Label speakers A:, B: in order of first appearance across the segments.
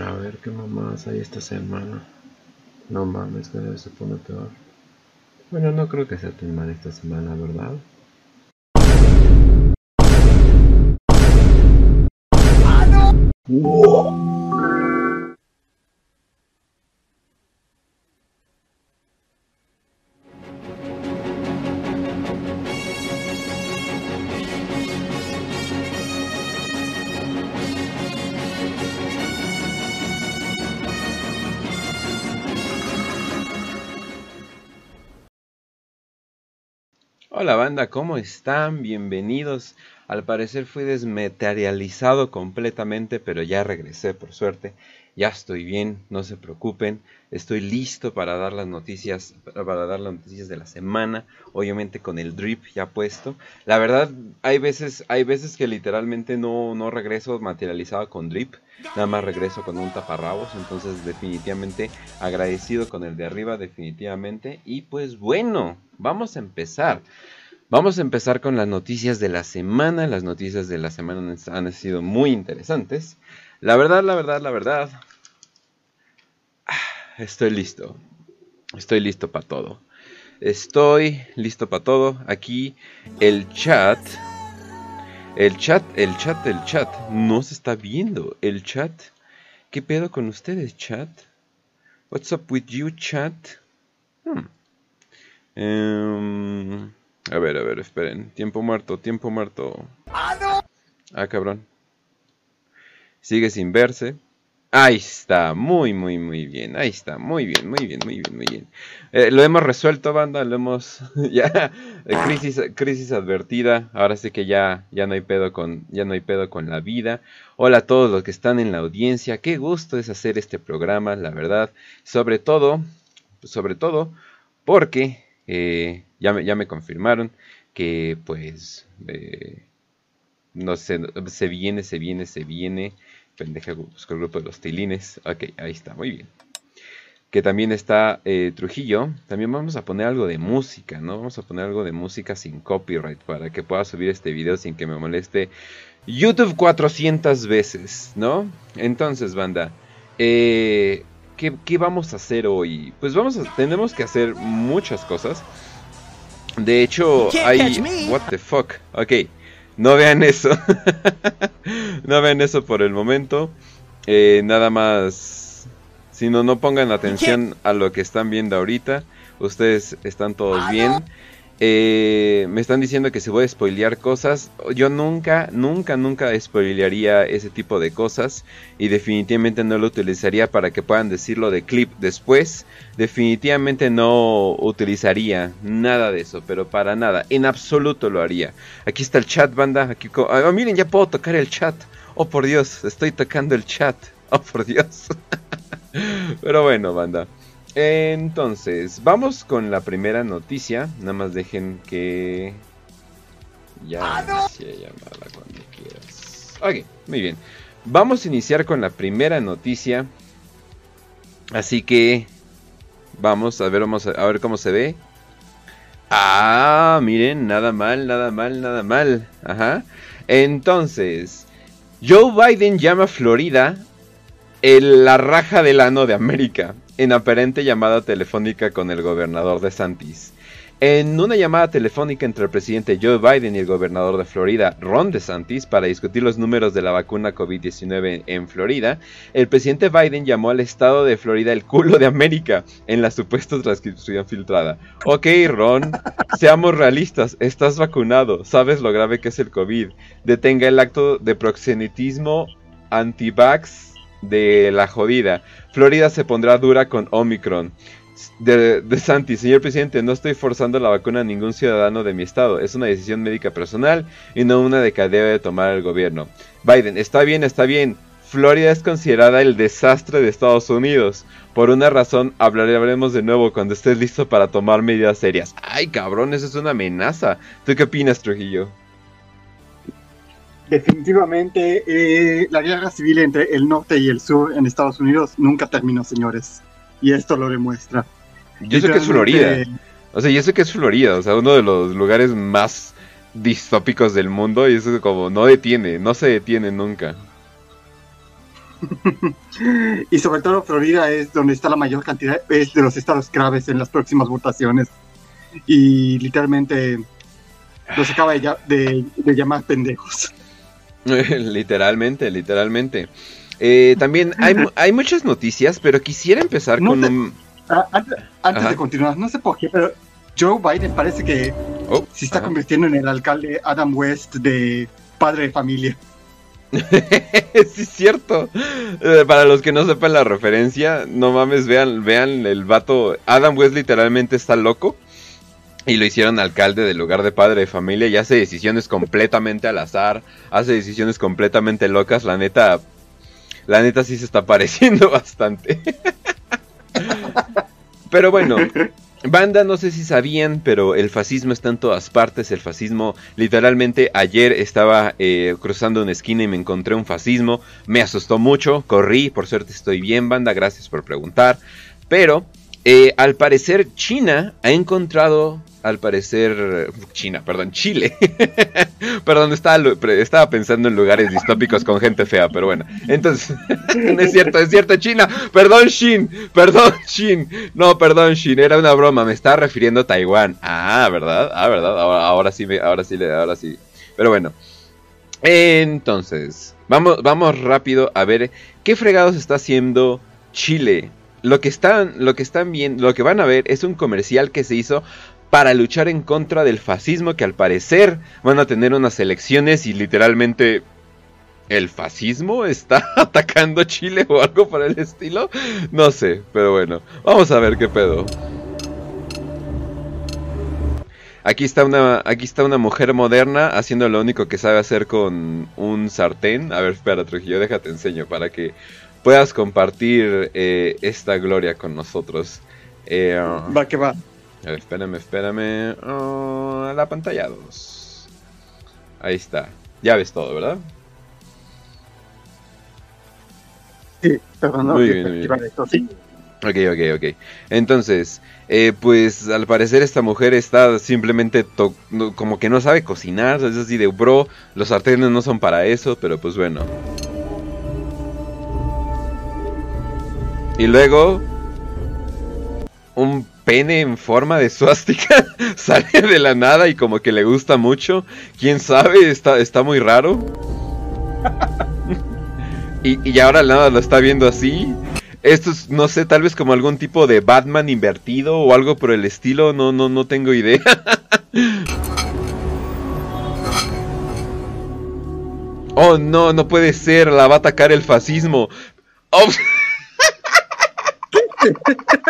A: A ver qué mamás hay esta semana. No mames, que debe se pone peor. Bueno, no creo que sea tan mal esta semana, ¿verdad? Banda, ¿cómo están? Bienvenidos. Al parecer fui desmaterializado completamente, pero ya regresé por suerte. Ya estoy bien, no se preocupen. Estoy listo para dar las noticias, para dar las noticias de la semana, obviamente con el drip ya puesto. La verdad, hay veces, hay veces que literalmente no, no regreso materializado con drip, nada más regreso con un taparrabos, entonces definitivamente agradecido con el de arriba, definitivamente. Y pues bueno, vamos a empezar. Vamos a empezar con las noticias de la semana. Las noticias de la semana han sido muy interesantes. La verdad, la verdad, la verdad. Estoy listo. Estoy listo para todo. Estoy listo para todo. Aquí el chat. El chat, el chat, el chat. No se está viendo. El chat. ¿Qué pedo con ustedes, chat? What's up with you, chat? Hmm. Em, a ver, a ver, esperen. Tiempo muerto, tiempo muerto. Ah, cabrón. Sigue sin verse. Ahí está, muy, muy, muy bien. Ahí está, muy bien, muy bien, muy bien, muy bien. Eh, lo hemos resuelto, banda, lo hemos... ya, eh, crisis, crisis advertida. Ahora sí que ya, ya, no hay pedo con, ya no hay pedo con la vida. Hola a todos los que están en la audiencia. Qué gusto es hacer este programa, la verdad. Sobre todo, sobre todo, porque eh, ya, me, ya me confirmaron que pues eh, no sé, se viene, se viene, se viene. Pendeja, busco el grupo de los tilines. Ok, ahí está, muy bien. Que también está eh, Trujillo. También vamos a poner algo de música, ¿no? Vamos a poner algo de música sin copyright para que pueda subir este video sin que me moleste YouTube 400 veces, ¿no? Entonces, banda, eh, ¿qué, vamos a hacer hoy? Pues vamos a, tenemos que hacer muchas cosas. De hecho, hay... What the fuck? Ok, no vean eso. no vean eso por el momento. Eh, nada más... Si no, no pongan atención a lo que están viendo ahorita. Ustedes están todos bien. Eh, me están diciendo que se voy a spoilear cosas. Yo nunca, nunca, nunca spoilearía ese tipo de cosas. Y definitivamente no lo utilizaría para que puedan decirlo de clip después. Definitivamente no utilizaría nada de eso, pero para nada. En absoluto lo haría. Aquí está el chat, banda. Aquí, oh, miren, ya puedo tocar el chat. Oh, por Dios, estoy tocando el chat. Oh, por Dios. pero bueno, banda. Entonces, vamos con la primera noticia. Nada más dejen que... Ya ah, llamada cuando quieras. Ok, muy bien. Vamos a iniciar con la primera noticia. Así que... Vamos a ver, vamos a, ver cómo se ve. Ah, miren, nada mal, nada mal, nada mal. Ajá. Entonces, Joe Biden llama a Florida el, la raja del ano de América en aparente llamada telefónica con el gobernador de Santis. En una llamada telefónica entre el presidente Joe Biden y el gobernador de Florida, Ron DeSantis, para discutir los números de la vacuna COVID-19 en Florida, el presidente Biden llamó al estado de Florida el culo de América en la supuesta transcripción filtrada. Ok, Ron, seamos realistas, estás vacunado, sabes lo grave que es el COVID. Detenga el acto de proxenetismo anti-vax de la jodida. Florida se pondrá dura con Omicron. De, Santi, señor presidente, no estoy forzando la vacuna a ningún ciudadano de mi estado. Es una decisión médica personal y no una de que tomar el gobierno. Biden, está bien, está bien. Florida es considerada el desastre de Estados Unidos. Por una razón, hablaremos de nuevo cuando estés listo para tomar medidas serias. Ay, cabrón, eso es una amenaza. ¿Tú qué opinas, Trujillo?
B: Definitivamente, eh, la guerra civil entre el norte y el sur en Estados Unidos nunca terminó, señores. Y esto lo demuestra.
A: Yo sé que es Florida. O sea, yo sé que es Florida, o sea, uno de los lugares más distópicos del mundo y eso como no detiene, no se detiene nunca.
B: y sobre todo Florida es donde está la mayor cantidad es de los estados graves en las próximas votaciones. Y literalmente los acaba de, llamar pendejos.
A: literalmente, literalmente. Eh, también hay, hay, muchas noticias, pero quisiera empezar con un...
B: Ah, antes, de continuar, no sé por qué, pero Joe Biden parece que oh, se está convirtiendo en el alcalde Adam West de padre de familia.
A: sí, es cierto. Eh, para los que no sepan la referencia, no mames, vean, vean el vato. Adam West literalmente está loco. Y lo hicieron alcalde del lugar de padre de familia y hace decisiones completamente al azar. Hace decisiones completamente locas. La neta. La neta sí se está pareciendo bastante. Pero bueno, Banda, no sé si sabían, pero el fascismo está en todas partes. El fascismo, literalmente, ayer estaba eh, cruzando una esquina y me encontré un fascismo. Me asustó mucho, corrí, por suerte estoy bien, banda, gracias por preguntar. Pero, eh, al parecer, China ha encontrado al parecer China, perdón, Chile. perdón, estaba, pensando en lugares distópicos con gente fea, pero bueno. Entonces, es cierto, es cierto, China. Perdón, Shin, perdón, Shin. No, perdón, Shin, era una broma, me estaba refiriendo a Taiwán. Ah, ¿verdad? Ah, ¿verdad? Ahora, sí, ahora sí, ahora sí. Pero bueno. Entonces, vamos, vamos rápido a ver qué fregados está haciendo Chile. Lo que están, lo que están viendo, lo que van a ver es un comercial que se hizo para luchar en contra del fascismo que al parecer van a tener unas elecciones y literalmente el fascismo está atacando Chile o algo por el estilo. No sé, pero bueno, vamos a ver qué pedo. Aquí está una, aquí está una mujer moderna haciendo lo único que sabe hacer con un sartén. A ver, espera, Trujillo, déjate enseño para que puedas compartir eh, esta gloria con nosotros.
B: Eh, va que va.
A: A ver, espérame, espérame. Oh, la pantalla 2. Ahí está. Ya ves todo, ¿verdad?
B: Sí, perdón, no, muy bien, sí.
A: Ok, ok, ok. Entonces, eh, pues al parecer esta mujer está simplemente como que no sabe cocinar. Es así de, bro, los sartenes no son para eso, pero pues bueno. Y luego, un pene en forma de suástica sale de la nada y como que le gusta mucho. ¿Quién sabe? Está, está muy raro. y, y ahora nada lo está viendo así. Esto es, no sé, tal vez como algún tipo de Batman invertido o algo por el estilo. No, no, no tengo idea. oh no, no puede ser. La va a atacar el fascismo. Oh.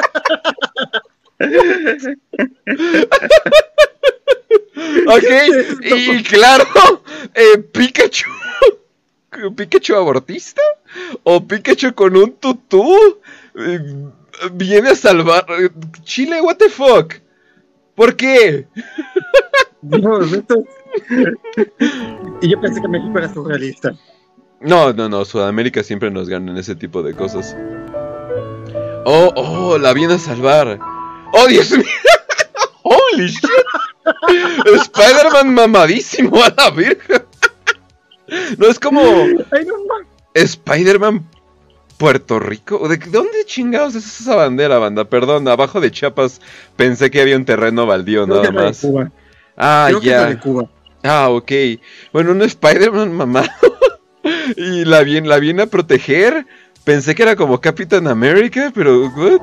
A: ok, y claro, eh, Pikachu. ¿Pikachu abortista? ¿O Pikachu con un tutú? Eh, viene a salvar. Chile, what the fuck? ¿Por qué?
B: y yo pensé que México era surrealista.
A: No, no, no, Sudamérica siempre nos gana en ese tipo de cosas. Oh, oh, la viene a salvar. ¡Oh, Dios mío! ¡Holy shit! Spider-Man mamadísimo a la virgen. No es como. Spider-Man Puerto Rico. ¿De dónde chingados es esa bandera, banda? Perdón, abajo de Chiapas pensé que había un terreno baldío nada más. Ah, ya. Ah, ok. Bueno, un Spider-Man mamado. y la viene, la viene a proteger. Pensé que era como Capitán America, pero. ¿what?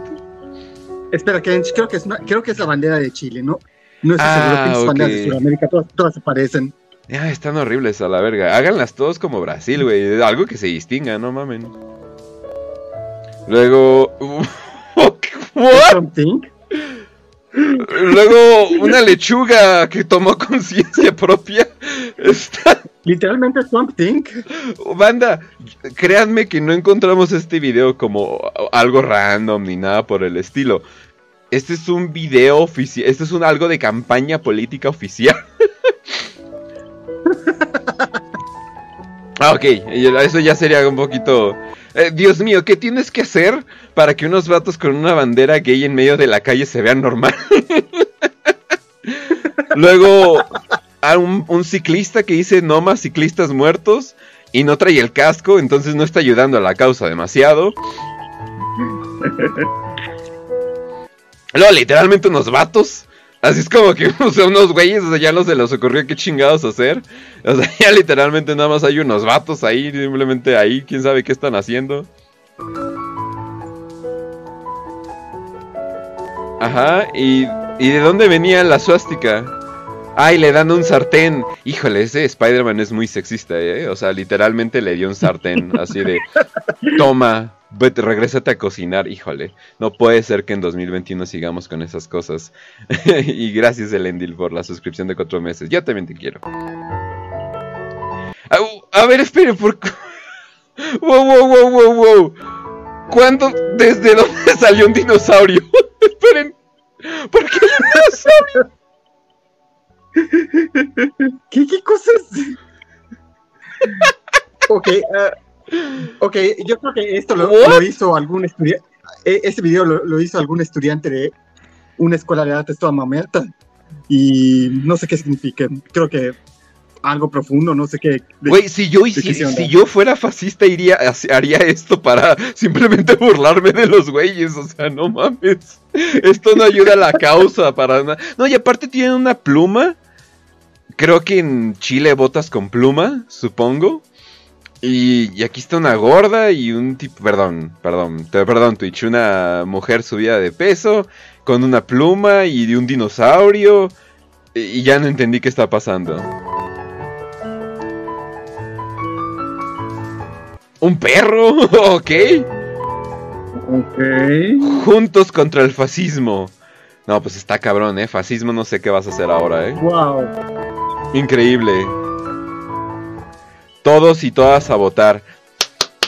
B: Espera, creo que, es creo que es la bandera de Chile, ¿no? No es ah, seguro que banderas de Sudamérica, todas, se parecen.
A: Ya, están horribles a la verga. Háganlas todos como Brasil, güey. Algo que se distinga, no mamen. Luego. ¿What? Luego, una lechuga que tomó conciencia propia. Está...
B: Literalmente Swamp Thing.
A: Banda, créanme que no encontramos este video como algo random ni nada por el estilo. Este es un video oficial. Este es un algo de campaña política oficial. ah, ok. Eso ya sería un poquito. Eh, Dios mío, ¿qué tienes que hacer para que unos vatos con una bandera gay en medio de la calle se vean normal? Luego, a un, ciclista que dice no más ciclistas muertos y no trae el casco, entonces no está ayudando a la causa demasiado. Luego, literalmente unos vatos. Así es como que o sea, unos güeyes, o sea, ya no se les ocurrió qué chingados hacer. O sea, ya literalmente nada más hay unos vatos ahí, simplemente ahí, quién sabe qué están haciendo. Ajá, y, ¿y de dónde venía la suástica? Ay, le dan un sartén. Híjole, ese Spider-Man es muy sexista, ¿eh? O sea, literalmente le dio un sartén así de... Toma, vete, regrésate a cocinar. Híjole, no puede ser que en 2021 sigamos con esas cosas. y gracias, Elendil, por la suscripción de cuatro meses. Yo también te quiero. A, ver, espere, por... wow, wow, wow, wow, wow. ¿Cuándo? ¿Desde dónde salió un dinosaurio? Esperen. ¿Por qué hay un dinosaurio?
B: ¿Qué, qué cosas? ok, uh, ok, yo creo que esto lo, lo hizo algún estudiante. Este video lo, lo, hizo algún estudiante de una escuela de artes toda mamerta. Y no sé qué significa. Creo que algo profundo, no sé qué.
A: Güey, si yo, si, si, yo fuera fascista, iría, haría esto para simplemente burlarme de los güeyes. O sea, no mames. Esto no ayuda a la causa para nada. No, y aparte tiene una pluma. Creo que en Chile botas con pluma, supongo. Y, y, aquí está una gorda y un tipo, perdón, perdón, perdón, Twitch, una mujer subida de peso con una pluma y de un dinosaurio. Y ya no entendí qué está pasando. ¿Un perro? ok.
B: Ok.
A: Juntos contra el fascismo. No, pues está cabrón, ¿eh? Fascismo no sé qué vas a hacer ahora, ¿eh?
B: Wow.
A: Increíble. Todos y todas a votar.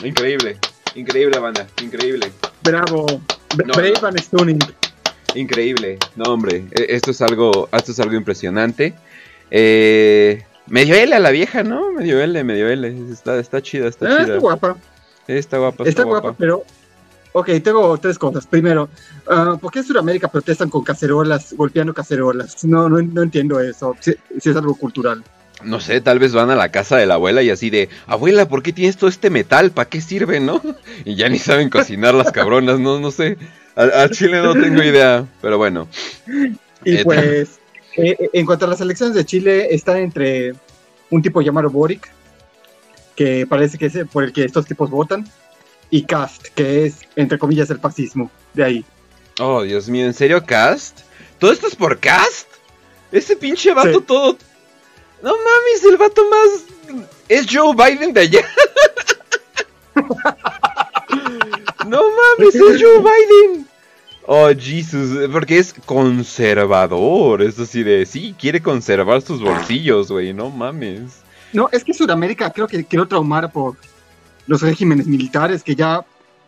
A: Increíble. Increíble, banda. Increíble.
B: Bravo. Brave and stunning.
A: Increíble. No, hombre. E, esto es algo, esto es algo impresionante. Eh, Medio L a la vieja, ¿no? Medio L, medio L. Está, está chida, está
B: ah,
A: chida.
B: Está guapa.
A: Está guapa.
B: Está, está guapa, guapa, pero. Ok, tengo tres cosas. Primero, uh, ¿por qué en Sudamérica protestan con cacerolas, golpeando cacerolas? No, no, no entiendo eso. Si, si, es algo cultural.
A: No sé, tal vez van a la casa de la abuela y así de, abuela, ¿por qué tienes todo este metal? ¿Para qué sirve, no? Y ya ni saben cocinar las cabronas, no, no sé. Al, al chile no tengo idea, pero bueno.
B: Y eh, pues, eh, en cuanto a las elecciones de Chile, están entre un tipo llamado Boric, que parece que es por el que estos tipos votan, y Cast, que es, entre comillas, el fascismo. De ahí.
A: Oh, Dios mío, ¿en serio Cast? ¿Todo esto es por Cast? Ese pinche vato sí. todo. No mames, el vato más. Es Joe Biden de allá. no mames, es Joe Biden. Oh, Jesus, porque es conservador, es así de, sí, quiere conservar sus bolsillos, güey, no mames.
B: No, es que Sudamérica creo que quiero traumar por los regímenes militares, que ya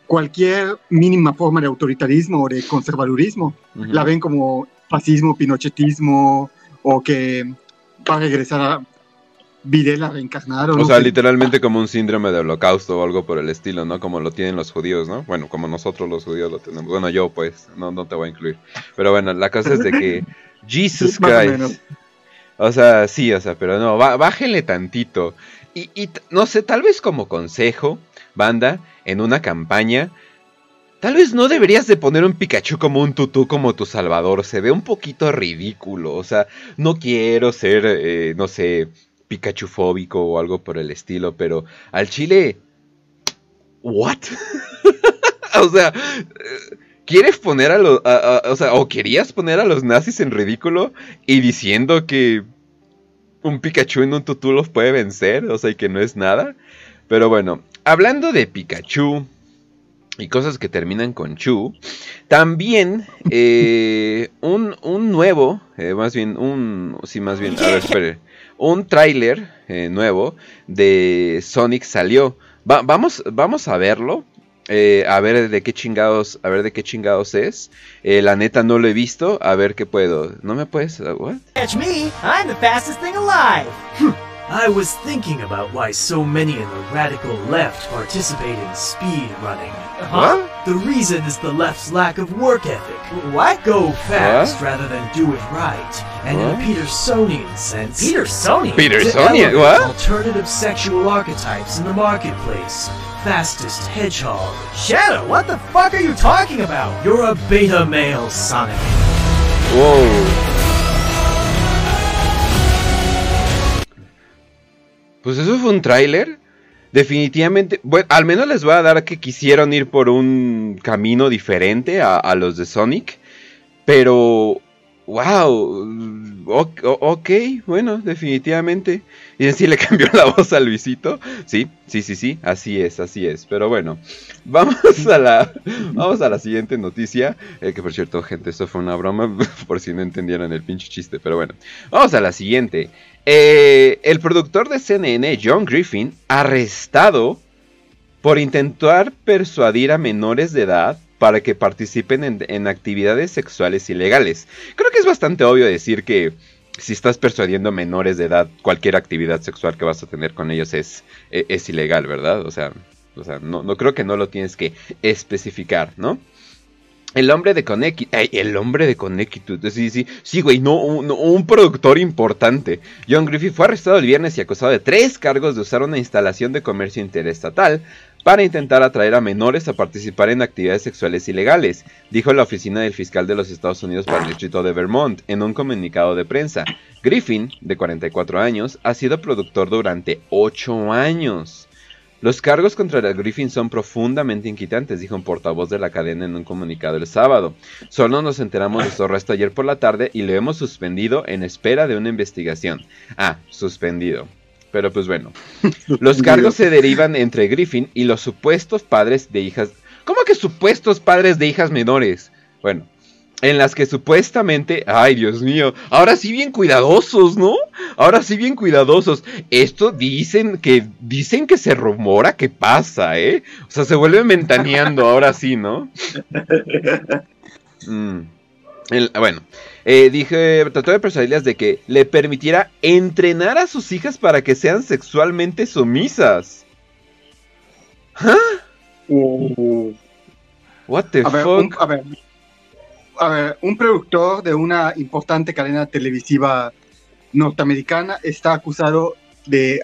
B: cualquier mínima forma de autoritarismo o de conservadurismo uh -huh. la ven como fascismo, pinochetismo, o que va a regresar a Videla reencarnado.
A: O no sea, sé. literalmente como un síndrome de holocausto o algo por el estilo, ¿no? Como lo tienen los judíos, ¿no? Bueno, como nosotros los judíos lo tenemos. Bueno, yo pues, no, no te voy a incluir. Pero bueno, la cosa es de que Jesus Christ. O, o, sea, sí, o sea, pero no, bájenle tantito. Y, y no sé, tal vez como consejo, banda, en una campaña, Tal vez no deberías de poner un Pikachu como un tutú como tu salvador. Se ve un poquito ridículo. O sea, no quiero ser, eh, no sé, Pikachu fóbico o algo por el estilo, pero al chile... ¿What? o sea, ¿quieres poner a los... o o querías poner a los nazis en ridículo y diciendo que un Pikachu en un tutú los puede vencer? O sea, y que no es nada. Pero bueno, hablando de Pikachu y cosas que terminan con Chu. También eh, un, un, nuevo, eh, más bien un, sí, más bien, a ver, espere, un tráiler eh, nuevo de Sonic salió. Va, vamos, vamos a verlo. Eh, a ver de qué chingados, a ver de qué chingados es. Eh, la neta no lo he visto. A ver qué puedo. ¿No me puedes? Uh, what?
C: Catch me, I'm the fastest thing alive. I was thinking about why so many in the radical left participate in speed running.
A: What?
C: The reason is the left's lack of work ethic. What? Go fast
A: What?
C: rather than do it right. And in a Petersonian sense.
D: Petersonian?
A: Peter
C: to
A: Sonia,
C: elevate
A: what?
C: Alternative sexual archetypes in the marketplace. Fastest hedgehog.
D: Shadow, what the fuck are you talking about?
C: You're a beta male, Sonic.
A: Whoa. Pues eso fue un tráiler. Definitivamente, bueno, al menos les voy a dar que quisieron ir por un camino diferente a, los de Sonic. Pero, wow, ok, bueno, definitivamente. Y si le cambió la voz a Luisito. Sí, sí, sí, sí, así es, así es. Pero bueno, vamos a la, vamos a la siguiente noticia. eh, que por cierto, gente, esto fue una broma, por si no entendieron el pinche chiste. Pero bueno, vamos a la siguiente. Eh, el productor de CNN, John Griffin, arrestado por intentar persuadir a menores de edad para que participen en, actividades sexuales ilegales. Creo que es bastante obvio decir que si estás persuadiendo menores de edad, cualquier actividad sexual que vas a tener con ellos es, e- es ilegal, ¿verdad? O sea, o sea no, no creo que no lo tienes que especificar, ¿no? El hombre de Connecticut. El hombre de Connecticut. Sí, sí, sí, güey, no, un, no, un productor importante. John Griffith fue arrestado el viernes y acusado de tres cargos de usar una instalación de comercio interestatal para intentar atraer a menores a participar en actividades sexuales ilegales, dijo la oficina del fiscal de los Estados Unidos para el distrito de Vermont en un comunicado de prensa. Griffin, de 44 años, ha sido productor durante 8 años. Los cargos contra la Griffin son profundamente inquietantes, dijo un portavoz de la cadena en un comunicado el sábado. Solo nos enteramos de su arresto ayer por la tarde y lo hemos suspendido en espera de una investigación. Ah, suspendido. Pero pues bueno, los cargos se derivan entre Griffin y los supuestos padres de hijas. ¿Cómo que supuestos padres de hijas menores? Bueno, en las que supuestamente, ay Dios mío, ahora sí bien cuidadosos, ¿no? Ahora sí bien cuidadosos. Esto dicen que dicen que se rumora que pasa, ¿eh? O sea, se vuelve ventaneando ahora sí, ¿no? Mm. El- bueno, eh, dije, trató de persuadirlas de que le permitiera entrenar a sus hijas para que sean sexualmente sumisas. ¿Ah? What the
B: A ver,
A: fuck?
B: un, a ver, a ver, un productor de una importante cadena televisiva norteamericana está acusado de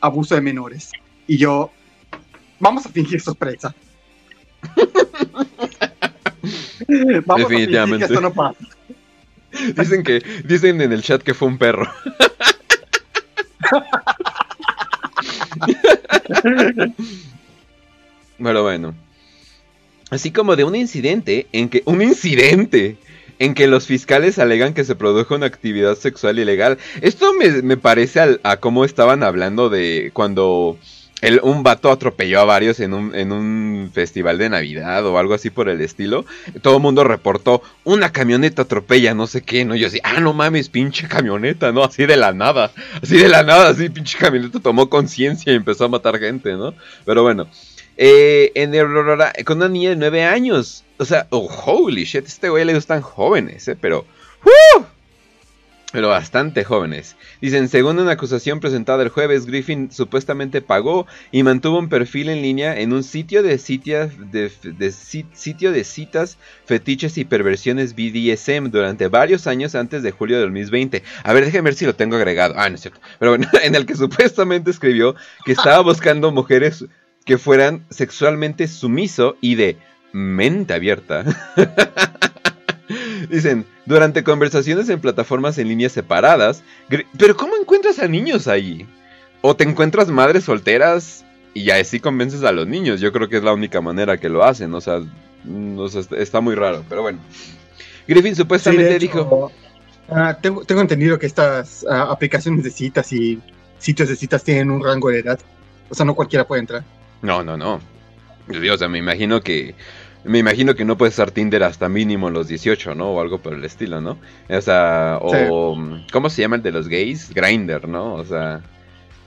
B: abuso de menores. Y yo, vamos a fingir sorpresa. vamos
A: Definitivamente.
B: a fingir que esto no pasa.
A: Dicen que dicen en el chat que fue un perro. Pero bueno. Así como de un incidente en que un incidente en que los fiscales alegan que se produjo una actividad sexual ilegal. Esto me, me parece al- a cómo estaban hablando de cuando el- un vato atropelló a varios en un, en un festival de Navidad o algo así por el estilo. Todo el mundo reportó, una camioneta atropella, no sé qué, ¿no? Yo así, ah, no mames, pinche camioneta, ¿no? Así de la nada, así de la nada, así pinche camioneta tomó conciencia y empezó a matar gente, ¿no? Pero bueno, eh, en el Aurora, con una niña de 9 años. O sea, oh, holy shit, este güey le gustan jóvenes, ¿eh? Pero, ¡uh! Pero bastante jóvenes. Dicen, según una acusación presentada el jueves, Griffin supuestamente pagó y mantuvo un perfil en línea en un sitio de, sitias, de, de sit- sitio de citas, fetiches y perversiones BDSM durante varios años antes de julio de 2020. A ver, déjenme ver si lo tengo agregado. Ah, no es cierto. Pero bueno, en el que supuestamente escribió que estaba buscando mujeres que fueran sexualmente sumiso y de mente abierta. Dicen, durante conversaciones en plataformas en línea separadas, pero ¿cómo encuentras a niños ahí? O te encuentras madres solteras y así convences a los niños. Yo creo que es la única manera que lo hacen. O sea, mm, o sea, está- muy raro, pero bueno. Griffin supuestamente
B: hecho,
A: dijo...
B: ah, tengo, tengo entendido que estas ah, aplicaciones de citas y sitios de citas tienen un rango de edad. O sea, no cualquiera puede entrar.
A: No, no, no. Dios, o sea, me imagino que. Me imagino que no puedes usar Tinder hasta mínimo los 18, ¿no? O algo por el estilo, ¿no? O sea, o. ¿Cómo se llama el de los gays? Grinder, ¿no? O sea.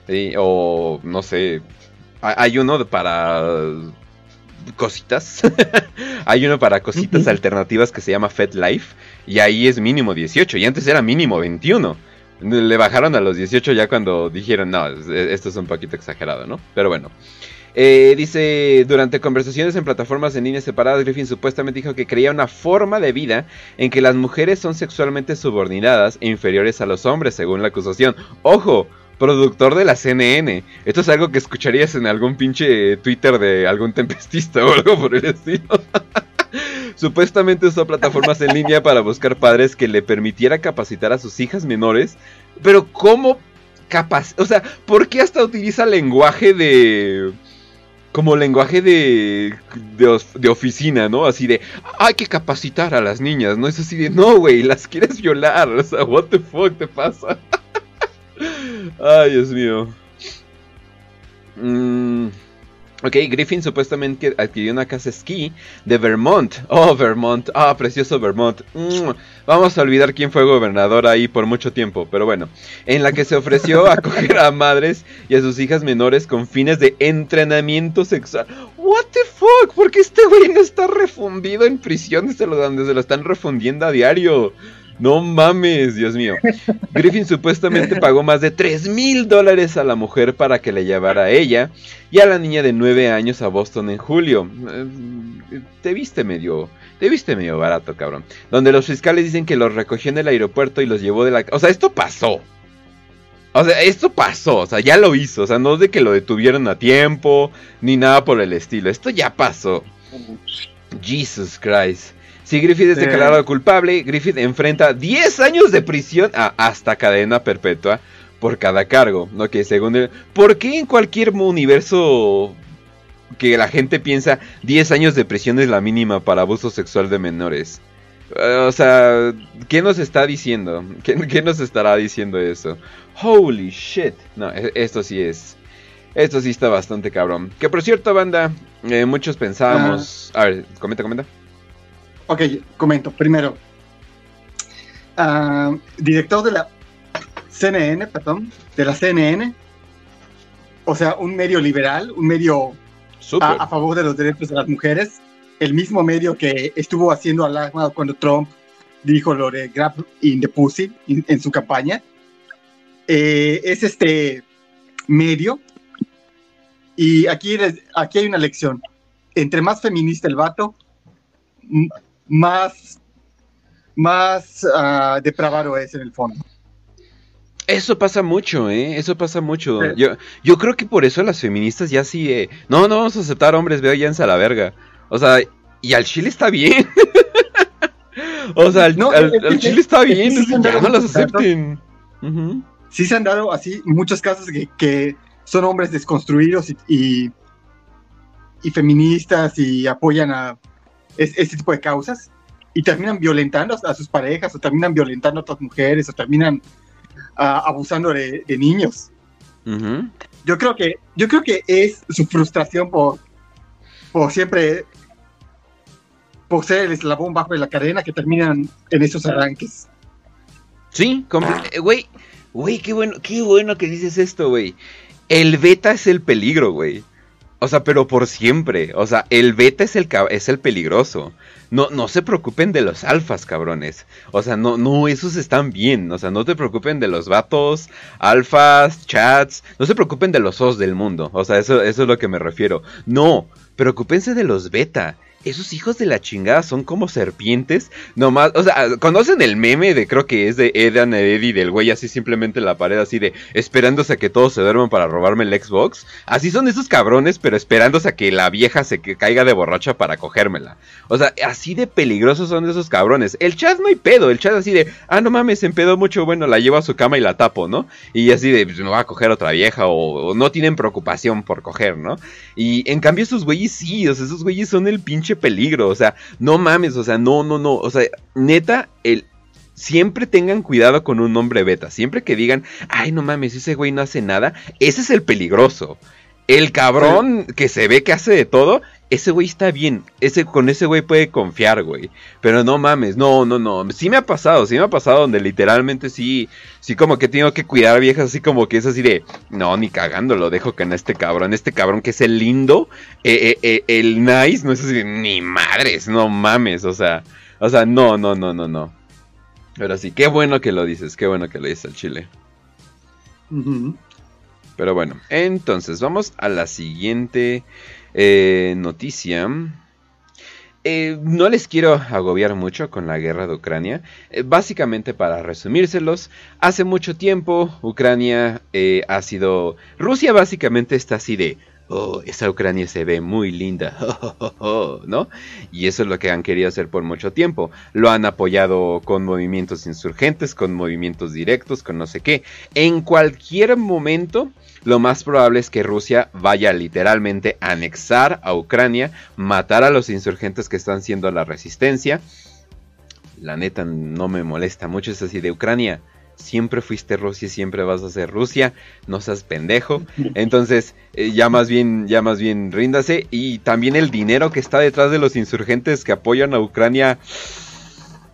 A: sí, o. No sé. ha- Hay uno para. Cositas. Hay uno para cositas alternativas que se llama Fed Life. Y ahí es mínimo 18. Y antes era mínimo 21. Le bajaron a los 18 ya cuando dijeron, no, esto es un poquito exagerado, ¿no? Pero bueno. Eh, dice, durante conversaciones en plataformas en línea separadas, Griffin supuestamente dijo que creía una forma de vida en que las mujeres son sexualmente subordinadas e inferiores a los hombres, según la acusación. Ojo, productor de la CNN. Esto es algo que escucharías en algún pinche Twitter de algún tempestista o algo por el estilo. Supuestamente usó plataformas en línea para buscar padres que le permitiera capacitar a sus hijas menores. Pero ¿cómo capaz? O sea, ¿por qué hasta utiliza lenguaje de como lenguaje de, de, oficina, ¿no? Así de, hay que capacitar a las niñas, ¿no? Es así de, no, güey, las quieres violar, o sea, what the fuck te pasa. Ay, Dios mío. Mmm... Ok, Griffin supuestamente adquirió una casa esquí de Vermont. Oh, Vermont. Ah, precioso Vermont. Mm, vamos a olvidar quién fue gobernador ahí por mucho tiempo, pero bueno. En la que se ofreció a acoger a madres y a sus hijas menores con fines de entrenamiento sexual. What the fuck? ¿Por qué este güey no está refundido en prisión desde donde se lo están refundiendo a diario? No mames, Dios mío. Griffin supuestamente pagó más de 3 mil dólares a la mujer para que le llevara a ella y a la niña de 9 años a Boston en julio. Eh, te viste medio, te viste medio barato, cabrón. Donde los fiscales dicen que los recogió en el aeropuerto y los llevó de la... O sea, esto pasó. O sea, esto pasó, o sea, ya lo hizo. O sea, no es de que lo detuvieron a tiempo, ni nada por el estilo. Esto ya pasó. Jesus Christ. Si Griffith es declarado culpable, Griffith enfrenta 10 años de prisión hasta cadena perpetua por cada cargo. ¿no? Que según él, ¿por qué en cualquier universo que la gente piensa 10 años de prisión es la mínima para abuso sexual de menores? o sea, ¿qué nos está diciendo? ¿Qué, nos estará diciendo eso? Holy shit. No, e, esto sí es. Esto sí está bastante cabrón. Que por cierto, banda, eh, muchos pensábamos. A ver, comenta, comenta.
B: Ok, comento. Primero, ah, director de la CNN, perdón, de la CNN, o sea, un medio liberal, un medio a, favor de los derechos de las mujeres, el mismo medio que estuvo haciendo alarma cuando Trump dijo lo de Grab in the Pussy en su campaña. Eh, es este medio. Y aquí, aquí hay una lección. Entre más feminista el vato, más, más uh, depravado es en el fondo.
A: Eso pasa mucho, ¿eh? Eso pasa mucho. Yo, yo creo que por eso las feministas ya sí... Eh, no, no vamos a aceptar hombres, váyanse a la verga. O sea, y al chile está bien. o sea, al, chile está bien, ya no las acepten.
B: Sí se han dado así muchos casos que, son hombres desconstruidos y, y feministas y apoyan a este tipo de causas y terminan violentando a sus parejas o terminan violentando a otras mujeres o terminan ah, abusando de, niños. Yo creo que yo creo que es su frustración por, por siempre por ser el eslabón bajo de la cadena que terminan en esos arranques.
A: Sí, eh, güey, güey, qué bueno, qué bueno que dices esto, güey. El beta es el peligro, güey. O sea, pero por siempre. O sea, el beta es el, es el peligroso. No, no se preocupen de los alfas, cabrones. O sea, no, no, esos están bien. O sea, no te preocupen de los vatos, alfas, chats. No se preocupen de los os del mundo. O sea, eso, eso es lo que me refiero. No, preocupense de los beta esos hijos de la chingada son como serpientes. Nomás, o sea, ¿conocen el meme de creo que es de Edan Eddy del güey así simplemente en la pared así de esperándose a que todos se duerman para robarme el Xbox? Así son esos cabrones, pero esperándose a que la vieja se caiga de borracha para cogérmela. O sea, así de peligrosos son esos cabrones. El chat no hay pedo, el chat así de, ah, no mames, se empedó mucho, bueno, la llevo a su cama y la tapo, ¿no? Y así de, pues me va a coger otra vieja o, o no tienen preocupación por coger, ¿no? Y en cambio esos güeyes sí, o sea, esos güeyes son el pinche peligro, o sea, no mames, o sea, no, no, no, o sea, neta, el, siempre tengan cuidado con un hombre beta. Siempre que digan, ay, no mames, ese güey no hace nada, ese es el peligroso. El cabrón que se ve que hace de todo, ese güey está bien. Ese, con ese güey puede confiar, güey. Pero no mames, no, no, no. Sí me ha pasado, sí me ha pasado donde literalmente sí, sí como que tengo que cuidar a viejas así como que es así de, no, ni cagando, lo dejo que en este cabrón, este cabrón que es el lindo, eh, eh, eh, el nice, no es así, ni madres, no mames, o sea, o sea, no, no, no, no, no. Pero sí, qué bueno que lo dices, qué bueno que lo dices al Chile. Pero bueno, entonces vamos a la siguiente eh, noticia. Eh, no les quiero agobiar mucho con la guerra de Ucrania. Eh, básicamente para resumírselos, hace mucho tiempo Ucrania ha sido... Rusia básicamente está así de oh, esa Ucrania se ve muy linda, ¿no? Y eso es lo que han querido hacer por mucho tiempo. Lo han apoyado con movimientos insurgentes, con movimientos directos, con no sé qué. En cualquier momento, lo más probable es que Rusia vaya literalmente a anexar a Ucrania, matar a los insurgentes que están siendo la resistencia. La neta no me molesta mucho, es así de Ucrania siempre fuiste Rusia y siempre vas a ser Rusia, no seas pendejo. Entonces, eh, ya más bien, ya más bien ríndase. Y también el dinero que está detrás de los insurgentes que apoyan a Ucrania.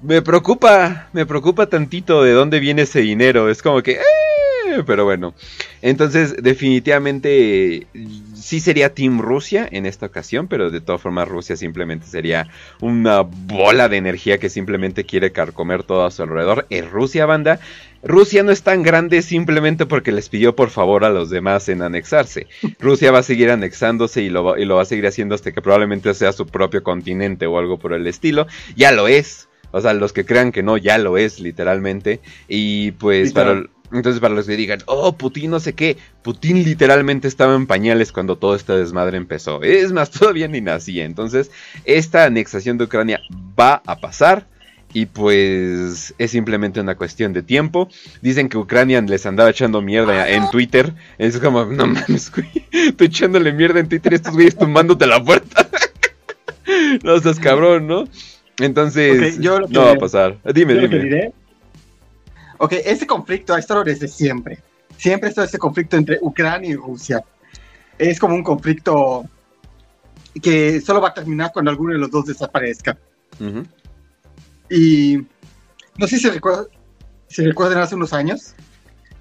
A: Me preocupa, me preocupa tantito de dónde viene ese dinero. Es como que... Eh, pero bueno. Entonces, definitivamente sí sería Team Rusia en esta ocasión, pero de todas formas Rusia simplemente sería una bola de energía que simplemente quiere carcomer todo a su alrededor. Es Rusia, banda. Rusia no es tan grande simplemente porque les pidió por favor a los demás en anexarse. Rusia va a seguir anexándose y lo, va, a seguir haciendo hasta que probablemente sea su propio continente o algo por el estilo. Ya lo es. O sea, los que crean que no, ya lo es, literalmente. Y pues para, entonces, para los que digan, oh, Putin no sé qué, Putin literalmente estaba en pañales cuando todo este desmadre empezó. Es más, todavía ni nacía. Entonces, esta anexación de Ucrania va a pasar. Y pues es simplemente una cuestión de tiempo. Dicen que Ucrania les andaba echando mierda en Twitter. Es como, no mames, güey. Estoy echándole mierda en Twitter y estos güeyes tumbándote la puerta. no seas cabrón, ¿no? Entonces, no va a pasar. Dime, dime.
B: Ok, este conflicto ha estado desde siempre. Siempre ha estado este conflicto entre Ucrania y Rusia. Es como un conflicto que solo va a terminar cuando alguno de los dos desaparezca. Y no sé si recuerdan, si recuerdan hace unos años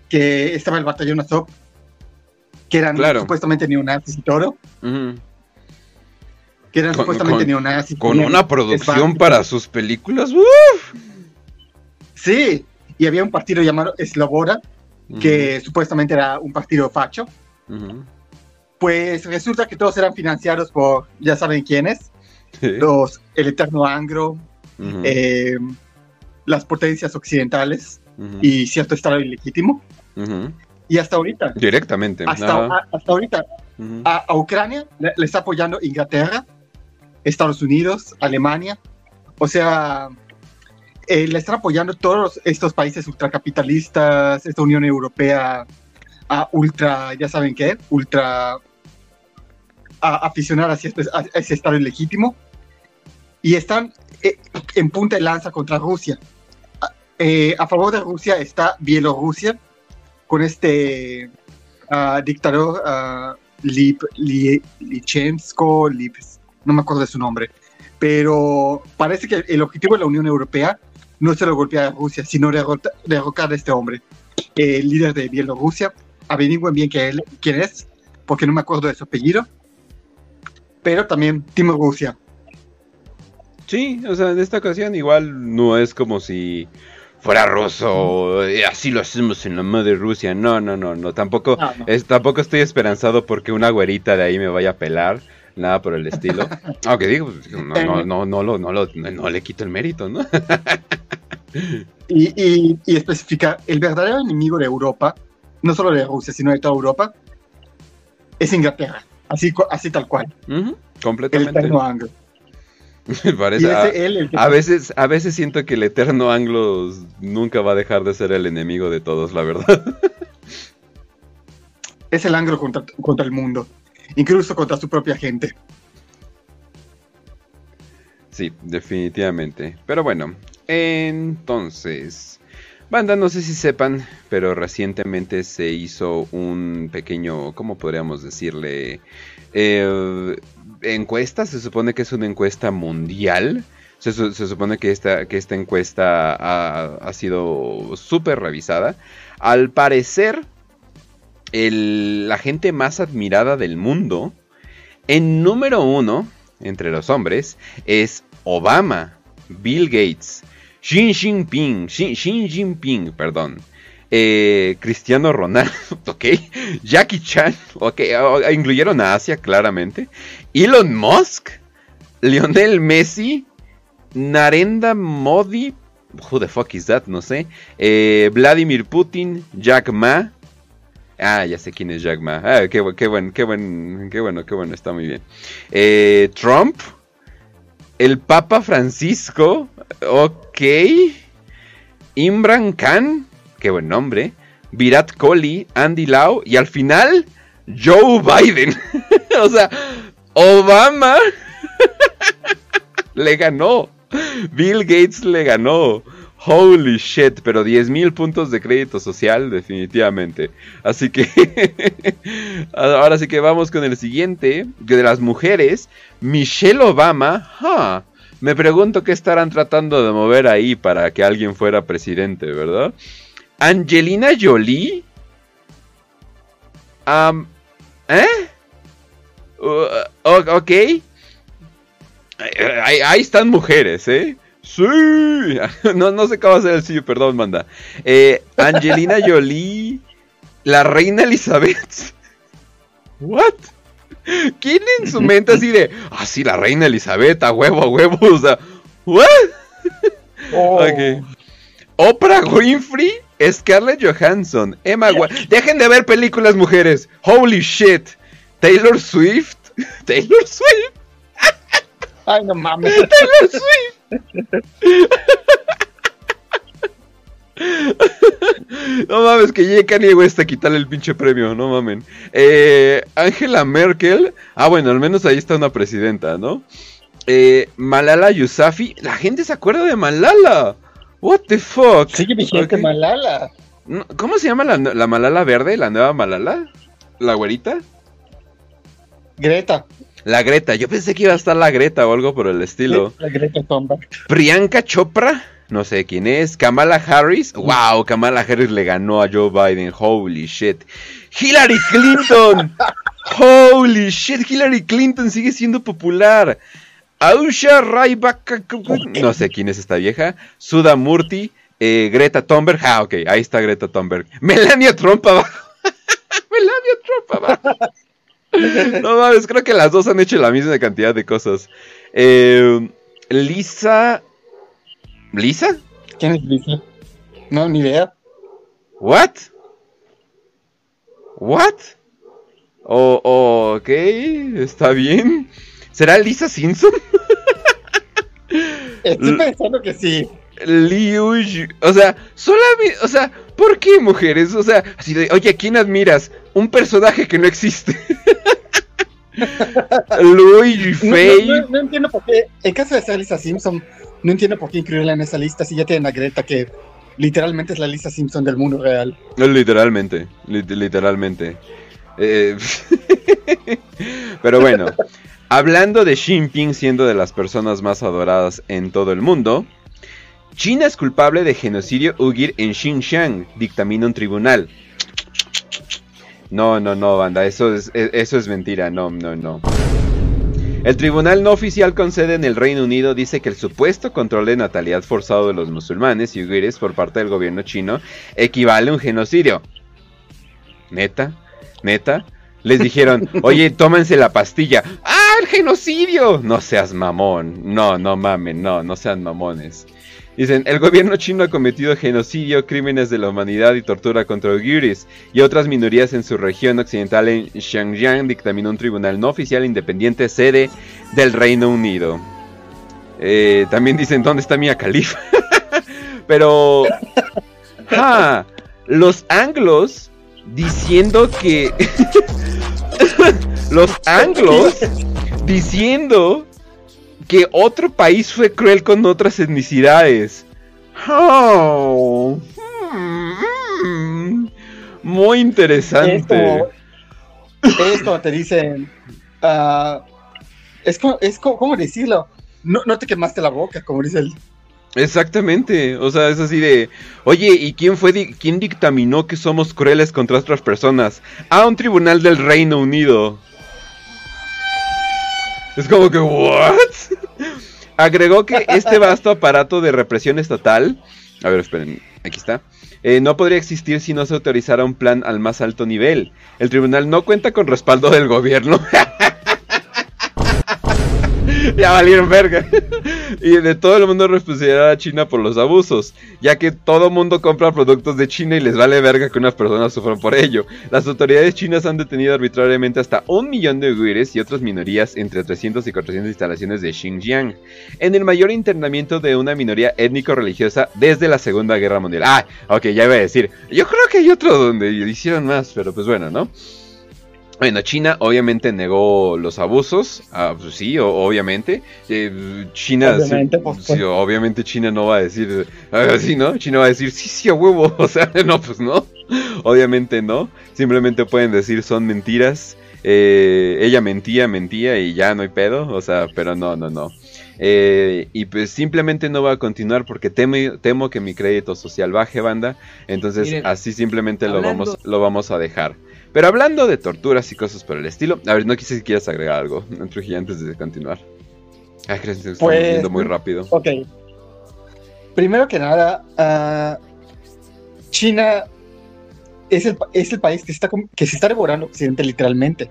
B: que estaba el batallón Azov, que eran supuestamente neonazis y todo. Que eran supuestamente neonazis.
A: Con una producción para sus películas.
B: Sí, y había un partido llamado Slobora, que supuestamente era un partido facho. Pues resulta que todos eran financiados por, ya saben quiénes, los, el Eterno Angro, eh, las potencias occidentales y cierto Estado ilegítimo. Y hasta ahorita.
A: Directamente.
B: Hasta, hasta ahorita. a, Ucrania le, le, está apoyando Inglaterra, Estados Unidos, Alemania. O sea, eh, le están apoyando todos estos países ultracapitalistas, esta Unión Europea a ultra, ya saben qué, ultra a aficionar hacia este, ese Estado ilegítimo y están en punta de lanza contra Rusia. Eh, a favor de Rusia está Bielorrusia con este uh, dictador uh, Lip, Lichensko, no me acuerdo de su nombre, pero parece que el objetivo de la Unión Europea no se lo golpea a Rusia, sino derrocar a este hombre, el líder de Bielorrusia. Averigüen bien quién es, porque no me acuerdo de su apellido. Pero también Timo Rusia.
A: Sí, o sea, en esta ocasión igual no es como si fuera ruso, eh, así lo hacemos en la madre Rusia. No, no, no, no, tampoco, tampoco estoy esperanzado porque una güerita de ahí me vaya a pelar nada por el estilo. Aunque digo, pues, no, no, no, no, no, no, no, le quito el mérito, ¿no?
B: y, y, especifica, el verdadero enemigo de Europa, no solo de Rusia, sino de toda Europa, es Inglaterra, así, así tal cual.
A: completamente. El anglo. parece, a, veces, a veces siento que el eterno anglo nunca va a dejar de ser el enemigo de todos, la verdad.
B: es el anglo contra, contra el mundo incluso contra su propia gente.
A: Sí, definitivamente. Pero bueno, entonces, banda, no sé si sepan, pero recientemente se hizo un pequeño, ¿cómo podríamos decirle? Eh, encuesta, se supone que es una encuesta mundial. Se, supone que esta, que esta encuesta ha, sido súper revisada. Al parecer, la gente más admirada del mundo, en número uno, entre los hombres, es Obama, Bill Gates, Xi Jinping, Xi, Jinping, perdón. Eh, Cristiano Ronaldo, ok. Jackie Chan, ok. Incluyeron a Asia, claramente. Elon Musk, Lionel Messi, Narendra Modi, who the fuck is that, no sé. Eh, Vladimir Putin, Jack Ma. Ah, ya sé quién es Jack Ma. Ah, qué, qué, qué, buen, qué bueno, qué bueno, está muy bien. Eh, Trump, el Papa Francisco, ok. Imran Khan, qué buen nombre. Virat Kohli, Andy Lau y al final Joe Biden. o sea, Obama le ganó. Bill Gates le ganó. Holy shit, pero 10.000 puntos de crédito social definitivamente. Así que ahora sí que vamos con el siguiente, de las mujeres, Michelle Obama. Me pregunto qué estarán tratando de mover ahí para que alguien fuera presidente, ¿verdad? Angelina Jolie. ¿Eh? Uh, ok. Ahí, están mujeres, ¿eh? Sí. No, no sé cómo hacer el sí, perdón, manda. Eh, Angelina Jolie, la reina Elizabeth. What? ¿Quién en su mente así de, ah, sí, la reina Elizabeth, a huevo, a huevo? O sea, ¿what? Oh. Oprah Winfrey, Scarlett Johansson, Emma Dejen de ver películas, mujeres. Holy shit. Taylor Swift. Taylor Swift.
B: Ay, no mames.
A: Taylor Swift. No mames, que llegue Kanye West a quitarle el pinche premio, no mamen. Eh, Angela Merkel. Ah, bueno, al menos ahí está una presidenta, ¿no? Eh, Malala Yousafzai. La gente se acuerda de Malala. What the fuck.
B: Sigue vigente Malala.
A: ¿Cómo se llama la, la, Malala verde? ¿La nueva Malala? ¿La güerita?
B: Greta.
A: La Greta. Yo pensé que iba a estar la Greta o algo por el estilo.
B: La Greta Thunberg.
A: Priyanka Chopra no sé quién es. Kamala Harris. Wow, Kamala Harris le ganó a Joe Biden. Holy shit. Hillary Clinton. Holy shit, Hillary Clinton sigue siendo popular. Ausha Rai No sé quién es esta vieja. Suda Murti. Eh, Greta Thunberg. Ah, ok, ahí está Greta Thunberg. Melania Trump abajo. Melania Trump abajo. no mames, creo que las dos han hecho la misma cantidad de cosas. Eh, Lisa ¿Lisa?
B: ¿Quién es Lisa? No, ni idea.
A: ¿What? ¿What? Oh, ok, está bien. ¿Será Lisa Simpson?
B: Estoy pensando que sí.
A: Liu, o sea, solamente, o sea, ¿por qué mujeres? O sea, así de, oye, ¿a quién admiras? Un personaje que no existe. Luigi Faye.
B: No, no, entiendo por qué. En caso de ser Lisa Simpson, no entiendo por qué incluirla en esa lista si ya tienen a Greta que literalmente es la Lisa Simpson del mundo real.
A: Literalmente, literalmente. Eh, pero bueno, hablando de Xi Jinping siendo de las personas más adoradas en todo el mundo, China es culpable de genocidio uigur en Xinjiang, dictamina un tribunal. No, no, no, banda, eso es, e, eso es mentira, no, no, no. El tribunal no oficial con sede en el Reino Unido dice que el supuesto control de natalidad forzado de los musulmanes y uigures por parte del gobierno chino equivale a un genocidio. ¿Neta? ¿Neta? Les dijeron, oye, tómense la pastilla. ¡Ah, el genocidio! No seas mamón. No, no mamen, no, no sean mamones. Dicen, el gobierno chino ha cometido genocidio, crímenes de la humanidad y tortura contra uigures y otras minorías en su región occidental en Xinjiang, dictaminó un tribunal no oficial independiente sede del Reino Unido. Eh, también dicen, ¿dónde está Mia Khalifa? Pero... ¡Ja! Los anglos diciendo que... los anglos diciendo que otro país fue cruel con otras etnicidades. Oh. Hmm. Muy interesante.
B: Esto, te dicen. Uh, es, es ¿cómo decirlo? No, no te quemaste la boca, como dice él.
A: Exactamente, o sea, es así de, oye, ¿y quién fue, quién dictaminó que somos crueles contra otras personas? A un tribunal del Reino Unido. Es como que, ¿what? agregó que este vasto aparato de represión estatal, a ver, esperen, aquí está, eh, no podría existir si no se autorizara un plan al más alto nivel. El tribunal no cuenta con respaldo del gobierno. ya valieron verga. y de todo el mundo responsabilidad a China por los abusos, ya que todo mundo compra productos de China y les vale verga que unas personas sufran por ello. Las autoridades chinas han detenido arbitrariamente hasta un millón de uigures y otras minorías entre 300 y 400 instalaciones de Xinjiang, en el mayor internamiento de una minoría étnico-religiosa desde la Segunda Guerra Mundial. Ah, ok, ya iba a decir, yo creo que hay otro donde hicieron más, pero pues bueno, ¿no? Bueno, China obviamente negó los abusos, ah, pues sí, obviamente. Eh, China, obviamente, pues, pues. obviamente China no va a decir así, ¿no? China va a decir, sí, sí, a huevo, o sea, no, pues no, obviamente no. Simplemente pueden decir son mentiras. Eh, ella mentía, mentía y ya no hay pedo, o sea, pero no, no, no. Eh, y pues simplemente no va a continuar porque temo, temo que mi crédito social baje, banda. Entonces así simplemente lo, vamos, lo vamos a dejar. Pero hablando de torturas y cosas por el estilo, a ver, no quise si quieras agregar algo, Trujillo, antes de continuar. Ah, crees que estamos pues, yendo muy rápido.
B: Ok. Primero que nada, ah, China es el, es el país que, está, que se está devorando Occidente literalmente.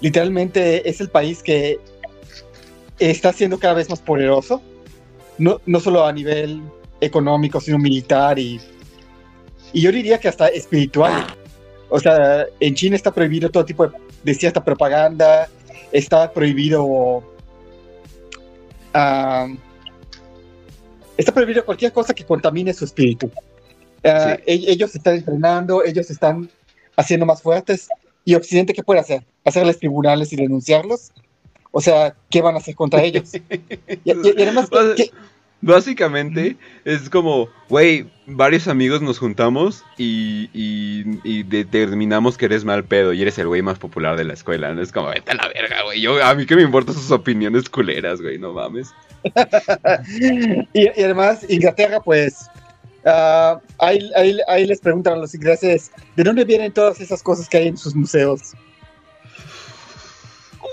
B: Literalmente es el país que está siendo cada vez más poderoso, no, no solo a nivel económico, sino militar y, y yo diría que hasta espiritual. O sea, en China está prohibido todo tipo de, cierta propaganda, está prohibido... está prohibido cualquier cosa que contamine su espíritu. Ah, e-, ellos están entrenando, ellos están haciendo más fuertes. ¿Y Occidente qué puede hacer? ¿Hacerles tribunales y denunciarlos? O sea, ¿qué van a hacer contra ellos? y,
A: además, Básicamente es como, güey, varios amigos nos juntamos y, determinamos que eres mal pedo y eres el güey más popular de la escuela. No es como, vete a la verga, güey. Yo, a mí que me importan sus opiniones culeras, güey, no mames.
B: y, además, Inglaterra, pues, uh, ahí, ahí les preguntan a los ingleses, ¿de dónde vienen todas esas cosas que hay en sus museos?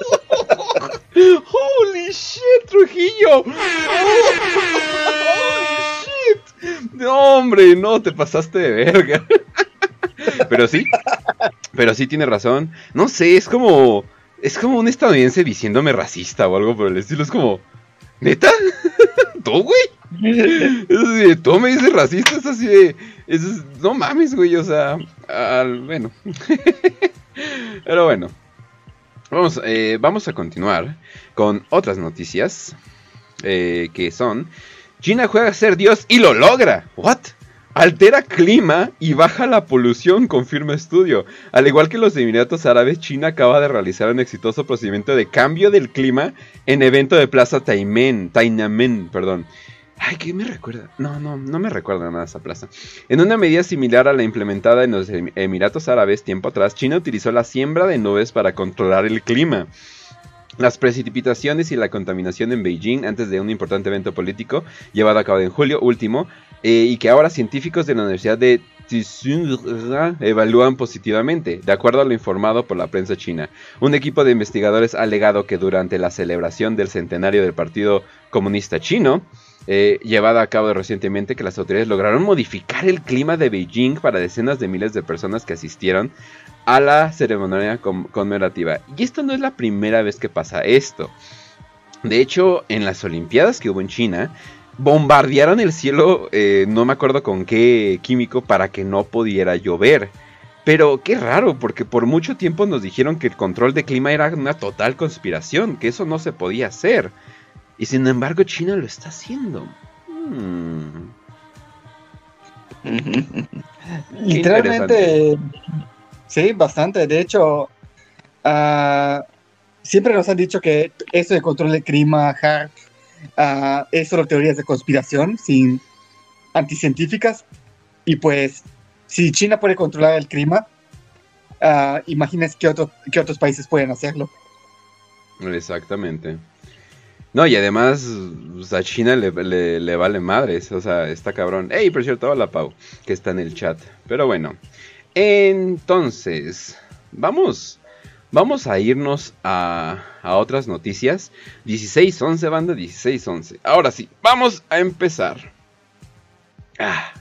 A: Holy shit, Trujillo. Holy shit. No, hombre, no, te pasaste de verga. Pero sí, pero sí tiene razón. No sé, es como. Es como un estadounidense diciéndome racista o algo por el estilo. Es como. ¿Neta? ¿Tú, güey? Es así de, tú me dices racista, es así de. no mames, güey, o sea. bueno. Pero bueno. Vamos, eh, vamos a continuar con otras noticias eh, que son China juega a ser Dios y lo logra. ¿What? Altera clima y baja la polución, confirma estudio. Al igual que los Emiratos Árabes, China acaba de realizar un exitoso procedimiento de cambio del clima en evento de Plaza Taimen, Tainamen, perdón, Ay, ¿qué me recuerda? No, no, no me recuerda nada esa plaza. En una medida similar a la implementada en los em-, Emiratos Árabes tiempo atrás, China utilizó la siembra de nubes para controlar el clima. Las precipitaciones y la contaminación en Beijing antes de un importante evento político llevado a cabo en julio último eh, y que ahora científicos de la Universidad de evalúan positivamente, de acuerdo a lo informado por la prensa china. Un equipo de investigadores ha alegado que durante la celebración del centenario del Partido Comunista Chino, eh, llevada a cabo recientemente que las autoridades lograron modificar el clima de Beijing para decenas de miles de personas que asistieron a la ceremonia conmemorativa. Y esto no es la primera vez que pasa esto. De hecho, en las Olimpiadas que hubo en China, bombardearon el cielo, eh, no me acuerdo con qué químico, para que no pudiera llover. Pero qué raro, porque por mucho tiempo nos dijeron que el control de clima era una total conspiración, que eso no se podía hacer. Y sin embargo China lo está haciendo. Hmm.
B: Literalmente, sí, bastante. De hecho, ah, siempre nos han dicho que eso de control del clima, hard, uh, es solo teorías de conspiración, sin anticientíficas. Y pues, si China puede controlar el clima, uh, imagínense que, que otros países pueden hacerlo.
A: Exactamente. No, y además a China le, le, vale madres, o sea, está cabrón. Ey, por cierto, hola Pau, que está en el chat. Pero bueno, entonces, vamos, vamos a irnos a, a otras noticias. 16-11, banda, 16-11. Ahora sí, vamos a empezar. Ah.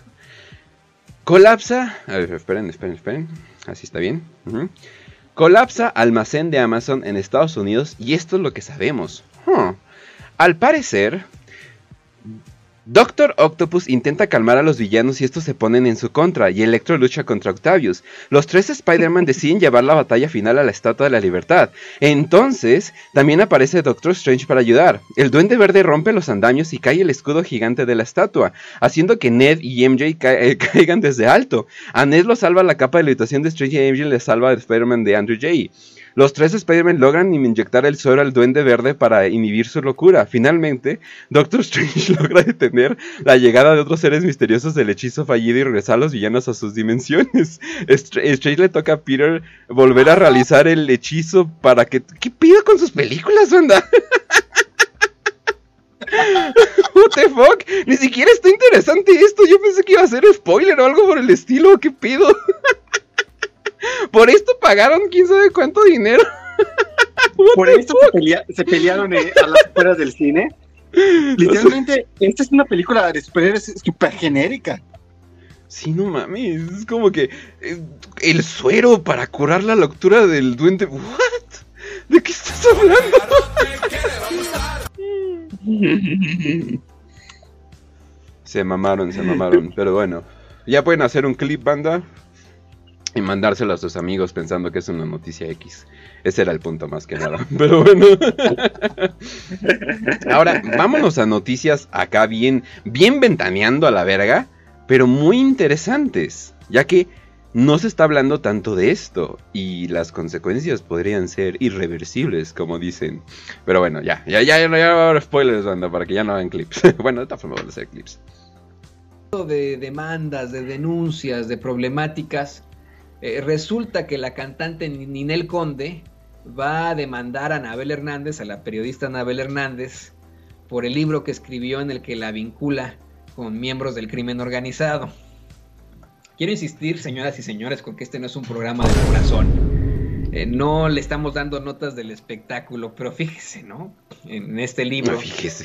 A: Colapsa. A ver, esperen, esperen, esperen. Así está bien. Colapsa almacén de Amazon en Estados Unidos y esto es lo que sabemos. Al parecer, Doctor Octopus intenta calmar a los villanos y estos se ponen en su contra, y Electro lucha contra Octavius. Los tres Spider-Man deciden llevar la batalla final a la Estatua de la Libertad. Entonces, también aparece Doctor Strange para ayudar. El Duende Verde rompe los andamios y cae el escudo gigante de la estatua, haciendo que Ned y MJ eh, caigan desde alto. A Ned lo salva la capa de levitación de Strange y MJ le salva a Spider-Man de Andrew J. Los tres Spider-Man logran inyectar el suero al duende verde para inhibir su locura. Finalmente, Doctor Strange logra detener la llegada de otros seres misteriosos del hechizo fallido y regresar a los villanos a sus dimensiones. Strange le toca a Peter volver a realizar el hechizo para que... ¿Qué pido con sus películas, banda? What the fuck? Ni siquiera está interesante esto. Yo pensé que iba a ser spoiler o algo por el estilo. ¿Qué pido? Por esto pagaron quién sabe cuánto dinero.
B: Por esto se, pelearon eh, a las afueras del cine. Literalmente, esta es una película de superhéroes súper genérica.
A: Sí, no mames, es como que eh, el suero para curar la locura del duende. ¿What? ¿De qué estás hablando? se mamaron, se mamaron, pero bueno. Ya pueden hacer un clip, banda y mandárselo a sus amigos pensando que es una noticia X. Ese era el punto más que nada. Pero bueno. Ahora, vámonos a noticias acá bien, bien ventaneando a la verga, pero muy interesantes, ya que no se está hablando tanto de esto y las consecuencias podrían ser irreversibles, como dicen. Pero bueno, ya, ya, ya, ya, ya va a haber spoilers, banda, para que ya no hagan clips. bueno, de esta forma van a ser clips.
E: De demandas, de denuncias, de problemáticas, eh, resulta que la cantante Ninel Conde va a demandar a Anabel Hernández, a la periodista Anabel Hernández, por el libro que escribió en el que la vincula con miembros del crimen organizado. Quiero insistir, señoras y señores, con que este no es un programa de corazón. Eh, no le estamos dando notas del espectáculo, pero fíjese, ¿no? En este libro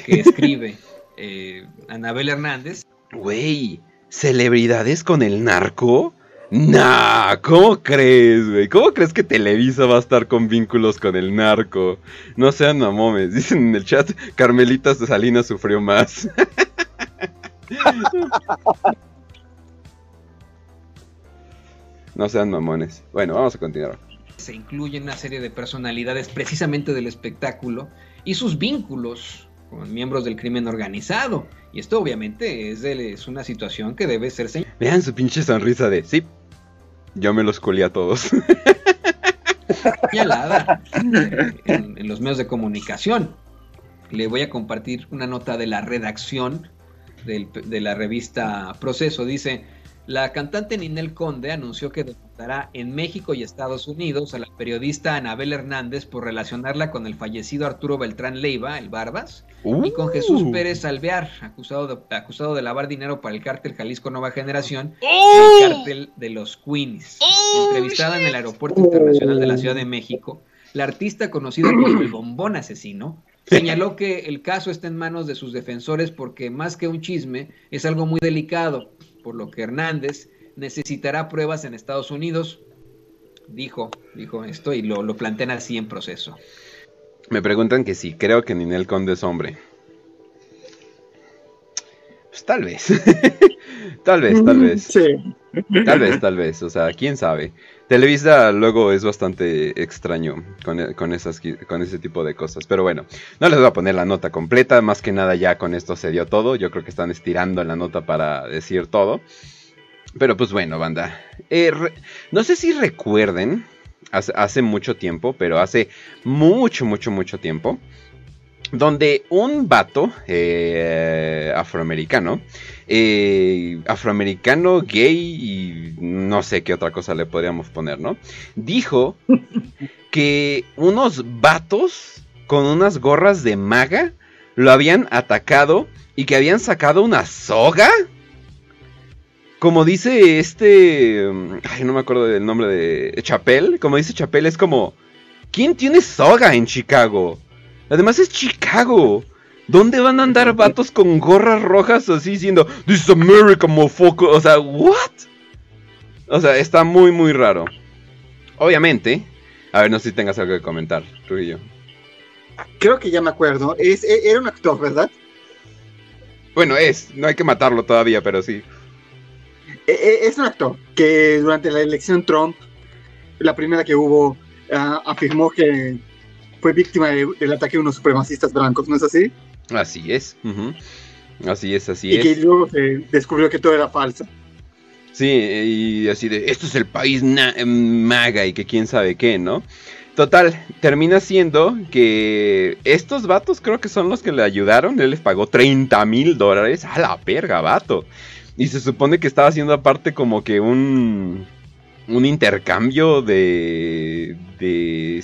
E: que escribe eh, Anabel Hernández.
A: Güey, ¿celebridades con el narco? Nah, ¿cómo crees, güey? ¿Cómo crees que Televisa va a estar con vínculos con el narco? No sean mamomes. Dicen en el chat, Carmelitas de Salinas sufrió más. no sean mamones. Bueno, vamos a continuar.
E: Se incluyen una serie de personalidades precisamente del espectáculo y sus vínculos con miembros del crimen organizado. Y esto obviamente es, es una situación que debe ser
A: Vean su pinche sonrisa de sí. Yo me los colé a todos.
E: Señalada en, en los medios de comunicación. Le voy a compartir una nota de la redacción de la revista Proceso. Dice, la cantante Ninel Conde anunció que demandará en México y Estados Unidos a la periodista Anabel Hernández por relacionarla con el fallecido Arturo Beltrán Leiva, el Barbas, y con Jesús uh. Pérez Alvear, acusado de, acusado de lavar dinero para el cártel Jalisco Nueva Generación y el ¡Oh! cártel de los Queens. ¡Oh, Entrevistada en el Aeropuerto Internacional de la Ciudad de México, la artista conocida como el bombón asesino señaló que el caso está en manos de sus defensores porque más que un chisme es algo muy delicado por lo que Hernández necesitará pruebas en Estados Unidos. Dijo, dijo esto y lo, lo plantean así en proceso.
A: Me preguntan que si creo que Ninel Conde es hombre. Pues tal vez. tal vez, tal vez. Sí. Tal vez, tal vez. O sea, quién sabe. Televisa luego es bastante extraño con, con, esas, con ese tipo de cosas. Pero bueno, no les voy a poner la nota completa. Más que nada ya con esto se dio todo. Yo creo que están estirando la nota para decir todo. Pero pues bueno, banda. Eh, no sé si recuerden, hace, hace mucho tiempo, pero hace mucho, mucho, mucho tiempo donde un vato eh, afroamericano, eh, afroamericano, gay y no sé qué otra cosa le podríamos poner, ¿no? Dijo que unos vatos con unas gorras de maga lo habían atacado y que habían sacado una soga. Como dice este... Ay, no me acuerdo del nombre de Chapel. Como dice Chapel, es como ¿Quién tiene soga en Chicago? Además es Chicago. ¿Dónde van a andar vatos con gorras rojas así diciendo This is America, motherfucker? O sea, ¿what? O sea, está muy, muy raro. Obviamente. A ver, no sé si tengas algo que comentar, yo.
B: Creo que ya me acuerdo. Es, e, era un actor, ¿verdad?
A: Bueno, es. No hay que matarlo todavía, pero sí.
B: E, e, es un actor que durante la elección Trump, la primera que hubo, ah, afirmó que fue víctima del ataque de unos supremacistas blancos, ¿no es así?
A: Así es. Así es, así es.
B: Y que luego se descubrió que todo era falso.
A: Sí, y así de, esto es el país maga y que quién sabe qué, ¿no? Total, termina siendo que estos vatos creo que son los que le ayudaron. Él les pagó 30 mil dólares. A la verga, vato. Y se supone que estaba haciendo aparte como que un... Un intercambio de... de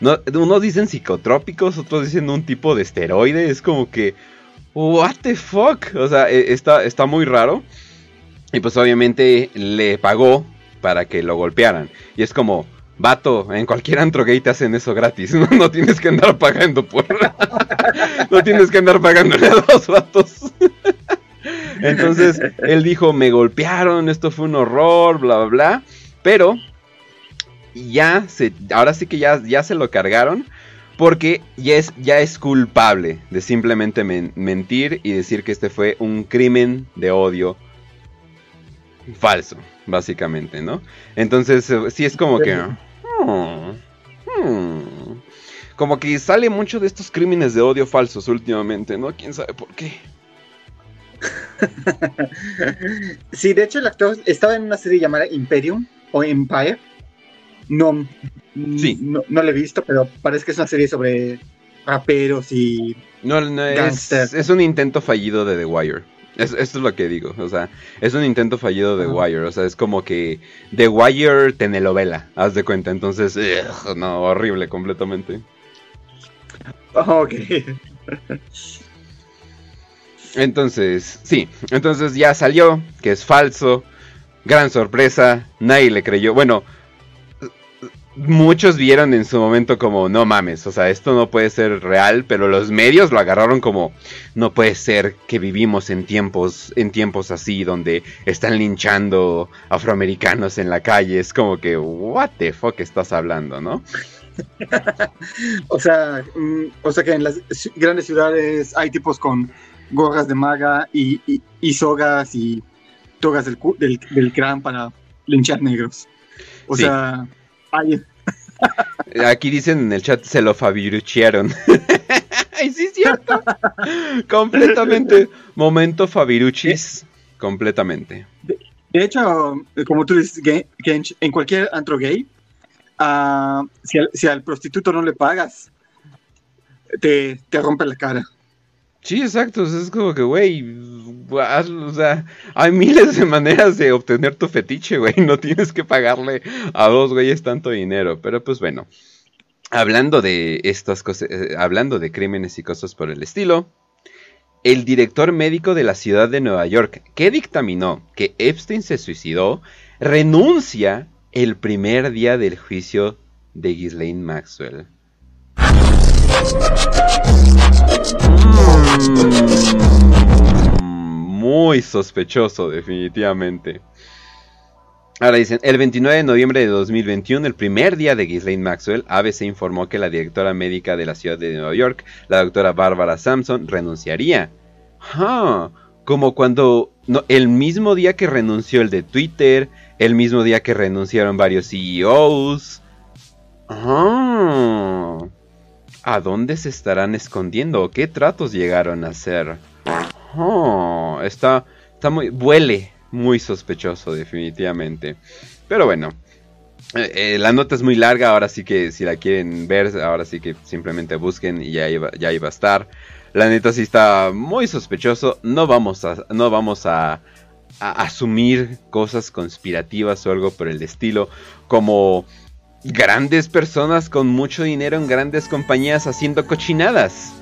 A: no, unos dicen psicotrópicos, otros dicen un tipo de esteroide. Es como que... What the fuck? O sea, e, está, está muy raro. Y pues obviamente le pagó para que lo golpearan. Y es como, vato, en cualquier antro gay te hacen eso gratis. No, tienes que andar pagando por... no tienes que andar pagándole a dos vatos. Entonces él dijo, me golpearon, esto fue un horror, bla, bla, bla. Pero ya se, ahora sí que ya, ya se lo cargaron. Porque ya es, ya es culpable de simplemente mentir y decir que este fue un crimen de odio falso, básicamente, ¿no? Entonces, eh, sí es como que... Hmm, hmm, como que sale mucho de estos crímenes de odio falsos últimamente, ¿no? ¿Quién sabe por qué?
B: sí, de hecho el actor estaba en una serie llamada Imperium o Empire. No, sí. no, no lo he visto, pero parece que es una serie sobre raperos y
A: no, no es, es, un intento fallido de The Wire. esto es lo que digo, o sea, es un intento fallido de The Wire, o sea, es como que The Wire telenovela, haz de cuenta, entonces, no, horrible completamente.
B: Ok.
A: Entonces, sí, entonces ya salió, que es falso, gran sorpresa, nadie le creyó, bueno, muchos vieron en su momento como, no mames, o sea, esto no puede ser real, pero los medios lo agarraron como, no puede ser que vivimos en tiempos, en tiempos así, donde están linchando afroamericanos en la calle, es como que, what the fuck estás hablando, ¿no?
B: o sea, mm, o sea que en las grandes ciudades hay tipos con gorras de maga y, sogas y togas del, del, del crán para linchar negros. O sea,
A: Aquí dicen en el chat, se lo fabiruchearon. Ay, sí, es cierto. completamente. Momento Fabiruchis. completamente.
B: De, hecho, como tú dices, Gench, en cualquier antro gay, uh, si, al, si, al, prostituto no le pagas, te, te rompe la cara.
A: Sí, exacto. Es como que, güey, o sea, hay miles de maneras de obtener tu fetiche, güey. No tienes que pagarle a dos güeyes tanto dinero. Pero pues bueno, hablando de estas cosas, eh, hablando de crímenes y cosas por el estilo, el director médico de la ciudad de Nueva York, que dictaminó que Epstein se suicidó, renuncia el primer día del juicio de Ghislaine Maxwell. Muy sospechoso, definitivamente. Ahora dicen, el 29 de noviembre de 2021, el primer día de Ghislaine Maxwell, ABC informó que la directora médica de la ciudad de Nueva York, la doctora Barbara Sampson, renunciaría. como cuando el mismo día que renunció el de Twitter, el mismo día que renunciaron varios CEOs. ¿A dónde se estarán escondiendo? ¿Qué tratos llegaron a hacer? Oh, está, está muy... Huele muy sospechoso definitivamente. Pero bueno, eh, eh, la nota es muy larga, ahora sí que si la quieren ver, ahora sí que simplemente busquen y ya iba, ya iba a estar. La neta sí está muy sospechoso, no vamos a, no vamos a, a asumir cosas conspirativas o algo por el estilo, como grandes personas con mucho dinero en grandes compañías haciendo cochinadas.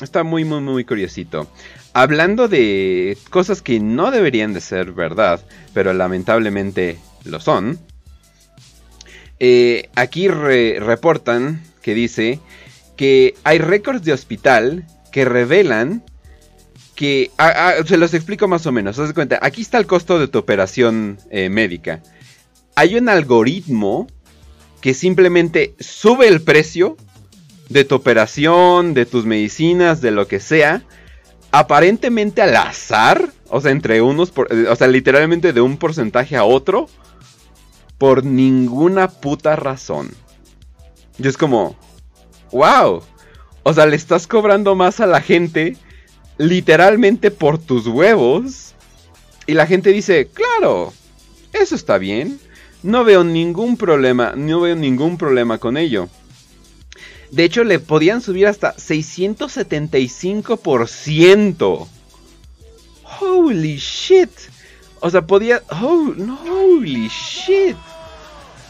A: Está muy, muy, muy curiosito. Hablando de cosas que no deberían de ser verdad, pero lamentablemente lo son. Eh, aquí reportan que dice que hay récords de hospital que revelan que... Ah, ah, se los explico más o menos. Cuenta, aquí está el costo de tu operación eh, médica. Hay un algoritmo que simplemente sube el precio de tu operación, de tus medicinas, de lo que sea, aparentemente al azar, o sea, entre unos, eh, o sea, literalmente de un porcentaje a otro, por ninguna puta razón. Y es como, wow, o sea, le estás cobrando más a la gente, literalmente por tus huevos, y la gente dice, claro, eso está bien, no veo ningún problema, no veo ningún problema con ello. De hecho, le podían subir hasta 675%. Holy shit. O sea, podía... Oh, holy shit.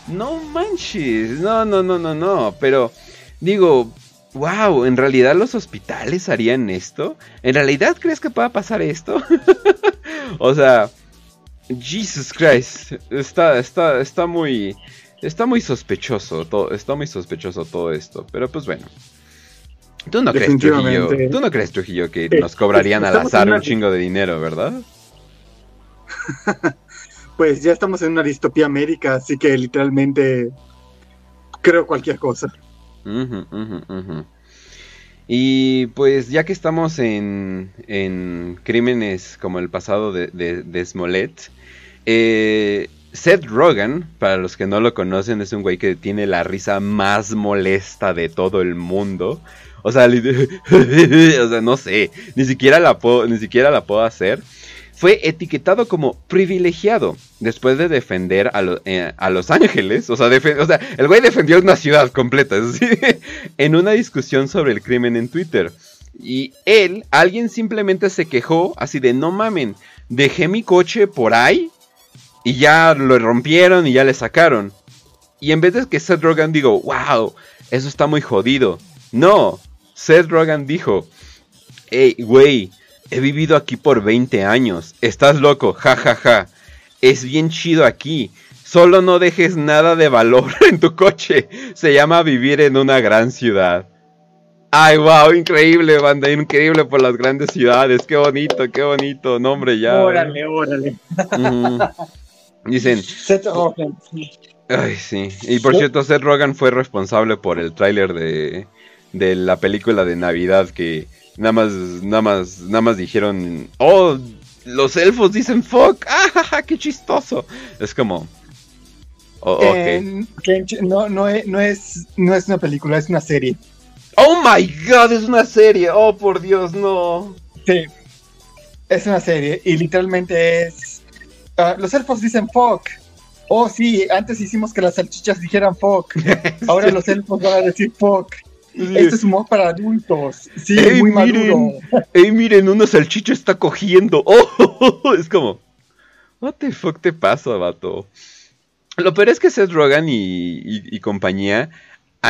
A: No manches. No, no, no, no, no. Pero digo, wow, ¿en realidad los hospitales harían esto? ¿En realidad crees que pueda pasar esto? o sea, Jesus Christ. Está, está, está muy... Está muy sospechoso todo, está muy sospechoso todo esto, pero pues bueno. Tú no crees, Trujillo, tú no crees, Trujillo, que nos cobrarían al azar un chingo de dinero, ¿verdad?
B: pues ya estamos en una distopía médica, así que literalmente creo cualquier cosa.
A: Y pues ya que estamos en, en crímenes como el pasado de, de, de Smollett, eh, Seth Rogen, para los que no lo conocen, es un güey que tiene la risa más molesta de todo el mundo. O sea, no sé, ni siquiera la puedo, ni siquiera la puedo hacer. Fue etiquetado como privilegiado después de defender a, eh, Los Ángeles. O sea, o sea, el güey defendió una ciudad completa, en una discusión sobre el crimen en Twitter. Y él, alguien simplemente se quejó así de no mamen, dejé mi coche por ahí y ya lo rompieron y ya le sacaron. Y en vez de que Seth Rogen digo, wow, eso está muy jodido. No, Seth Rogen dijo, hey, güey, he vivido aquí por 20 años. Estás loco, ja, ja, ja. Es bien chido aquí. Solo no dejes nada de valor en tu coche. Se llama vivir en una gran ciudad. Ay, wow, increíble, banda, increíble por las grandes ciudades. Qué bonito, qué bonito. Nombre ya.
B: Órale, órale.
A: Dicen.
B: Seth Rogen.
A: Ay, sí. Y por cierto, Seth Rogen fue responsable por el tráiler de, de la película de Navidad que nada más, nada más, nada más dijeron, oh, los elfos dicen fuck, ah, qué chistoso. Es como,
B: oh, eh, no, no, es, no, es, no es una película, es una serie.
A: Oh my god, es una serie. Oh, por Dios, no.
B: Sí, es una serie y literalmente es Ah, los elfos dicen fuck. Oh, sí, antes hicimos que las salchichas dijeran fuck. Ahora los elfos van a decir fuck. Este es humor para adultos. Sí, muy maduro.
A: Ey, miren, una salchicha está cogiendo. Oh, es como, what the fuck te pasa, vato. Lo peor es que Seth Rogen y compañía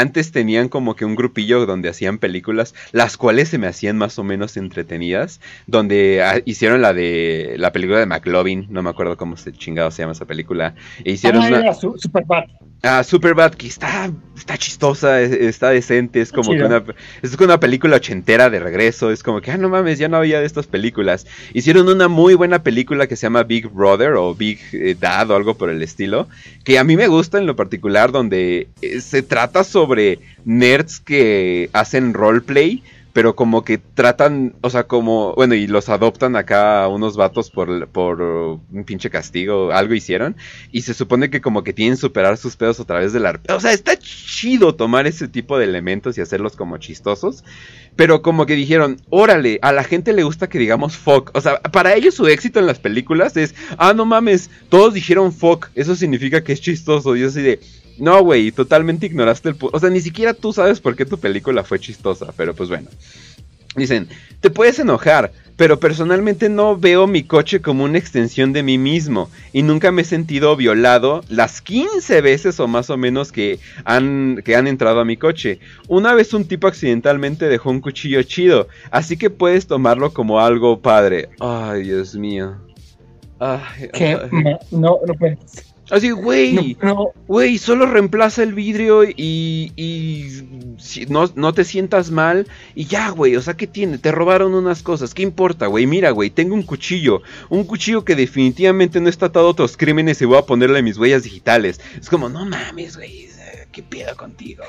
A: antes tenían como que un grupillo donde hacían películas, las cuales se me hacían más o menos entretenidas, donde ah, hicieron la de la película de McLovin, no me acuerdo cómo se chingado se llama esa película, e hicieron
B: ah, una... Superbad.
A: Ah, Superbad, que está, está chistosa, está decente, es como que una, es una película ochentera de regreso, es como que, ah, no mames, ya no había de estas películas. Hicieron una muy buena película que se llama Big Brother o Big eh, Dad o algo por el estilo, que a mí me gusta en lo particular, donde eh, se trata sobre nerds que hacen roleplay pero como que tratan, o sea, como, bueno, y los adoptan acá unos vatos por, por un pinche castigo, algo hicieron, y se supone que como que tienen superar sus pedos a través del arte. O sea, está chido tomar ese tipo de elementos y hacerlos como chistosos, pero como que dijeron, órale, a la gente le gusta que digamos fuck, o sea, para ellos su éxito en las películas es, ah, no mames, todos dijeron fuck, eso significa que es chistoso, y yo así de... No, güey, totalmente ignoraste el... O sea, ni siquiera tú sabes por qué tu película fue chistosa, pero pues bueno. Dicen, te puedes enojar, pero personalmente no veo mi coche como una extensión de mí mismo y nunca me he sentido violado las 15 veces o más o menos que han, que han entrado a mi coche. Una vez un tipo accidentalmente dejó un cuchillo chido, así que puedes tomarlo como algo padre. Ay, Dios mío.
B: Ay, ¿Qué? No, no puedes.
A: Así, güey, güey, solo reemplaza el vidrio y, y no, no, te sientas mal y ya, güey, o sea, ¿qué tiene? Te robaron unas cosas, ¿qué importa, güey? Mira, güey, tengo un cuchillo, un cuchillo que definitivamente no está atado a otros crímenes y voy a ponerle mis huellas digitales. Es como, no mames, güey, ¿qué pedo contigo?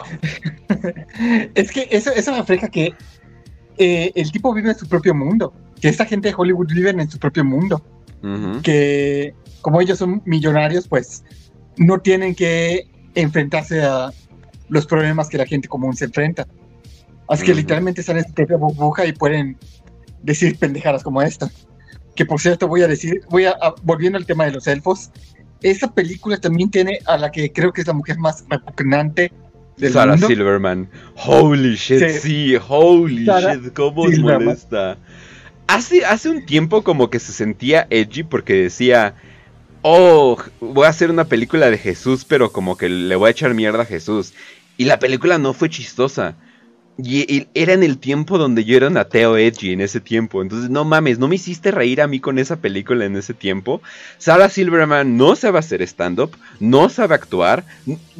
B: es que eso, eso me refleja que eh, el tipo vive en su propio mundo, que esta gente de Hollywood vive en su propio mundo, que como ellos son millonarios, pues no tienen que enfrentarse a los problemas que la gente común se enfrenta. Así que literalmente están en su propia burbuja y pueden decir pendejadas como esta. Que por cierto voy a decir, voy a, volviendo al tema de los elfos, esa película también tiene a la que creo que es la mujer más repugnante
A: del Sarah Silverman. Holy shit, sí, holy shit, cómo molesta. Hace, hace un tiempo como que se sentía edgy porque decía, oh, voy a hacer una película de Jesús, pero como que le voy a echar mierda a Jesús. Y la película no fue chistosa. Y, era en el tiempo donde yo era un ateo edgy en ese tiempo. Entonces, no mames, no me hiciste reír a mí con esa película en ese tiempo. Sarah Silverman no sabe hacer stand-up, no sabe actuar.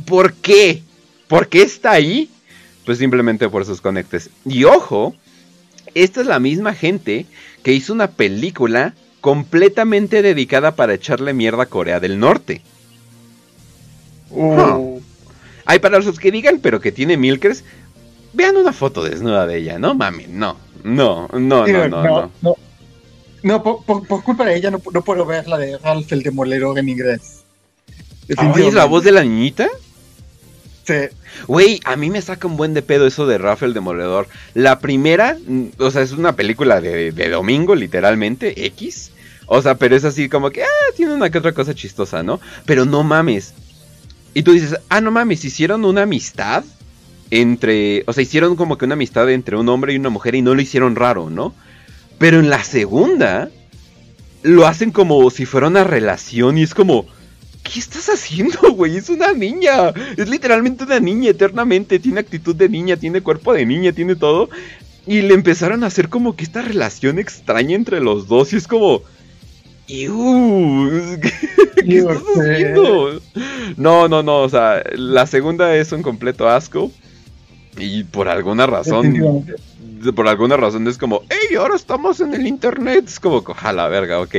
A: ¿Por qué? ¿Por qué está ahí? Pues simplemente por sus conectes. Y ojo, esta es la misma gente que hizo una película completamente dedicada para echarle mierda a Corea del Norte. Hay para los que digan, pero que tiene Milkers, vean una foto desnuda de ella, no mami, no, no, no, no, no, no.
B: No, por, culpa de ella no, puedo ver la de Ralph el Demoledor en inglés.
A: ¿Es la voz de la niñita?
B: Sí.
A: Güey, a mí me saca un buen de pedo eso de Ralph el Demoledor. La primera, mm, o sea, es una película de, de domingo, literalmente, X. O sea, pero es así como que, ah, tiene una que otra cosa chistosa, ¿no? Pero no mames. Y tú dices, ah, no mames, hicieron una amistad entre, o sea, hicieron como que una amistad entre un hombre y una mujer y no lo hicieron raro, ¿no? Pero en la segunda, lo hacen como si fuera una relación y es como, ¿qué estás haciendo, güey? Es una niña, es literalmente una niña eternamente, tiene actitud de niña, tiene cuerpo de niña, tiene todo. Y le empezaron a hacer como que esta relación extraña entre los dos y es como... ¿Qué, estás haciendo? No, no, no, o sea, la segunda es un completo asco. Y por alguna razón, por alguna razón es como, hey, ahora estamos en el internet. Es como, la verga, ok.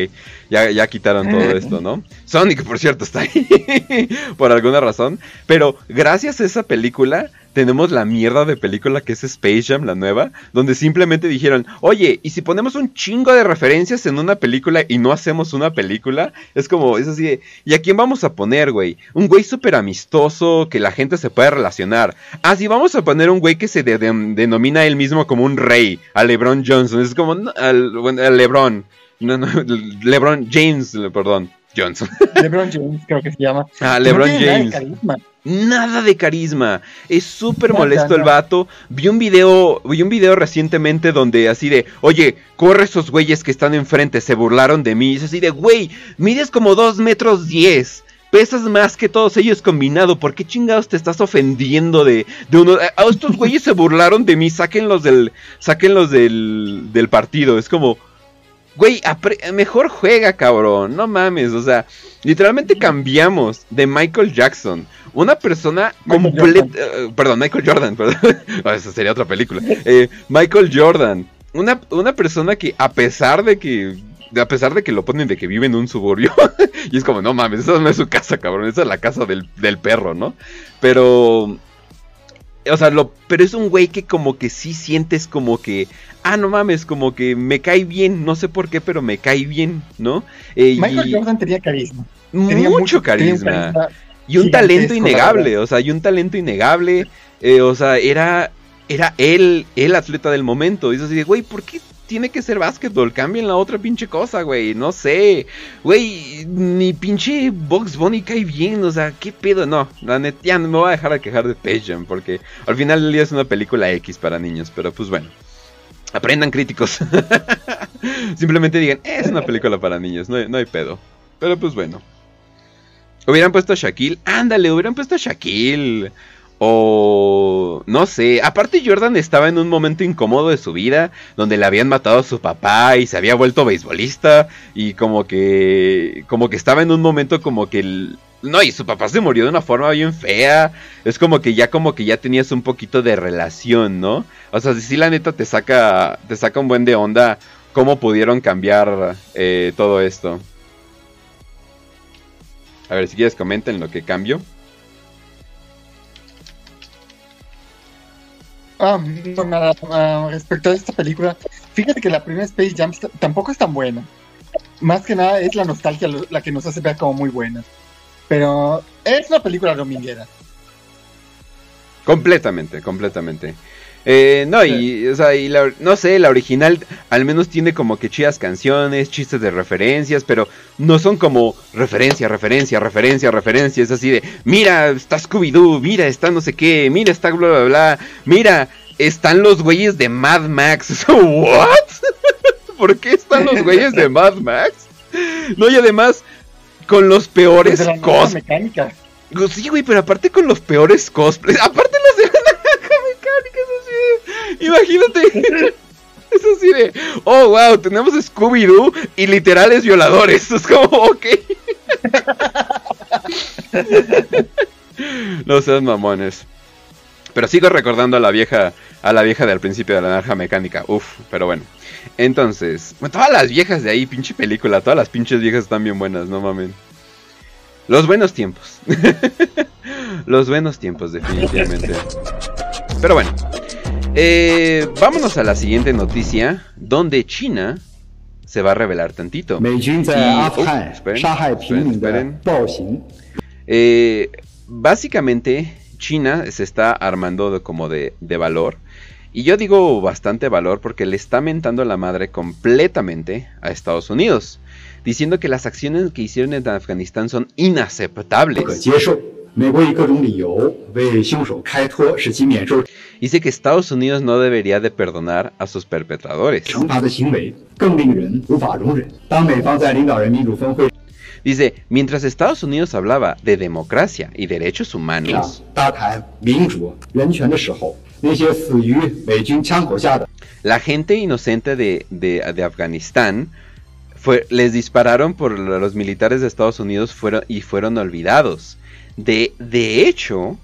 A: Ya, ya quitaron todo esto, ¿no? Sonic, por cierto, está ahí. por alguna razón. Pero gracias a esa película, tenemos la mierda de película que es Space Jam, la nueva, donde simplemente dijeron, oye, ¿y si ponemos un chingo de referencias en una película y no hacemos una película? Es como, es así ¿y a quién vamos a poner, güey? Un güey súper amistoso, que la gente se pueda relacionar. Ah, vamos a poner un güey que se denomina él mismo como un rey, a LeBron Johnson. Es como, al, LeBron. No, no, LeBron James, perdón. Johnson.
B: LeBron James, creo que se llama.
A: Ah, LeBron James. Nada de carisma. Es súper molesto el vato. Vi un video, vi un video recientemente donde así de, oye, corre esos güeyes que están enfrente, se burlaron de mí. Es así de, güey, mides como 2 metros 10. Pesas más que todos ellos combinado. ¿Por qué chingados te estás ofendiendo de, de uno? A estos güeyes se burlaron de mí. Sáquenlos del, sáquenlos del, del partido. Es como, Güey, mejor juega, cabrón. No mames. O sea, literalmente cambiamos de Michael Jackson. Una persona completa. Eh, perdón, Michael Jordan. Perdón. Oh, esa sería otra película. Eh, Michael Jordan. Una, una persona que, a pesar de que a pesar de que lo ponen de que vive en un suburbio, y es como, no mames, esa no es su casa, cabrón, esa es la casa del, del perro, ¿no? Pero, o sea, lo, pero es un güey que como que sí sientes como que, ah, no mames, como que me cae bien, no sé por qué, pero me cae bien, ¿no?
B: Eh, Michael Jordan tenía carisma.
A: mucho, carisma. y un talento innegable, o sea, y un talento innegable, eh, o sea, era, era él, el atleta del momento. Y es así güey, ¿por qué tiene que ser básquetbol. Cambien la otra pinche cosa, güey. No sé. Güey, ni pinche Box Bunny cae bien. O sea, ¿qué pedo? No, la neta, ya no me voy a dejar de quejar de Space Porque al final del día es una película X para niños. Pero pues bueno. Aprendan críticos. Simplemente digan, es una película para niños. No, no hay pedo. Pero pues bueno. Hubieran puesto a Shaquille. Ándale, hubieran puesto a Shaquille. O no sé, aparte Jordan estaba en un momento incómodo de su vida, donde le habían matado a su papá y se había vuelto beisbolista y como que como que estaba en un momento como que el, no, y su papá se murió de una forma bien fea. Es como que ya como que ya tenías un poquito de relación, ¿no? O sea, si la neta te saca te saca un buen de onda cómo pudieron cambiar eh, todo esto. A ver, si quieres comenten lo que cambio.
B: Ah, no, nada, ah, respecto a esta película, fíjate que la primera Space Jam tampoco es tan buena. Más que nada es la nostalgia la que nos hace ver como muy buena. Pero es una película dominguera.
A: Completamente, completamente. Eh, no, y, o sea, y la- no sé, la original al menos tiene como que chidas canciones, chistes de referencias, pero no son como referencia, referencia, referencia, referencia. Es así de, mira, está Scooby-Doo, mira, está no sé qué, mira, está bla, bla, bla, mira, están los güeyes de Mad Max. ¿What? ¿Por qué están los güeyes de Mad Max? No, y además, con los peores
B: De la naranja
A: cos
B: mecánica.
A: Digo, Sí, güey, pero aparte con los peores cosplays. Aparte los de la naranja mecánica, es así de- Imagínate. Es así de. Oh, wow, tenemos Scooby-Doo y literales violadores. Es como, ok. no seas mamones. Pero sigo recordando a la vieja. A la vieja del principio de la naranja mecánica. Uf, pero bueno. Entonces, todas las viejas de ahí, pinche película, todas las pinches viejas están bien buenas, no mamen. Los buenos tiempos. Los buenos tiempos, definitivamente. Pero bueno. Eh, vámonos a la siguiente noticia, donde China se va a revelar tantito. Oh, eh, básicamente, China se está armando como de, valor. Y yo digo bastante valor porque le está mentando la madre completamente a Estados Unidos, diciendo que las acciones que hicieron en Afganistán son inaceptables
F: 美国以各种理由为凶手开脱，使其免受
A: Dice que Estados Unidos no debería de perdonar a sus perpetradores.
F: 惩罚的行为，更令人无法容忍。当美方在领导人民主峰会
A: Dice, mientras Estados Unidos hablaba de democracia y derechos
F: 上
A: humanos,
F: 大谈民主人权的时候，那些死于美军枪口下的
A: la gente inocente de, de- de Afganistán fue, les dispararon por los militares de Estados Unidos fueron, y fueron olvidados. De, de hecho,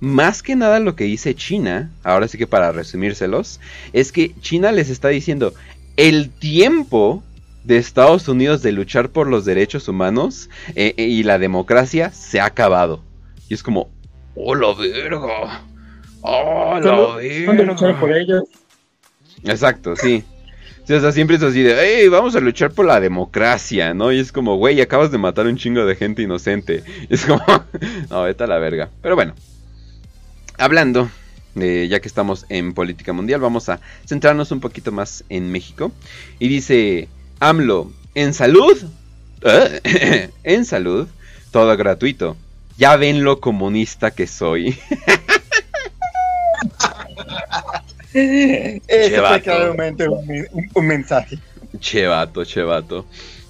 A: más que nada lo que dice China, ahora sí que para resumírselos, es que China les está diciendo, el tiempo de Estados Unidos de luchar por los derechos humanos eh, eh, y la democracia se ha acabado. Y es como, ¡oh, la verga! ¡Oh, la
B: por ellos.
A: Exacto, sí. O sea, siempre es así de, hey, vamos a luchar por la democracia, ¿no? Y es como, güey, acabas de matar un chingo de gente inocente. Es como, no, vete a la verga. Pero bueno, hablando, ya que estamos en política mundial, vamos a centrarnos un poquito más en México. Y dice, AMLO, en salud, ¿Eh? en salud, todo gratuito. Ya ven lo comunista que soy. Vato.
B: fue claramente un, un- un mensaje.
A: Chevato, chevato.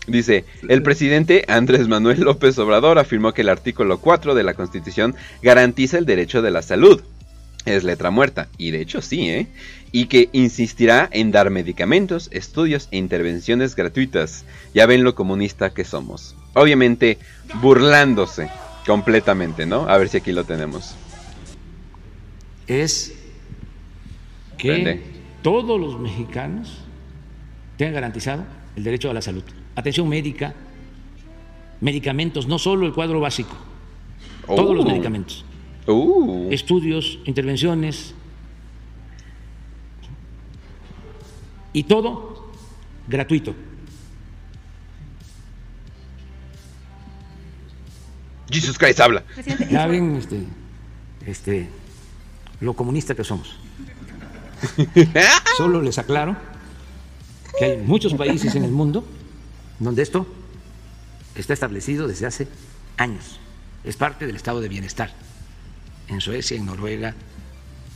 A: Dice, el presidente Andrés Manuel López Obrador afirmó que el artículo 4 de la Constitución garantiza el derecho de la salud. Es letra muerta, y de hecho sí, ¿eh? Y que insistirá en dar medicamentos, estudios e intervenciones gratuitas. Ya ven lo comunista que somos. Obviamente, burlándose completamente, ¿no? A ver si aquí lo tenemos.
G: es que
A: Prende.
G: todos los mexicanos tengan garantizado el derecho a la salud. Atención médica, medicamentos, no solo el cuadro básico, todos los
A: Oh.
G: medicamentos,
A: Uh.
G: estudios, intervenciones y todo gratuito.
A: Jesus Christ habla.
G: Ya ven este, este, lo comunista que somos. Solo les aclaro que hay muchos países en el mundo donde esto está establecido desde hace años. Es parte del estado de bienestar. En Suecia, en Noruega,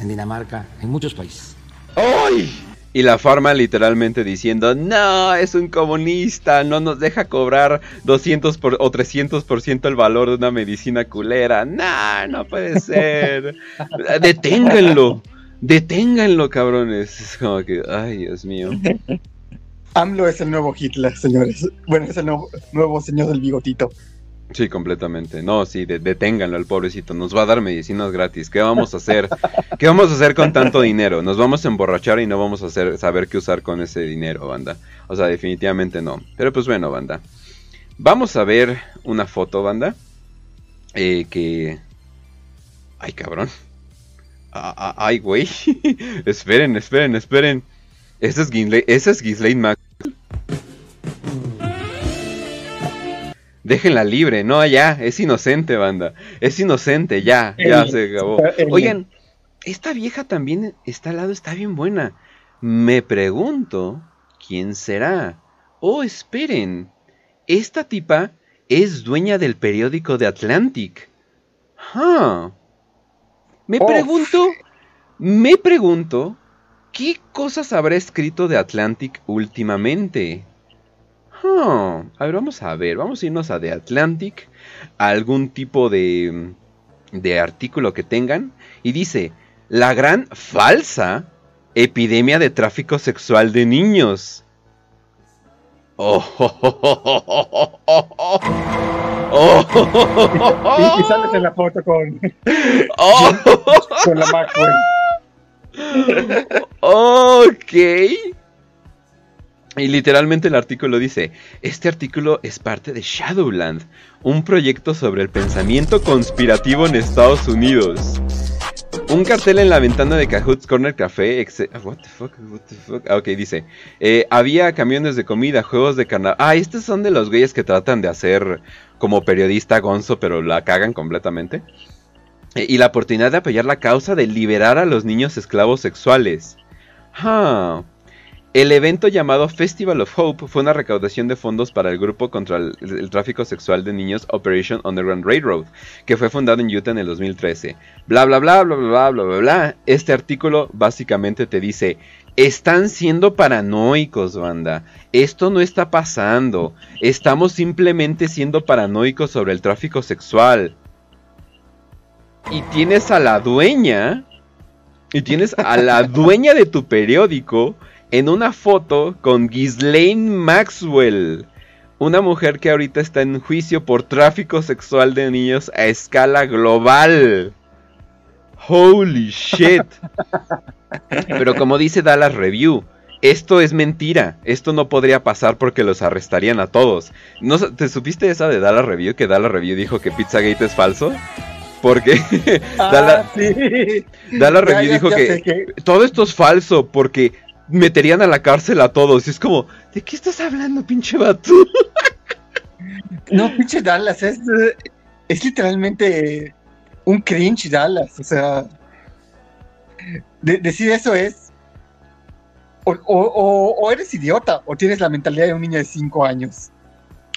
G: en Dinamarca, en muchos países.
A: ¡Ay! Y la farma literalmente diciendo, no, es un comunista, no nos deja cobrar 200 por, o 300% el valor de una medicina culera. No, no puede ser. Deténganlo. Deténganlo, cabrones. Es como que, ay, Dios mío.
B: AMLO es el nuevo Hitler, señores. Bueno, es el nuevo, nuevo señor del bigotito.
A: Sí, completamente. No, sí, deténganlo al pobrecito. Nos va a dar medicinas gratis. ¿Qué vamos a hacer? ¿Qué vamos a hacer con tanto dinero? Nos vamos a emborrachar y no vamos a hacer, saber qué usar con ese dinero, banda. O sea, definitivamente no. Pero pues bueno, banda. Vamos a ver una foto, banda. Eh, que... Ay, cabrón. Ah, ah, ay, güey. esperen, esperen, esperen. Ese es Ghislaine, ese es Ghislaine Max. Déjenla libre, no, ya, es inocente, banda. Es inocente, ya, ya se acabó. Oigan, esta vieja también está al lado, está bien buena. Me pregunto, ¿quién será? Oh, esperen. Esta tipa es dueña del periódico de Atlantic. Me oh. pregunto, me pregunto, ¿qué cosas habrá escrito de Atlantic últimamente? a ver, vamos a ver, vamos a irnos a The Atlantic, a algún tipo de, de artículo que tengan, y dice, la gran falsa epidemia de tráfico sexual de niños. Oh,
B: y, sales en la foto con, con la Maxwell.
A: Ok. Y literalmente el artículo dice, este artículo es parte de Shadowland, un proyecto sobre el pensamiento conspirativo en Estados Unidos. Un cartel en la ventana de Cahoot's Corner Café. What the fuck, what the fuck. Ah, ok, dice. Eh, había camiones de comida, juegos de carnaval. Ah, estos son de los güeyes que tratan de hacer como periodista gonzo, pero la cagan completamente. Eh, y la oportunidad de apoyar la causa de liberar a los niños esclavos sexuales. Ah. El evento llamado Festival of Hope fue una recaudación de fondos para el grupo contra el, tráfico sexual de niños Operation Underground Railroad, que fue fundado en Utah en el 2013. Bla bla bla bla bla bla bla bla. Este artículo básicamente te dice, están siendo paranoicos, banda. Esto no está pasando. Estamos simplemente siendo paranoicos sobre el tráfico sexual. Y tienes a la dueña. Y tienes a la dueña de tu periódico en una foto con Ghislaine Maxwell, una mujer que ahorita está en juicio por tráfico sexual de niños a escala global. Holy shit. Pero como dice Dallas Review, esto es mentira. Esto no podría pasar porque los arrestarían a todos. ¿No, ¿Te supiste esa de Dallas Review? Que Dallas Review dijo que Pizzagate es falso. Porque ah, Dallas, Review dijo que todo esto es falso porque meterían a la cárcel a todos. Y es como, ¿de qué estás hablando, pinche vato?
B: No, pinche Dallas, es, es literalmente un cringe Dallas. O sea, decir eso es. O, eres idiota o tienes la mentalidad de un niño de 5 años.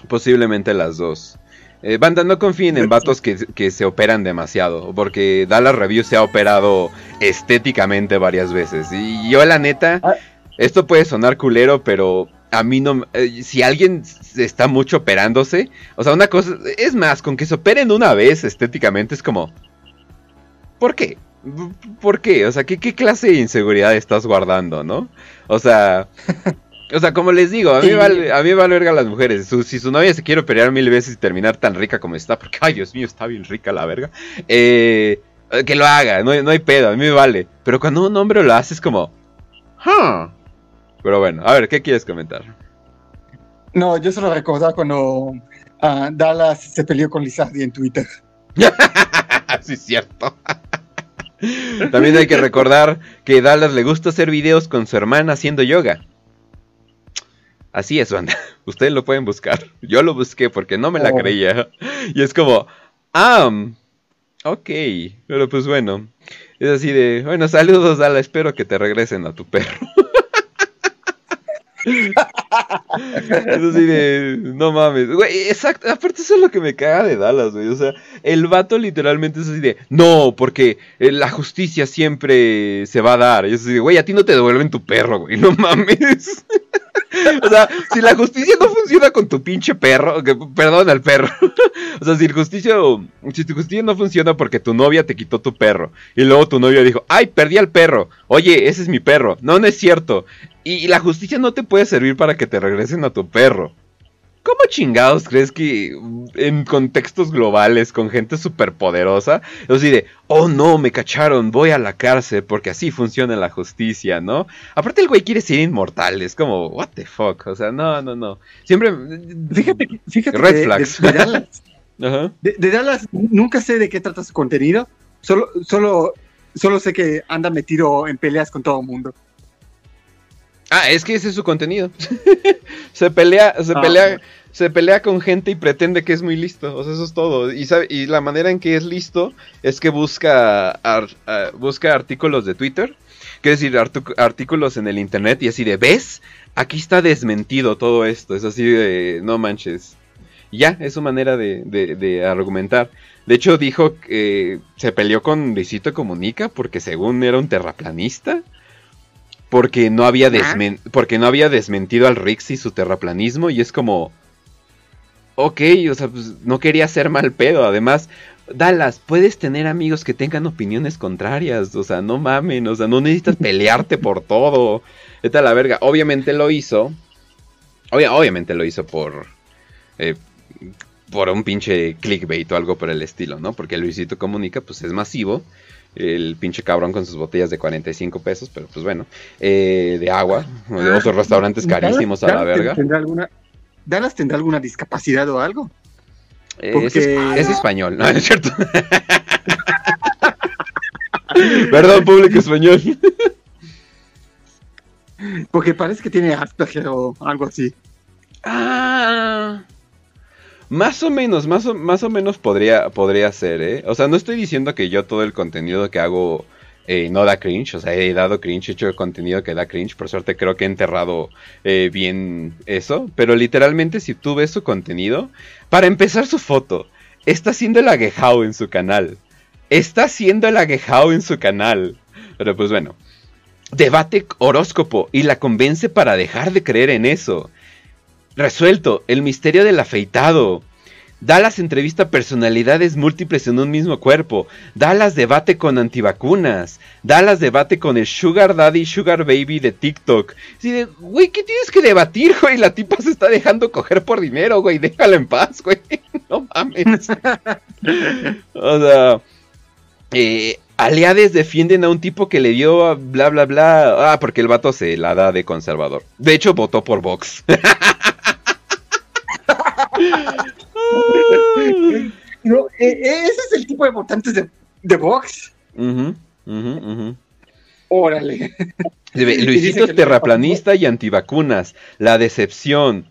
A: Posiblemente las dos. Eh, banda, no confíen en vatos que, que, se operan demasiado, porque Dallas Review se ha operado estéticamente varias veces. Y yo, la neta, ah. esto puede sonar culero, pero a mí no. Eh, si alguien está mucho operándose, o sea, una cosa. Es más, con que se operen una vez estéticamente es como. ¿Por qué? ¿Por qué? O sea, ¿qué, qué clase de inseguridad estás guardando, no? O sea. O sea, como les digo, a mí, vale, a mí vale verga las mujeres. si su novia se quiere operar mil veces y terminar tan rica como está, porque, ay, Dios mío, está bien rica la verga, eh, que lo haga, no, hay pedo, a mí me vale. Pero cuando un hombre lo hace es como, huh. Pero bueno, a ver, ¿qué quieres comentar?
B: No, yo solo recordaba cuando uh, Dallas se peleó con Lizardi en Twitter.
A: sí, es cierto. También hay que recordar que Dallas le gusta hacer videos con su hermana haciendo yoga. Así es, banda. Ustedes lo pueden buscar. Yo lo busqué porque no me la oh. creía. Y es como, ah, ok. Pero pues bueno. Es así de, bueno, saludos, Dala. Espero que te regresen a tu perro. es así de, no mames, güey, exacto, aparte eso es lo que me caga de Dallas, güey, o sea, el vato literalmente es así de, no, porque eh, la justicia siempre se va a dar, y es así de, güey, a ti no te devuelven tu perro, güey, no mames. o sea, si la justicia no funciona con tu pinche perro, que, perdón al perro. o sea, si el justicia, si tu justicia no funciona porque tu novia te quitó tu perro y luego tu novia dijo, "Ay, perdí al perro." Oye, ese es mi perro. No, no es cierto. y la justicia no te puede servir para que te regresen a tu perro. ¿Cómo chingados crees que en contextos globales con gente superpoderosa, así de, oh no, me cacharon, voy a la cárcel porque así funciona la justicia, ¿no? Aparte el güey quiere ser inmortal, es como, what the fuck, o sea, no, no, no. Siempre...
B: Fíjate, fíjate Red flags. De, Dallas, de, Dallas, nunca sé de qué trata su contenido, solo, solo, solo sé que anda metido en peleas con todo el mundo.
A: Ah, es que ese es su contenido. se pelea, se ah, pelea, se pelea con gente y pretende que es muy listo. O sea, eso es todo. Y, y la manera en que es listo es que busca, busca artículos de Twitter. Que decir, artículos en el internet y así de, ¿ves? Aquí está desmentido todo esto. Es así de, no manches. Ya, es su manera de, de argumentar. De hecho, dijo que se peleó con Luisito Comunica porque según era un terraplanista porque no había, porque no había desmentido al Rix y su terraplanismo y es como... Ok, o sea, pues no quería ser mal pedo. Además, Dallas, puedes tener amigos que tengan opiniones contrarias. O sea, no mamen, o sea, no necesitas pelearte por todo. Esta la verga. Obviamente lo hizo. obviamente lo hizo por... Eh, por un pinche clickbait o algo por el estilo, ¿no? Porque Luisito Comunica, pues es masivo el pinche cabrón con sus botellas de 45 pesos, pero pues bueno, eh, de agua, de otros restaurantes carísimos a la verga.
B: ¿Tendrá alguna, ¿Dallas tendrá alguna discapacidad o algo?
A: Es, español, no, es cierto. Perdón, público español.
B: Porque parece que tiene Asperger o algo así.
A: Ah. Más o menos, más o, más o menos podría, podría ser, ¿eh? O sea, no estoy diciendo que yo todo el contenido que hago eh, no da cringe, o sea, he dado cringe, he hecho contenido que da cringe, por suerte creo que he enterrado eh, bien eso, pero literalmente si tú ves su contenido, para empezar su foto, está haciendo el aguejao en su canal, está haciendo el aguejao en su canal, pero pues bueno, debate horóscopo y la convence para dejar de creer en eso. Resuelto, el misterio del afeitado. Dallas entrevista personalidades múltiples en un mismo cuerpo. Dallas debate con antivacunas. Dallas debate con el Sugar Daddy, Sugar Baby de TikTok. Así de, güey, ¿qué tienes que debatir, güey? La tipa se está dejando coger por dinero, güey. Déjala en paz, güey. No mames. o sea, eh, aliades defienden a un tipo que le dio bla bla bla. Ah, porque el vato se la da de conservador. De hecho, votó por Vox.
B: no, e, e, ese es el tipo de votantes de, de Vox. Órale.
A: Luisito es terraplanista y antivacunas. La decepción.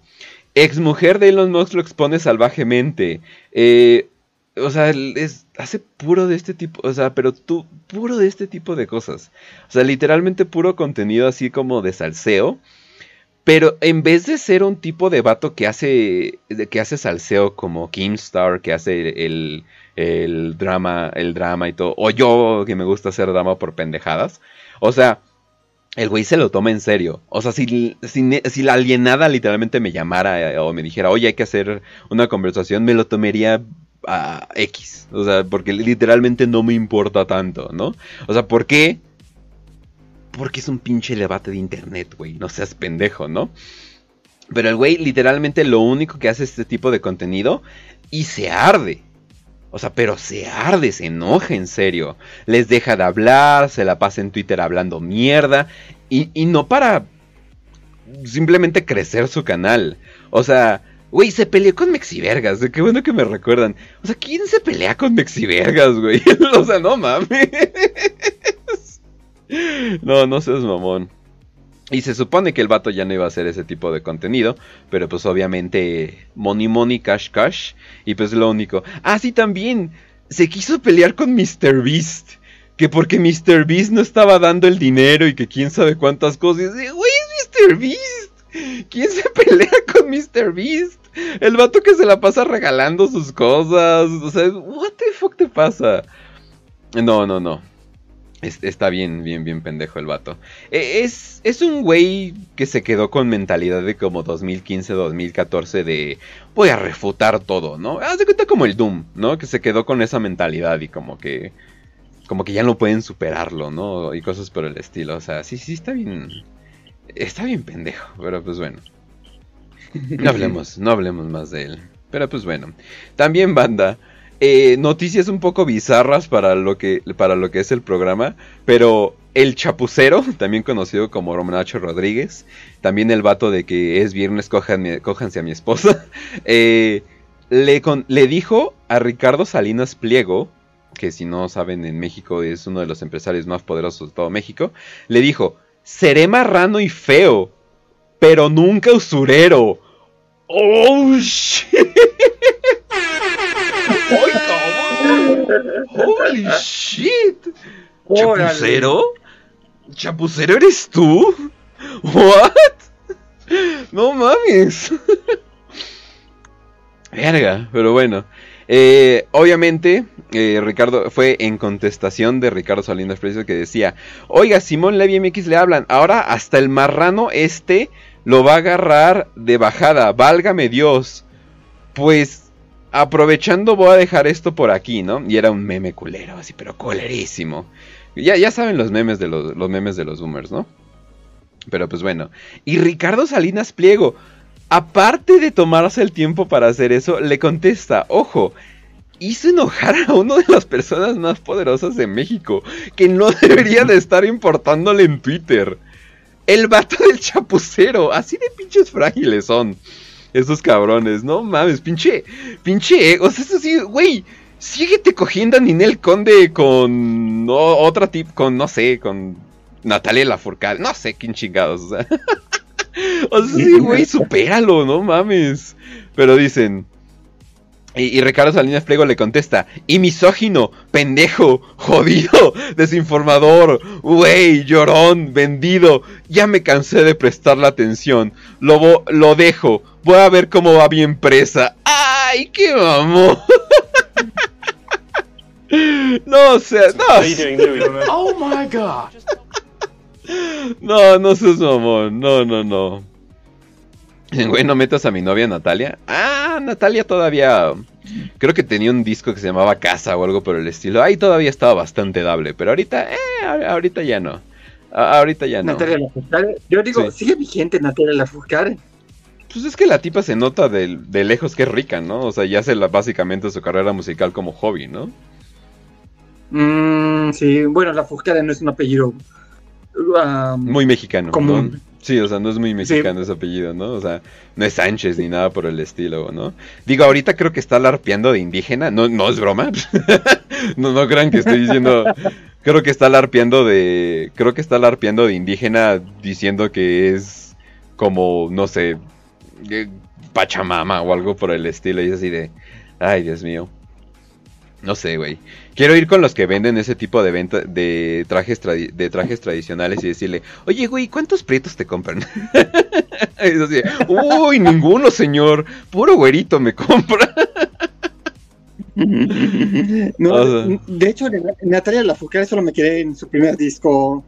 A: Exmujer de Elon Musk lo expone salvajemente. Eh, o sea, es, hace puro de este tipo, o sea, pero tú, puro de este tipo de cosas. O sea, literalmente puro contenido así como de salseo. Pero en vez de ser un tipo de vato que hace, que hace salseo como Kimstar, que hace el, drama, el drama y todo, o yo que me gusta hacer drama por pendejadas, o sea, el güey se lo toma en serio. O sea, si, si, la alienada literalmente me llamara eh, o me dijera, oye, hay que hacer una conversación, me lo tomaría a X. O sea, porque literalmente no me importa tanto, ¿no? O sea, ¿por qué? Porque es un pinche debate de internet, güey. No seas pendejo, ¿no? Pero el güey literalmente lo único que hace es este tipo de contenido y se arde. O sea, pero se arde, se enoja en serio. Les deja de hablar, se la pasa en Twitter hablando mierda. Y, y no para simplemente crecer su canal. O sea, güey, se peleó con Mexivergas. Qué bueno que me recuerdan. O sea, ¿quién se pelea con Mexivergas, güey? o sea, no mames. No, no seas mamón. Y se supone que el vato ya no iba a hacer ese tipo de contenido, pero pues obviamente money money cash cash y pues lo único. Ah, sí también se quiso pelear con Mr. Beast, que porque Mr. Beast no estaba dando el dinero y que quién sabe cuántas cosas. Güey, es Mr. Beast. ¿Quién se pelea con Mr. Beast? El vato que se la pasa regalando sus cosas. O sea, what the fuck te pasa? No, no, no. Está bien, bien, bien pendejo el vato. E, es, es un güey que se quedó con mentalidad de como 2015, 2014 de voy a refutar todo, ¿no? Haz de cuenta como el Doom, ¿no? Que se quedó con esa mentalidad y como que como que ya no pueden superarlo, ¿no? Y cosas por el estilo. O sea, sí, sí está bien. Está bien pendejo, pero pues bueno. No hablemos, no hablemos más de él. Pero pues bueno. También banda. Eh, noticias un poco bizarras para lo, que, para lo que es el programa. Pero el chapucero, también conocido como Romanacho Rodríguez. También el vato de que es viernes, cójanse a mi esposa. Eh, le, le dijo a Ricardo Salinas Pliego que si no saben en México es uno de los empresarios más poderosos de todo México, le dijo, seré marrano y feo, pero nunca usurero. ¡Oh, shit! ¡Holy shit! ¿Chapucero? ¿Chapucero eres tú? ¿What? No mames. Verga, pero bueno. Eh, obviamente, eh, Ricardo fue en contestación de Ricardo Salinas Precios que decía: Oiga, Simón Levy MX le hablan. Ahora hasta el marrano este lo va a agarrar de bajada. Válgame Dios. Pues aprovechando, voy a dejar esto por aquí, ¿no? Y era un meme culero, así, pero culerísimo. Ya, ya saben los memes de los, los memes de los boomers, ¿no? Pero pues bueno. Y Ricardo Salinas Pliego aparte de tomarse el tiempo para hacer eso, le contesta, ojo, hizo enojar a una de las personas más poderosas de México, que no debería de estar importándole en Twitter. El vato del chapucero, así de pinches frágiles son esos cabrones, no mames, pinche, pinche, o sea, eso sí, güey, síguete cogiendo a Ninel Conde con otra tip, con, no sé, con Natalia Lafourcade, no sé, quién chingados, o sea. O sea, sí, güey, supéralo, no mames. Pero dicen. Y, Ricardo Salinas Pliego le contesta: Y misógino, pendejo, jodido, desinformador, güey, llorón, vendido. Ya me cansé de prestarle atención. Lo, lo dejo. Voy a ver cómo va bien presa. ¡Ay, qué mamón! no, o sea, no. Oh my god. No, no seas mamón. No, no, no. Güey, no metas a mi novia Natalia. Ah, Natalia todavía. Creo que tenía un disco que se llamaba Casa o algo por el estilo. Ahí todavía estaba bastante dable. Pero ahorita, eh, ahorita ya no. ahorita ya no.
B: Natalia Lafourcade. Yo digo, sigue vigente Natalia Lafourcade.
A: Pues es que la tipa se nota de, de, lejos que es rica, ¿no? O sea, ya hace la, básicamente su carrera musical como hobby, ¿no?
B: Mm, sí, bueno, Lafourcade no es un apellido
A: muy mexicano. Sí, o sea, no es muy mexicano ese apellido, ¿no? O sea, no es Sánchez ni nada por el estilo, ¿no? Digo, ahorita creo que está larpeando de indígena, no, no es broma. no, no crean que estoy diciendo. Creo que está larpeando de. Creo que está larpeando de indígena diciendo que es como, no sé, eh, Pachamama o algo por el estilo. Y es así de. Ay, Dios mío. No sé, güey. Quiero ir con los que venden ese tipo de venta de trajes de trajes tradicionales y decirle, oye, güey, ¿cuántos prietos te compran? es así, uy, ninguno, señor. Puro güerito me compra.
B: no, de hecho, Natalia Lafourcade solo me quedé en su primer disco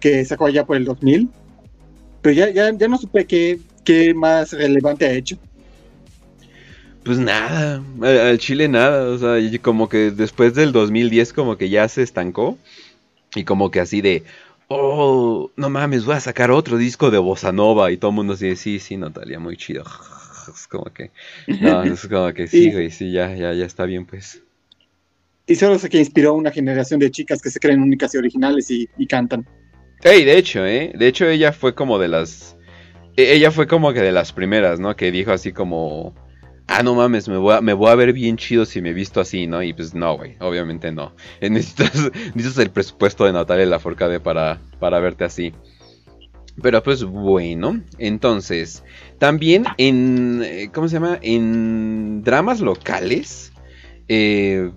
B: que sacó allá por el 2000. Pero ya, ya, ya no supe qué, qué más relevante ha hecho.
A: Pues nada, al Chile nada, o sea, como que después del 2010 como que ya se estancó y como que así de, oh, no mames, voy a sacar otro disco de Bossa Nova y todo el mundo así, sí, sí, Natalia, muy chido. Es como que, no, es como que sí, güey, sí, ya, ya, ya está bien, pues.
B: Y solo sé que inspiró a una generación de chicas que se creen únicas y originales y, y cantan.
A: Hey, de hecho, ¿eh? De hecho, ella fue como de las... E, ella fue como que de las primeras, ¿no? Que dijo así como ah, no mames, me voy, a, ver bien chido si me visto así, ¿no? Y pues no, güey, obviamente no. Eh, necesitas, necesitas el presupuesto de Natalia Laforcade para, para verte así. Pero pues bueno, entonces, también en, eh, ¿cómo se llama? En dramas locales, eh,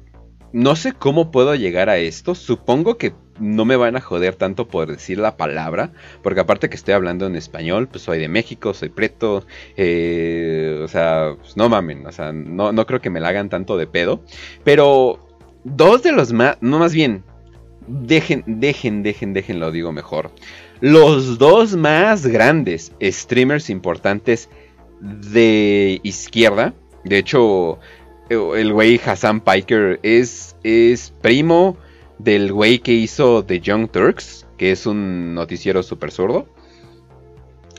A: no sé cómo puedo llegar a esto, supongo que no me van a joder tanto por decir la palabra, porque aparte que estoy hablando en español, pues soy de México, soy preto, eh, o sea, pues no mamen, o sea, no, no creo que me la hagan tanto de pedo, pero dos de los más, no más bien, dejen, dejen, dejen, dejen, lo digo mejor. Los dos más grandes streamers importantes de izquierda, de hecho, el güey Hassan Piker es, es primo del güey que hizo The Young Turks, que es un noticiero súper zurdo.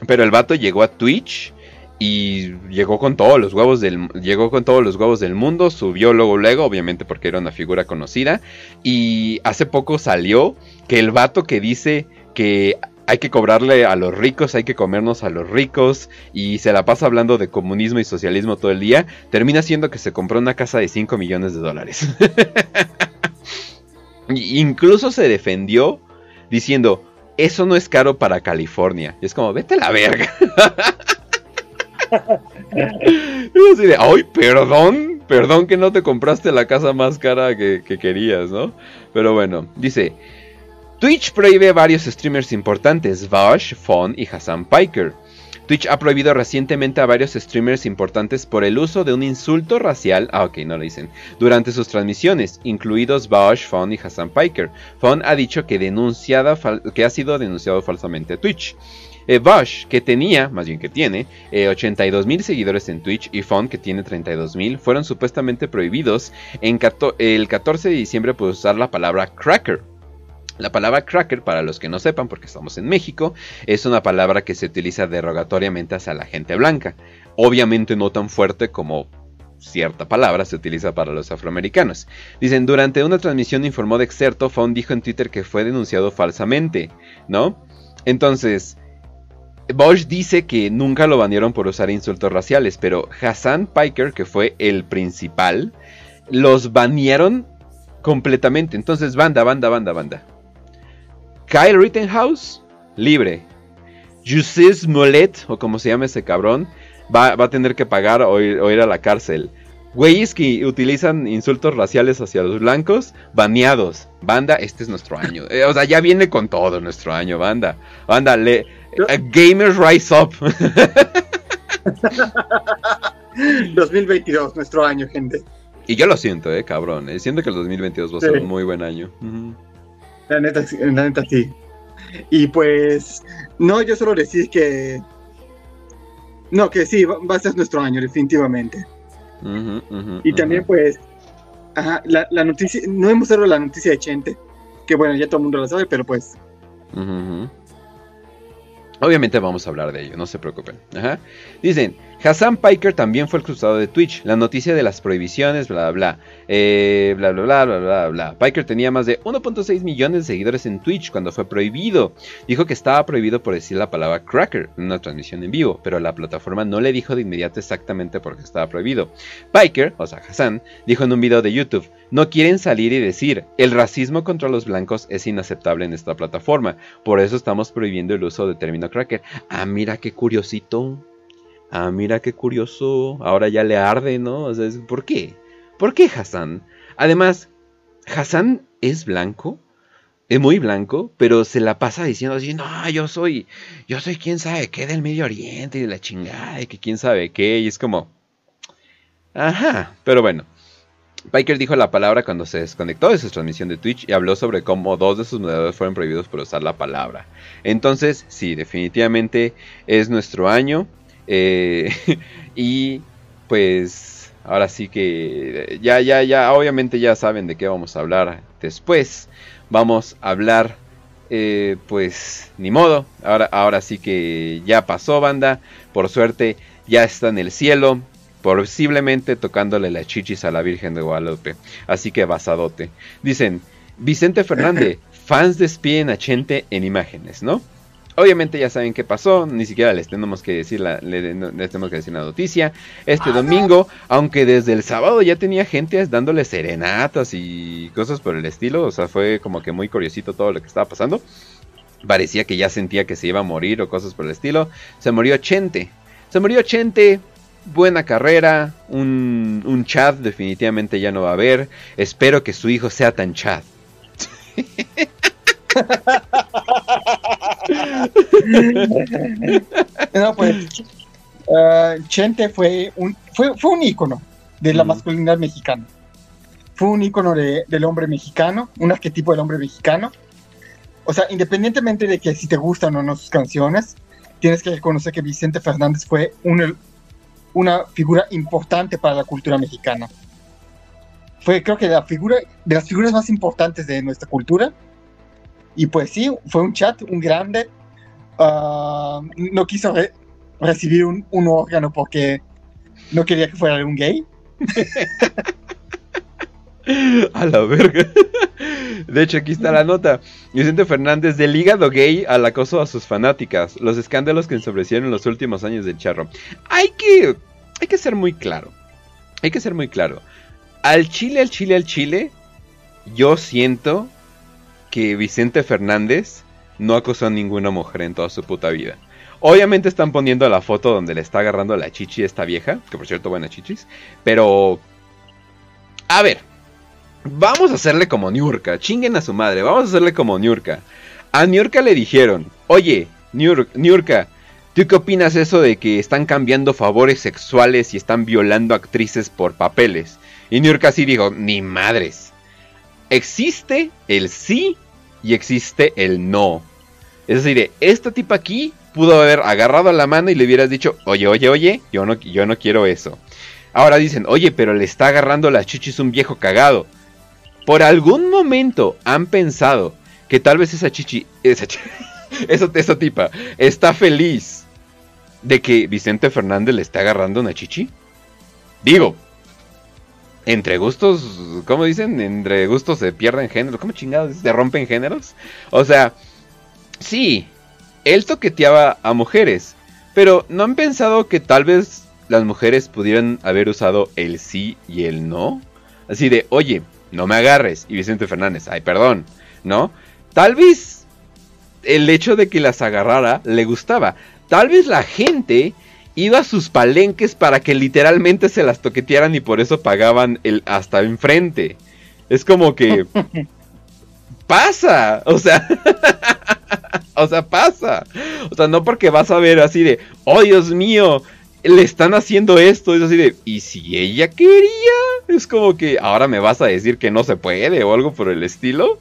A: Pero el vato llegó a Twitch y llegó con todos los huevos del llegó con todos los huevos del mundo, subió luego luego, obviamente porque era una figura conocida y hace poco salió que el vato que dice que hay que cobrarle a los ricos, hay que comernos a los ricos y se la pasa hablando de comunismo y socialismo todo el día, termina siendo que se compró una casa de 5 millones de dólares. Incluso se defendió diciendo, eso no es caro para California. Y es como, vete a la verga. y ay, perdón, perdón que no te compraste la casa más cara que, que querías, ¿no? Pero bueno, dice, Twitch prohíbe varios streamers importantes, Vash, Fon y Hassan Piker. Twitch ha prohibido recientemente a varios streamers importantes por el uso de un insulto racial, ah no lo dicen, durante sus transmisiones, incluidos Bosch, Fon y Hassan Piker. Fon ha dicho que, denunciada que ha sido denunciado falsamente a Twitch. Eh, Bosch, que tenía, más bien que tiene, eh, 82 mil seguidores en Twitch y Fon, que tiene 32 mil, fueron supuestamente prohibidos en el 14 de diciembre por usar la palabra cracker la palabra cracker, para los que no sepan, porque estamos en México, es una palabra que se utiliza derogatoriamente hacia la gente blanca. Obviamente no tan fuerte como cierta palabra se utiliza para los afroamericanos. Dicen, durante una transmisión informó de Exerto, Fon dijo en Twitter que fue denunciado falsamente, ¿no? Entonces, Bosch dice que nunca lo banearon por usar insultos raciales, pero Hassan Piker, que fue el principal, los banearon completamente. Entonces, banda, banda, banda, banda. Kyle Rittenhouse, libre. Justice Molet, o como se llama ese cabrón, va, a tener que pagar o ir, a la cárcel. Güeyes que utilizan insultos raciales hacia los blancos, baneados. Banda, este es nuestro año. Eh, o sea, ya viene con todo nuestro año, banda. Banda, le, eh, Gamers Rise Up.
B: 2022, nuestro año, gente.
A: Y yo lo siento, eh, cabrón. Eh, siento que el 2022 va a ser un muy buen año.
B: La neta, la neta sí. Y pues, no, yo solo decir que. No, que sí, va, a ser nuestro año, definitivamente. y también, pues, ajá, la, la, noticia, no hemos dado la noticia de Chente, que bueno, ya todo el mundo lo sabe, pero pues.
A: Obviamente vamos a hablar de ello, no se preocupen. Ajá. Dicen, Hassan Piker también fue el de Twitch. La noticia de las prohibiciones, bla, bla, bla. Eh, bla, bla, bla, bla, bla, bla. Piker tenía más de 1.6 millones de seguidores en Twitch cuando fue prohibido. Dijo que estaba prohibido por decir la palabra cracker en una transmisión en vivo, pero la plataforma no le dijo de inmediato exactamente por qué estaba prohibido. Piker, o sea, Hassan, dijo en un video de YouTube, no quieren salir y decir, el racismo contra los blancos es inaceptable en esta plataforma, por eso estamos prohibiendo el uso del término cracker. Ah, mira qué curiosito ah, mira qué curioso, ahora ya le arde, ¿no? O sea, ¿por qué? ¿Por qué Hassan? Además, Hassan es blanco, es muy blanco, pero se la pasa diciendo así, no, yo soy, yo soy quién sabe qué del Medio Oriente y de la chingada y que quién sabe qué, y es como, ajá, pero bueno. Piker dijo la palabra cuando se desconectó de su transmisión de Twitch y habló sobre cómo dos de sus moderadores fueron prohibidos por usar la palabra. Entonces, sí, definitivamente es nuestro año. Eh, y pues ahora sí que ya, ya, ya, obviamente ya saben de qué vamos a hablar después. Vamos a hablar, eh, pues ni modo. Ahora, ahora sí que ya pasó banda. Por suerte ya está en el cielo. Posiblemente tocándole las chichis a la Virgen de Guadalupe. Así que basadote. Dicen, Vicente Fernández, fans despiden a Chente en imágenes, ¿no? Obviamente ya saben qué pasó, ni siquiera les tenemos que decir la, les tenemos que decir la noticia. Este domingo, aunque desde el sábado ya tenía gente dándole serenatas y cosas por el estilo, o sea, fue como que muy curiosito todo lo que estaba pasando. Parecía que ya sentía que se iba a morir o cosas por el estilo. Se murió Chente. Se murió Chente, buena carrera, un, un Chad definitivamente ya no va a haber. Espero que su hijo sea tan Chad.
B: no, pues uh, Chente fue un, fue, fue un ícono de la masculinidad mexicana. Fue un ícono de, del hombre mexicano, un arquetipo del hombre mexicano. O sea, independientemente de que si te gustan o no sus canciones, tienes que reconocer que Vicente Fernández fue un, una figura importante para la cultura mexicana. Fue, creo que, la figura, de las figuras más importantes de nuestra cultura. Y pues sí, fue un chat, un grande. Ah, no quiso recibir un, órgano porque no quería que fuera un gay.
A: A la verga. De hecho, aquí está la nota. Vicente Fernández del hígado gay al acoso a sus fanáticas. Los escándalos que ensomrecieron en los últimos años del charro. Hay que. Hay que ser muy claro. Hay que ser muy claro. Al chile, al chile, al chile. Yo siento que Vicente Fernández no acosó a ninguna mujer en toda su puta vida. Obviamente están poniendo la foto donde le está agarrando la chichi a esta vieja. Que por cierto, buena chichis. Pero. A ver. Vamos a hacerle como Niurka. Chinguen a su madre. Vamos a hacerle como Niurka. A Niurka le dijeron: Oye, Niurka, ¿tú qué opinas eso de que están cambiando favores sexuales y están violando actrices por papeles? Y Niurka sí dijo: Ni madres. Existe el sí y existe el no. Es decir, esta tipa aquí pudo haber agarrado la mano y le hubieras dicho: Oye, oye, oye, yo no, yo no quiero eso. Ahora dicen: Oye, pero le está agarrando las chichis un viejo cagado por algún momento han pensado que tal vez esa chichi, esa, esa, tipa, está feliz de que Vicente Fernández le esté agarrando una chichi? Digo, entre gustos, ¿cómo dicen? Entre gustos se pierden géneros. ¿Cómo chingados? ¿Se rompen géneros? O sea, sí, él toqueteaba a mujeres, pero ¿no han pensado que tal vez las mujeres pudieran haber usado el sí y el no? Así de, oye, no me agarres. Y Vicente Fernández, ay, perdón, ¿no? Tal vez el hecho de que las agarrara le gustaba. Tal vez la gente iba a sus palenques para que literalmente se las toquetearan y por eso pagaban el hasta enfrente. Es como que pasa, o sea, o sea, pasa. O sea, no porque vas a ver así de, "Oh, Dios mío, le están haciendo esto, es así de, ¿y si ella quería? Es como que ahora me vas a decir que no se puede o algo por el estilo.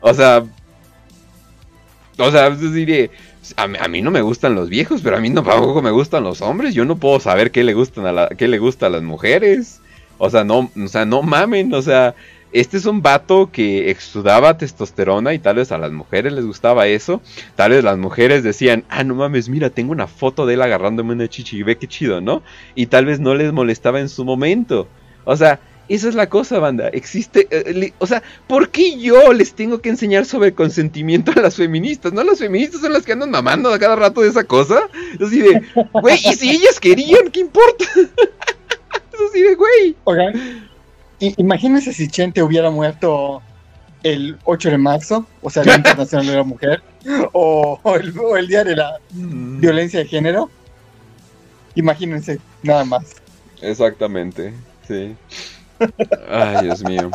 A: O sea, o sea, es decir, a, a, mí no me gustan los viejos, pero a mí no tampoco me gustan los hombres. Yo no puedo saber qué le gustan a qué le gusta a las mujeres. O sea, no, o sea, no mamen, o sea, este es un vato que exudaba testosterona y tal vez a las mujeres les gustaba eso. Tal vez las mujeres decían, ah, no mames, mira, tengo una foto de él agarrándome una chichi y ve qué chido, ¿no? Y tal vez no les molestaba en su momento. O sea, esa es la cosa, banda. Existe, eh, o sea, ¿por qué yo les tengo que enseñar sobre consentimiento a las feministas? ¿No las feministas son las que andan mamando a cada rato de esa cosa? Así de, güey, ¿y si ellas querían? ¿Qué importa? así de, güey.
B: Oigan, Imagínense si Chente hubiera muerto el 8 de marzo, o sea, el Día Internacional de la Mujer, o, el, Día de la mm. Violencia de Género. Imagínense, nada más.
A: Exactamente, sí. Ay, Dios mío.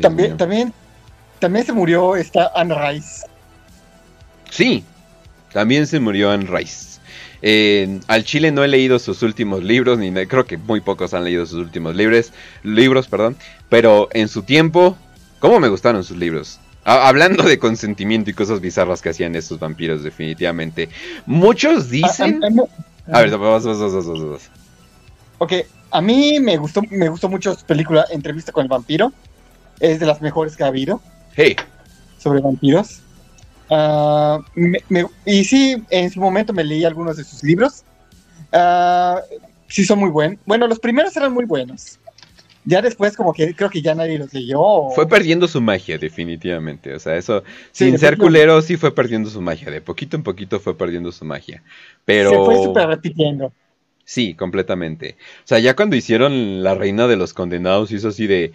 B: también, también, también se murió esta Anne Rice.
A: Sí, también se murió Anne Rice al Chile no he leído sus últimos libros, ni creo que muy pocos han leído sus últimos libros, libros, perdón, pero en su tiempo, ¿cómo me gustaron sus libros? hablando de consentimiento y cosas bizarras que hacían esos vampiros, definitivamente. Muchos dicen... A, ver, vamos, vamos, vamos, vamos,
B: Ok, a mí me gustó, me gustó mucho su película Entrevista con el vampiro. Es de las mejores que ha habido.
A: Hey.
B: Sobre vampiros. Ah, y sí, en su momento me leí algunos de sus libros. Uh, sí, son muy buenos. Bueno, los primeros eran muy buenos. Ya después, como que creo que ya nadie los leyó.
A: Fue perdiendo su magia, definitivamente. O sea, eso, sin ser culero, sí fue perdiendo su magia. De poquito en poquito fue perdiendo su magia. Pero.
B: Se fue súper repitiendo.
A: Sí, completamente. O sea, ya cuando hicieron La Reina de los Condenados, hizo así de.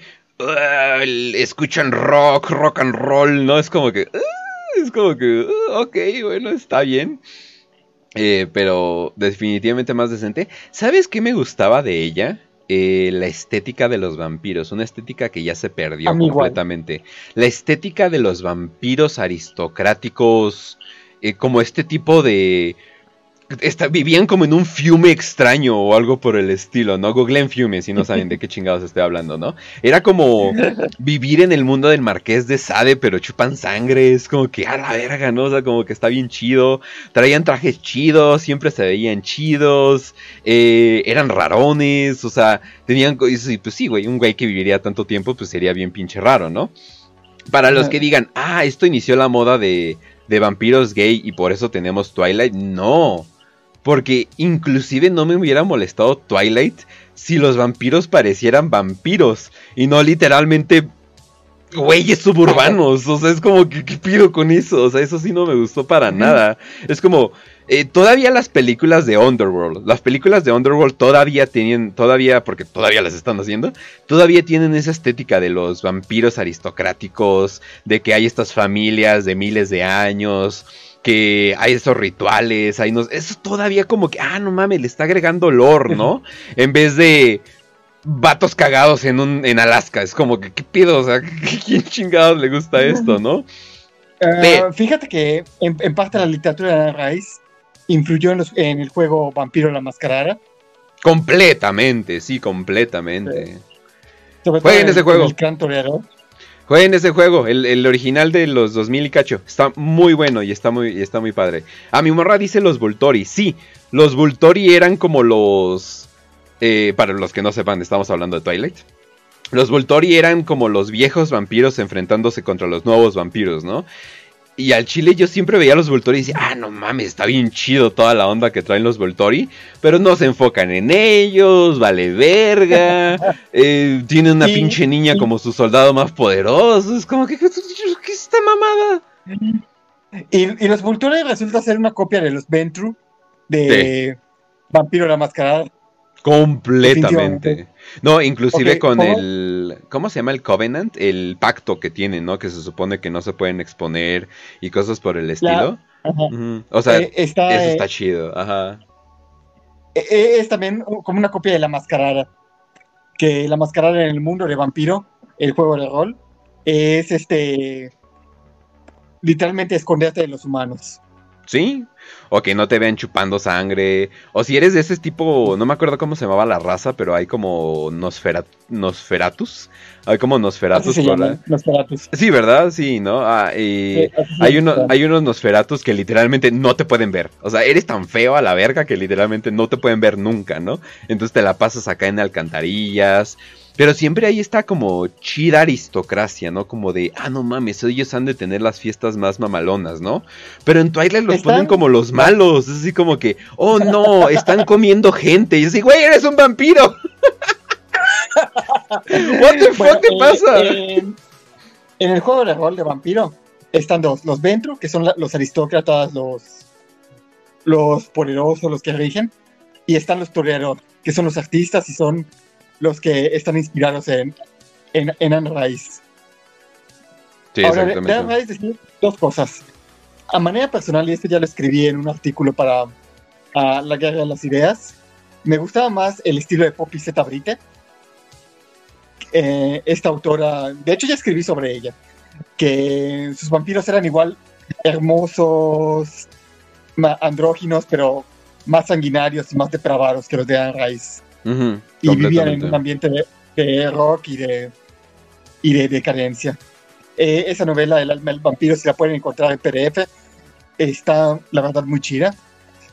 A: escuchan rock, rock and roll, ¿no? Es como que es como que, uh, ok, bueno, está bien. Eh, pero definitivamente más decente. ¿Sabes qué me gustaba de ella? eh, la estética de los vampiros, una estética que ya se perdió completamente. La estética de los vampiros aristocráticos, eh, como este tipo de... esta- vivían como en un fiume extraño o algo por el estilo, ¿no? Googleen fiume si no saben de qué chingados estoy hablando, ¿no? Era como vivir en el mundo del marqués de Sade, pero chupan sangre, es como que a la verga, ¿no? O sea, como que está bien chido. Traían trajes chidos, siempre se veían chidos, eh, eran rarones, o sea, tenían... y Pues sí, güey, un güey que viviría tanto tiempo, pues sería bien pinche raro, ¿no? Para los que digan, ah, esto inició la moda de, de vampiros gay y por eso tenemos Twilight, no. Porque inclusive no me hubiera molestado Twilight si los vampiros parecieran vampiros y no literalmente güeyes suburbanos. O sea, es como que, ¿qué pido con eso? O sea, eso sí no me gustó para nada. Es como, eh, todavía las películas de Underworld, las películas de Underworld todavía tienen, todavía, porque todavía las están haciendo, todavía tienen esa estética de los vampiros aristocráticos, de que hay estas familias de miles de años, que hay esos rituales, hay unos, eso todavía como que, ah, no mames, le está agregando lore, ¿no? en vez de vatos cagados en un en Alaska, es como que, ¿qué pido? O sea, ¿quién chingados le gusta esto, no? Ve-
B: fíjate que en, en parte la literatura de raíz influyó en, los- en el juego Vampiro la Mascarada.
A: Completamente, sí, completamente.
B: Sobre
A: Jueguen
B: todo en-
A: ese juego.
B: El.
A: Jueguen ese juego, el, el original de los 2000 y cacho. Está muy bueno y está muy, y está muy padre. Ah, mi morra dice los Voltori. Sí, los Voltori eran como los... eh, para los que no sepan, estamos hablando de Twilight. Los Voltori eran como los viejos vampiros enfrentándose contra los nuevos vampiros, ¿no? Y al chile yo siempre veía a los Voltori y decía, ah, no mames, está bien chido toda la onda que traen los Voltori, pero no se enfocan en ellos, vale verga, eh, tiene una pinche niña como su soldado más poderoso, es como que, ¿qué, es esta mamada?
B: Y, y los Vultures resulta ser una copia de los Ventru de Vampiro la Mascarada.
A: Completamente. No, inclusive con
B: ¿cómo?
A: el... ¿Cómo se llama el Covenant? El pacto que tienen, ¿no? Que se supone que no se pueden exponer y cosas por el estilo.
B: Ajá.
A: Ujú. O sea,
B: Eh, está,
A: eso
B: eh,
A: está chido, ajá.
B: eh, eh, es también como una copia de la Mascarada. Que la Mascarada en el mundo de Vampiro, el juego de rol, es este. Literalmente esconderte de los humanos.
A: ¿Sí? O que no te vean chupando sangre. O si eres de ese tipo, no me acuerdo cómo se llamaba la raza, pero hay como Nosfera- Nosferatus. Hay como
B: Así
A: Nosferatus.
B: se
A: por la-
B: llaman.
A: Sí, ¿verdad? Sí, ¿no? Ah, y
B: Sí, así se
A: hay, uno, hay unos Nosferatus que literalmente no te pueden ver. O sea, eres tan feo a la verga que literalmente no te pueden ver nunca, ¿no? Entonces te la pasas acá en alcantarillas. Pero siempre ahí está como chida aristocracia, ¿no? Como de, ah, no mames, ellos han de tener las fiestas más mamalonas, ¿no? Pero en Twilight los
B: Están-
A: ponen como los malos. Es así como que, oh no, están comiendo gente. Y yo así, güey, eres un vampiro. What the fuck
B: Bueno,
A: te
B: eh,
A: pasa?
B: En, en el juego de rol de vampiro están dos, los Ventru, que son la- los aristócratas, los, los poderosos, los que rigen, y están los Toreador, que son los artistas y son los que están inspirados en, en, en Anne Rice.
A: Sí,
B: Ahora, de. Anne Rice decir dos cosas. A manera personal, y esto ya lo escribí en un artículo para ah, La Guerra de las Ideas, me gustaba más el estilo de Poppy Z. Brite. Eh, esta autora, de hecho ya escribí sobre ella, que sus vampiros eran igual hermosos, andróginos, pero más sanguinarios y más depravados que los de Anne Rice.
A: Ujú,
B: Y vivían en un ambiente de, de rock y de, y de decadencia. Eh, esa novela, El alma del vampiro, si la pueden encontrar en PDF, está, la verdad, muy chida.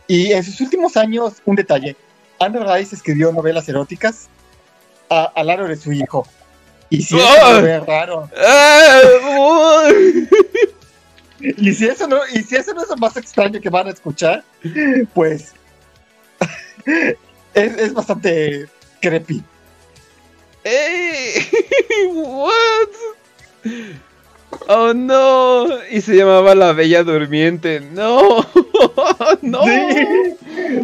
B: Y en sus últimos años, un detalle, Anne Rice escribió novelas eróticas a- al lado de su hijo. Y si eso no ve raro, y si eso no, y si eso no es lo más extraño que van a escuchar, pues es, es bastante creepy.
A: ¡Ey! ¿What? Oh no, y se llamaba La Bella Durmiente. No, no.
B: Sí.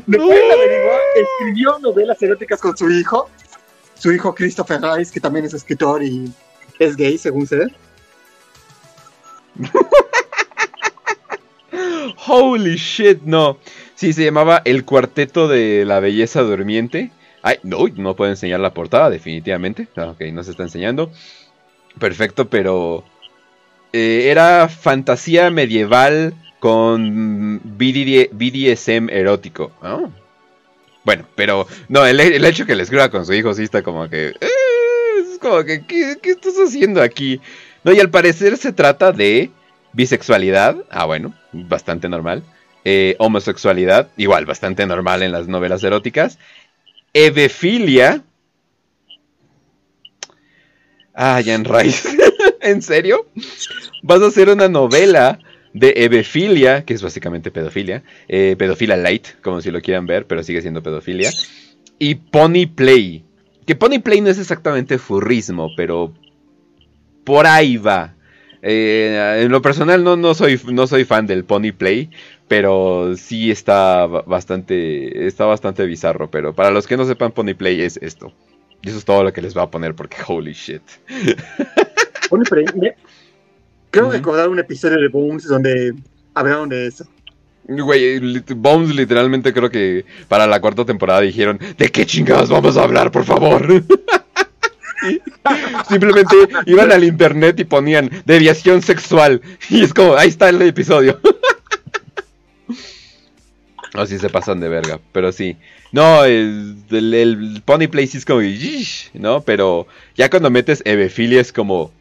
B: Averiguar. Escribió novelas eróticas con su hijo, su hijo Christopher Rice, que también es escritor y es gay, según se ve.
A: Holy shit, no. Sí, se llamaba El Cuarteto de la Belleza Durmiente. Ay, no, no puedo enseñar la portada, definitivamente. Ah, ok, no se está enseñando. Perfecto, pero... Eh, era fantasía medieval con BDSM erótico. Oh. Bueno, pero no, el, hecho que le escriba con su hijo sí está como que... Eh, es como que, ¿qué, ¿qué, estás haciendo aquí? No, y al parecer se trata de bisexualidad. Ah, bueno, bastante normal. Eh, homosexualidad, igual, bastante normal en las novelas eróticas. Evefilia. Ah, Jan Rice. ¿En serio? Vas a hacer una novela de evefilia, que es básicamente pedofilia, eh, pedofilia light, como si lo quieran ver, pero sigue siendo pedofilia, y pony play, que pony play no es exactamente furrismo, pero por ahí va. Eh, en lo personal no, no, soy, no soy fan del pony play, pero sí está bastante, está bastante bizarro, pero para los que no sepan pony play es esto. Y eso es todo lo que les voy a poner porque holy shit.
B: Pony play, Creo recordar un episodio de Bones donde hablaron de eso.
A: Güey, Bones literalmente creo que para la cuarta temporada dijeron, ¿de qué chingados vamos a hablar, por favor? Simplemente iban al internet y ponían deviación sexual. Y es como, ahí está el episodio. Así se pasan de verga, pero sí. No, el, el, Pony Place es como, ¿no? Pero ya cuando metes Evefilia es como,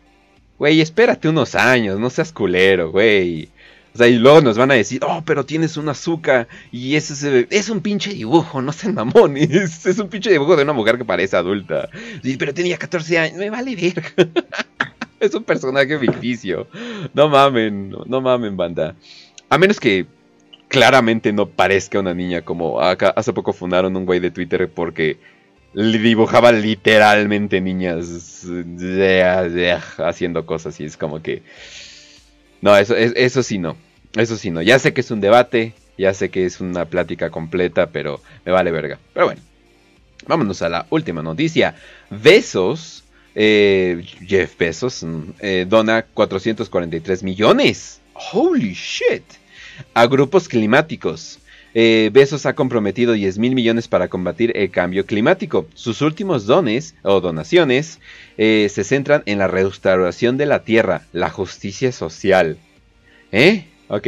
A: Güey, espérate unos años, no seas culero, güey. O sea, y luego nos van a decir, oh, pero tienes un azúcar y ese es, un pinche dibujo, no sean mamones. Es un pinche dibujo de una mujer que parece adulta. pero tenía 14 años, me vale ver. es un personaje ficticio. No mamen, no, mamen, banda. A menos que claramente no parezca una niña como acá hace poco fundaron un güey de Twitter porque le dibujaba literalmente niñas haciendo cosas y es como que... No, eso, eso sí no. Eso sí no. Ya sé que es un debate, ya sé que es una plática completa, pero me vale verga. Pero bueno, vámonos a la última noticia. Besos, eh, Jeff Bezos, mm, eh, dona 443 millones. Holy shit. A grupos climáticos. Eh, Besos ha comprometido 10 mil millones para combatir el cambio climático. Sus últimos dones o donaciones eh, se centran en la restauración de la tierra, la justicia social. ¿Eh? Ok.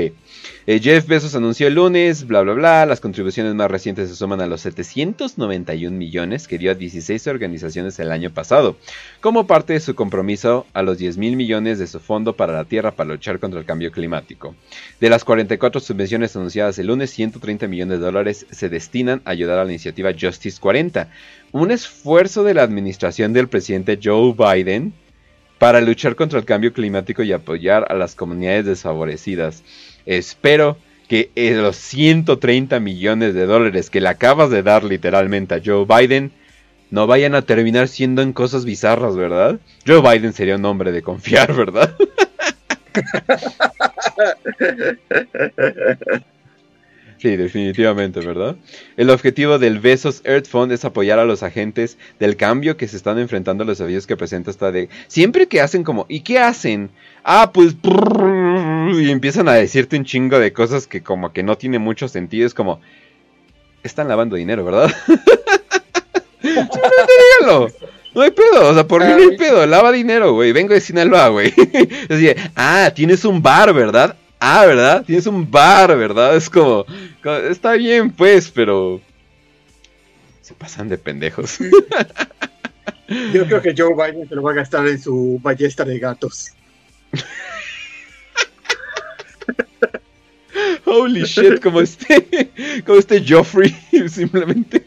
A: Eh, Jeff Bezos anunció el lunes, bla, bla, bla, las contribuciones más recientes se suman a los 791 millones que dio a 16 organizaciones el año pasado, como parte de su compromiso a los 10 mil millones de su fondo para la Tierra para luchar contra el cambio climático. De las 44 subvenciones anunciadas el lunes, 130 millones de dólares se destinan a ayudar a la iniciativa Justice 40, un esfuerzo de la administración del presidente Joe Biden para luchar contra el cambio climático y apoyar a las comunidades desfavorecidas. Espero que los 130 millones de dólares que le acabas de dar literalmente a Joe Biden no vayan a terminar siendo en cosas bizarras, ¿verdad? Joe Biden sería un hombre de confiar, ¿verdad? Sí, definitivamente, ¿verdad? El objetivo del Besos Earth Fund es apoyar a los agentes del cambio que se están enfrentando a los desafíos que presenta esta de... Siempre que hacen como... ¿Y qué hacen? Ah, pues... Y empiezan a decirte un chingo de cosas que como que no tiene mucho sentido. Es como... Están lavando dinero, ¿verdad? dígalo. No hay pedo, o sea, por mí no hay pedo, lava dinero, güey. Vengo de Sinaloa, güey. Así, ah, tienes un bar, ¿verdad? Ah, ¿verdad? Tienes un bar, ¿verdad? Es como, está bien, pues, pero se pasan de pendejos.
B: Yo creo que Joe Biden se lo va a gastar en su ballesta de gatos.
A: Holy shit, como este, como este Joffrey, simplemente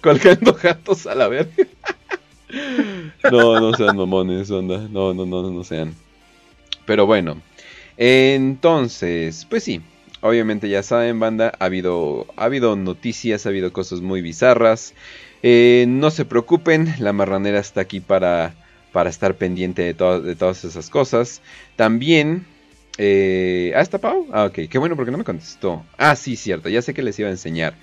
A: colgando gatos a la vez. No, no sean mamones, onda. No, no, no, no sean. Pero bueno, entonces, pues sí, obviamente ya saben, banda, ha habido, ha habido noticias, ha habido cosas muy bizarras. Eh, no se preocupen, la marranera está aquí para, para estar pendiente de, de todas esas cosas. También... Eh, ¿Ah, está Pau? Ah, ok, qué bueno porque no me contestó. Ah, sí, cierto, ya sé que les iba a enseñar.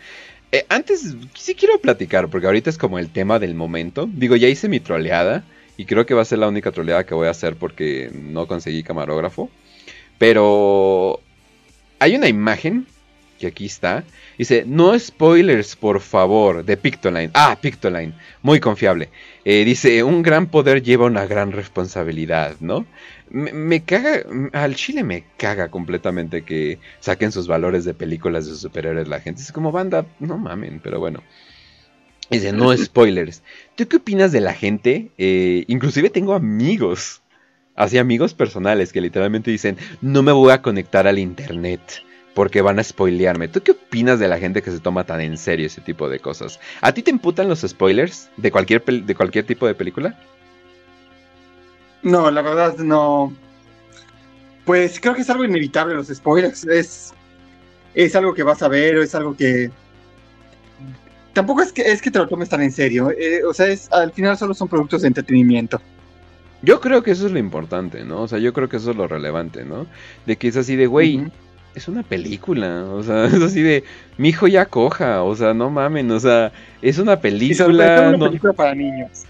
A: Eh, antes, sí quiero platicar, porque ahorita es como el tema del momento. Digo, ya hice mi troleada, y creo que va a ser la única troleada que voy a hacer porque no conseguí camarógrafo. Pero hay una imagen que aquí está. Dice, no spoilers, por favor, de Pictoline. Ah, Pictoline, muy confiable. Eh, dice, un gran poder lleva una gran responsabilidad, ¿no? Me, caga, al chile me caga completamente que saquen sus valores de películas de superhéroes la gente. Es como banda, no mamen, pero bueno. Dice, no spoilers. ¿Tú qué opinas de la gente? Eh, inclusive tengo amigos, así amigos personales que literalmente dicen, no me voy a conectar al internet porque van a spoilearme. ¿Tú qué opinas de la gente que se toma tan en serio ese tipo de cosas? ¿A ti te imputan los spoilers de cualquier, de cualquier tipo de película?
B: No, la verdad no. Pues creo que es algo inevitable los spoilers. Es, es algo que vas a ver, o es algo que. Tampoco es que, es que te lo tomes tan en serio. Eh, o sea, es, al final solo son productos de entretenimiento.
A: Yo creo que eso es lo importante, ¿no? O sea, yo creo que eso es lo relevante, ¿no? De que es así de, güey, es una película, o sea, es así de, mi hijo ya coja, o sea, no mamen, o sea, es una película...
B: Es una película para niños.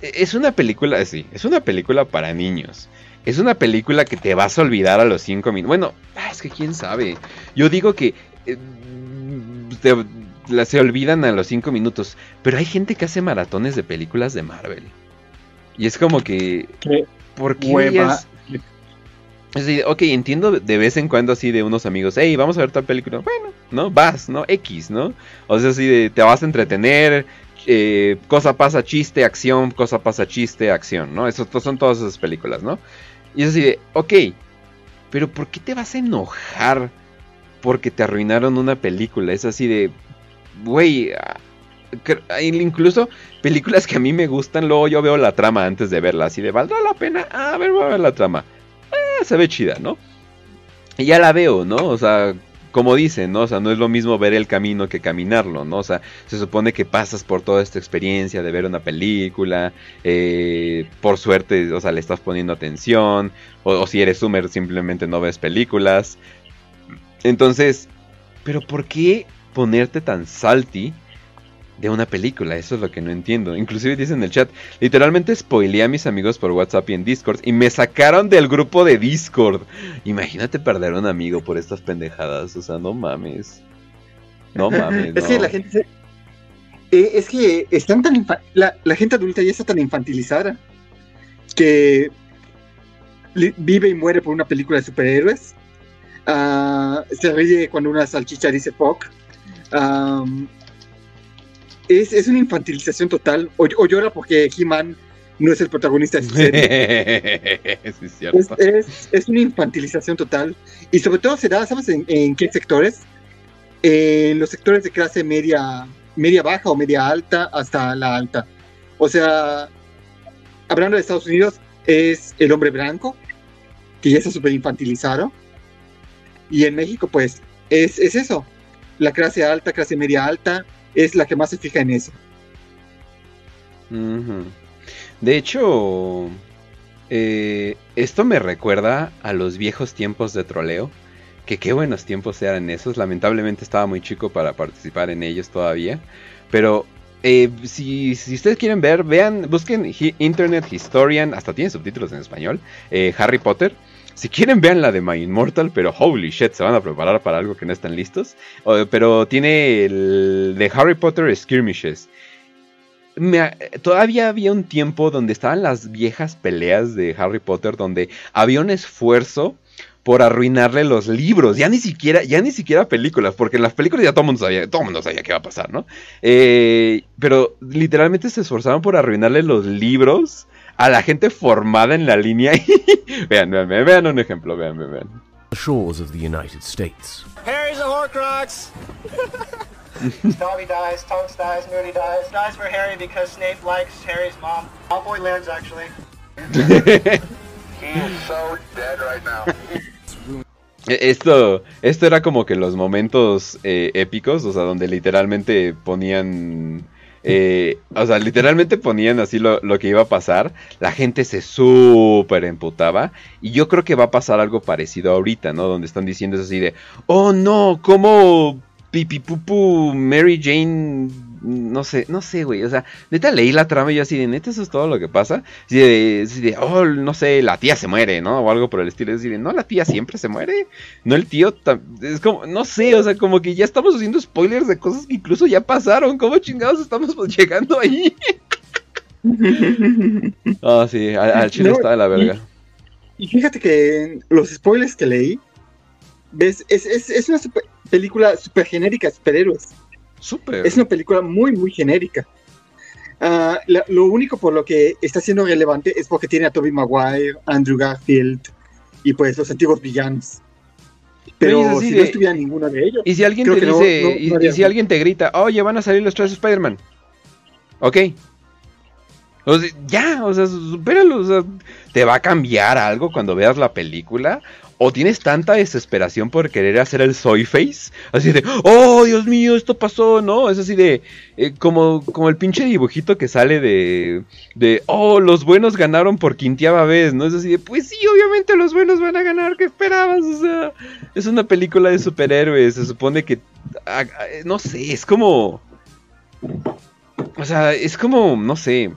A: Es una película, sí, es una película para niños. Es una película que te vas a olvidar a los cinco minutos. Bueno, ah, es que quién sabe. Yo digo que eh, se olvidan a los cinco minutos. Pero hay gente que hace maratones de películas de Marvel. Y es como que...
B: ¿Qué?
A: ¿Por qué? ok, entiendo de vez en cuando así de unos amigos, hey, vamos a ver tal película. Bueno, ¿no? Vas, ¿no? X, ¿no? O sea, así de te vas a entretener, eh, cosa pasa, chiste, acción, cosa pasa, chiste, acción, ¿no? Eso son todas esas películas, ¿no? Y es así de, ok, pero ¿por qué te vas a enojar porque te arruinaron una película? Es así de, güey, ah, incluso películas que a mí me gustan, luego yo veo la trama antes de verla, así de, ¿valdrá la pena? Ah, a ver, voy a ver la trama. Ah, se ve chida, ¿no? Y ya la veo, ¿no? O sea, como dicen, ¿no? O sea, no es lo mismo ver el camino que caminarlo, ¿no? O sea, se supone que pasas por toda esta experiencia de ver una película, eh, por suerte, o sea, le estás poniendo atención, o, o si eres Sumer simplemente no ves películas. Entonces, ¿pero por qué ponerte tan salty de una película. Eso es lo que no entiendo. Inclusive dicen en el chat, literalmente spoileé a mis amigos por WhatsApp y en Discord y me sacaron del grupo de Discord. Imagínate perder a un amigo por estas pendejadas. O sea, no mames. No mames.
B: es que la gente... Eh, es que están tan la, gente adulta ya está tan infantilizada que vive y muere por una película de superhéroes. Ah, se ríe cuando una salchicha dice fuck es, una infantilización total. O, llora porque He-Man no es el protagonista de su serie. es, una infantilización total. Y sobre todo se da, ¿sabes en, qué sectores? En los sectores de clase media, media baja o media alta hasta la alta. O sea, hablando de Estados Unidos, es el hombre blanco, que ya está súper infantilizado. Y en México, pues, es, es eso. La clase alta, clase media alta, es la que más se fija en eso.
A: De hecho, eh, esto me recuerda a los viejos tiempos de troleo. Que qué buenos tiempos eran esos. Lamentablemente estaba muy chico para participar en ellos todavía. Pero eh, si, ustedes quieren ver, vean, busquen Internet Historian, hasta tiene subtítulos en español, eh, Harry Potter. Si quieren, vean la de My Immortal, pero holy shit, se van a preparar para algo que no están listos. pero tiene el de Harry Potter Skirmishes. todavía había un tiempo donde estaban las viejas peleas de Harry Potter, donde había un esfuerzo por arruinarle los libros, ya ni siquiera, ya ni siquiera películas, porque en las películas ya todo el mundo sabía, todo mundo sabía qué iba a pasar, ¿no? Eh, pero literalmente se esforzaron por arruinarle los libros a la gente formada en la línea. vean, vean, vean, vean un ejemplo, vean, vean, vean. The shores of the United States. Harry's a Horcrux. Dobby dies, Tonks dies, Moody dies. Dies for Harry because Snape likes Harry's mom. Malfoy lands actually. He is so dead right now. Esto, esto era como que los momentos eh, épicos, o sea, donde literalmente ponían eh, o sea, literalmente ponían así lo, que iba a pasar. La gente se súper emputaba. Y yo creo que va a pasar algo parecido ahorita, ¿no? Donde están diciendo eso así de, oh no, ¿cómo pipipupu Mary Jane no sé, no sé, güey. O sea, neta leí la trama y yo así de, neta, eso es todo lo que pasa. Así de, así de, oh, no sé, la tía se muere, ¿no? O algo por el estilo. Así de, no, la tía siempre se muere. No, el tío, es como, no sé, o sea, como que ya estamos haciendo spoilers de cosas que incluso ya pasaron. ¿Cómo chingados estamos pues, llegando ahí? Ah, sí, al, chile está de la verga.
B: Y, fíjate que los spoilers que leí, ves, es, es, es una película super genérica, superhéroes.
A: Super.
B: Es una película muy, muy genérica. Ah, lo único por lo que está siendo relevante es porque tiene a Tobey Maguire, Andrew Garfield y pues los antiguos villanos. Pero si no estuviera ninguno de ellos.
A: Y si alguien te dice, y, si alguien te grita, oye, van a salir los tres Spider-Man. Ok. ya, o sea, supéralo, o sea, ¿te va a cambiar algo cuando veas la película? O tienes tanta desesperación por querer hacer el soy face, así de, oh Dios mío, esto pasó, ¿no? Es así de, eh, como, como el pinche dibujito que sale de, de, oh, los buenos ganaron por quintiava vez, ¿no? Es así de, pues sí, obviamente los buenos van a ganar, ¿qué esperabas? O sea, es una película de superhéroes, se supone que, no sé, es como, o sea, es como, no sé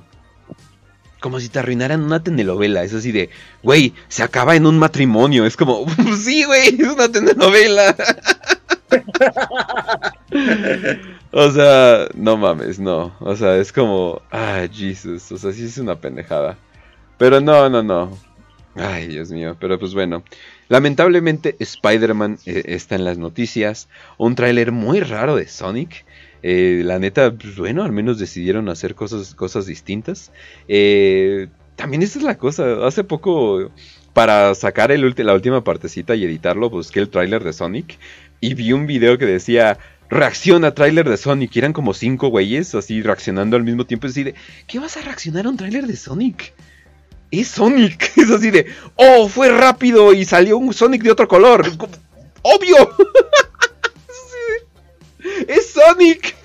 A: como si te arruinaran una telenovela. Es así de, güey, se acaba en un matrimonio. Es como, sí, güey, es una telenovela. o sea, no mames, no. O sea, es como, ah, Jesus. O sea, sí es una pendejada. Pero no, no, no. Ay, Dios mío. Pero pues bueno. Lamentablemente, Spider-Man eh, está en las noticias. Un tráiler muy raro de Sonic. Eh, la neta, pues, bueno, al menos decidieron hacer cosas, cosas distintas. Eh, también esa es la cosa. Hace poco, para sacar el la última partecita y editarlo, busqué el tráiler de Sonic y vi un video que decía reacciona tráiler de Sonic. Y eran como cinco güeyes así reaccionando al mismo tiempo. Es así de, ¿qué vas a reaccionar a un tráiler de Sonic? Es Sonic. Es así de, oh, fue rápido y salió un Sonic de otro color. Obvio. ¡Es Sonic!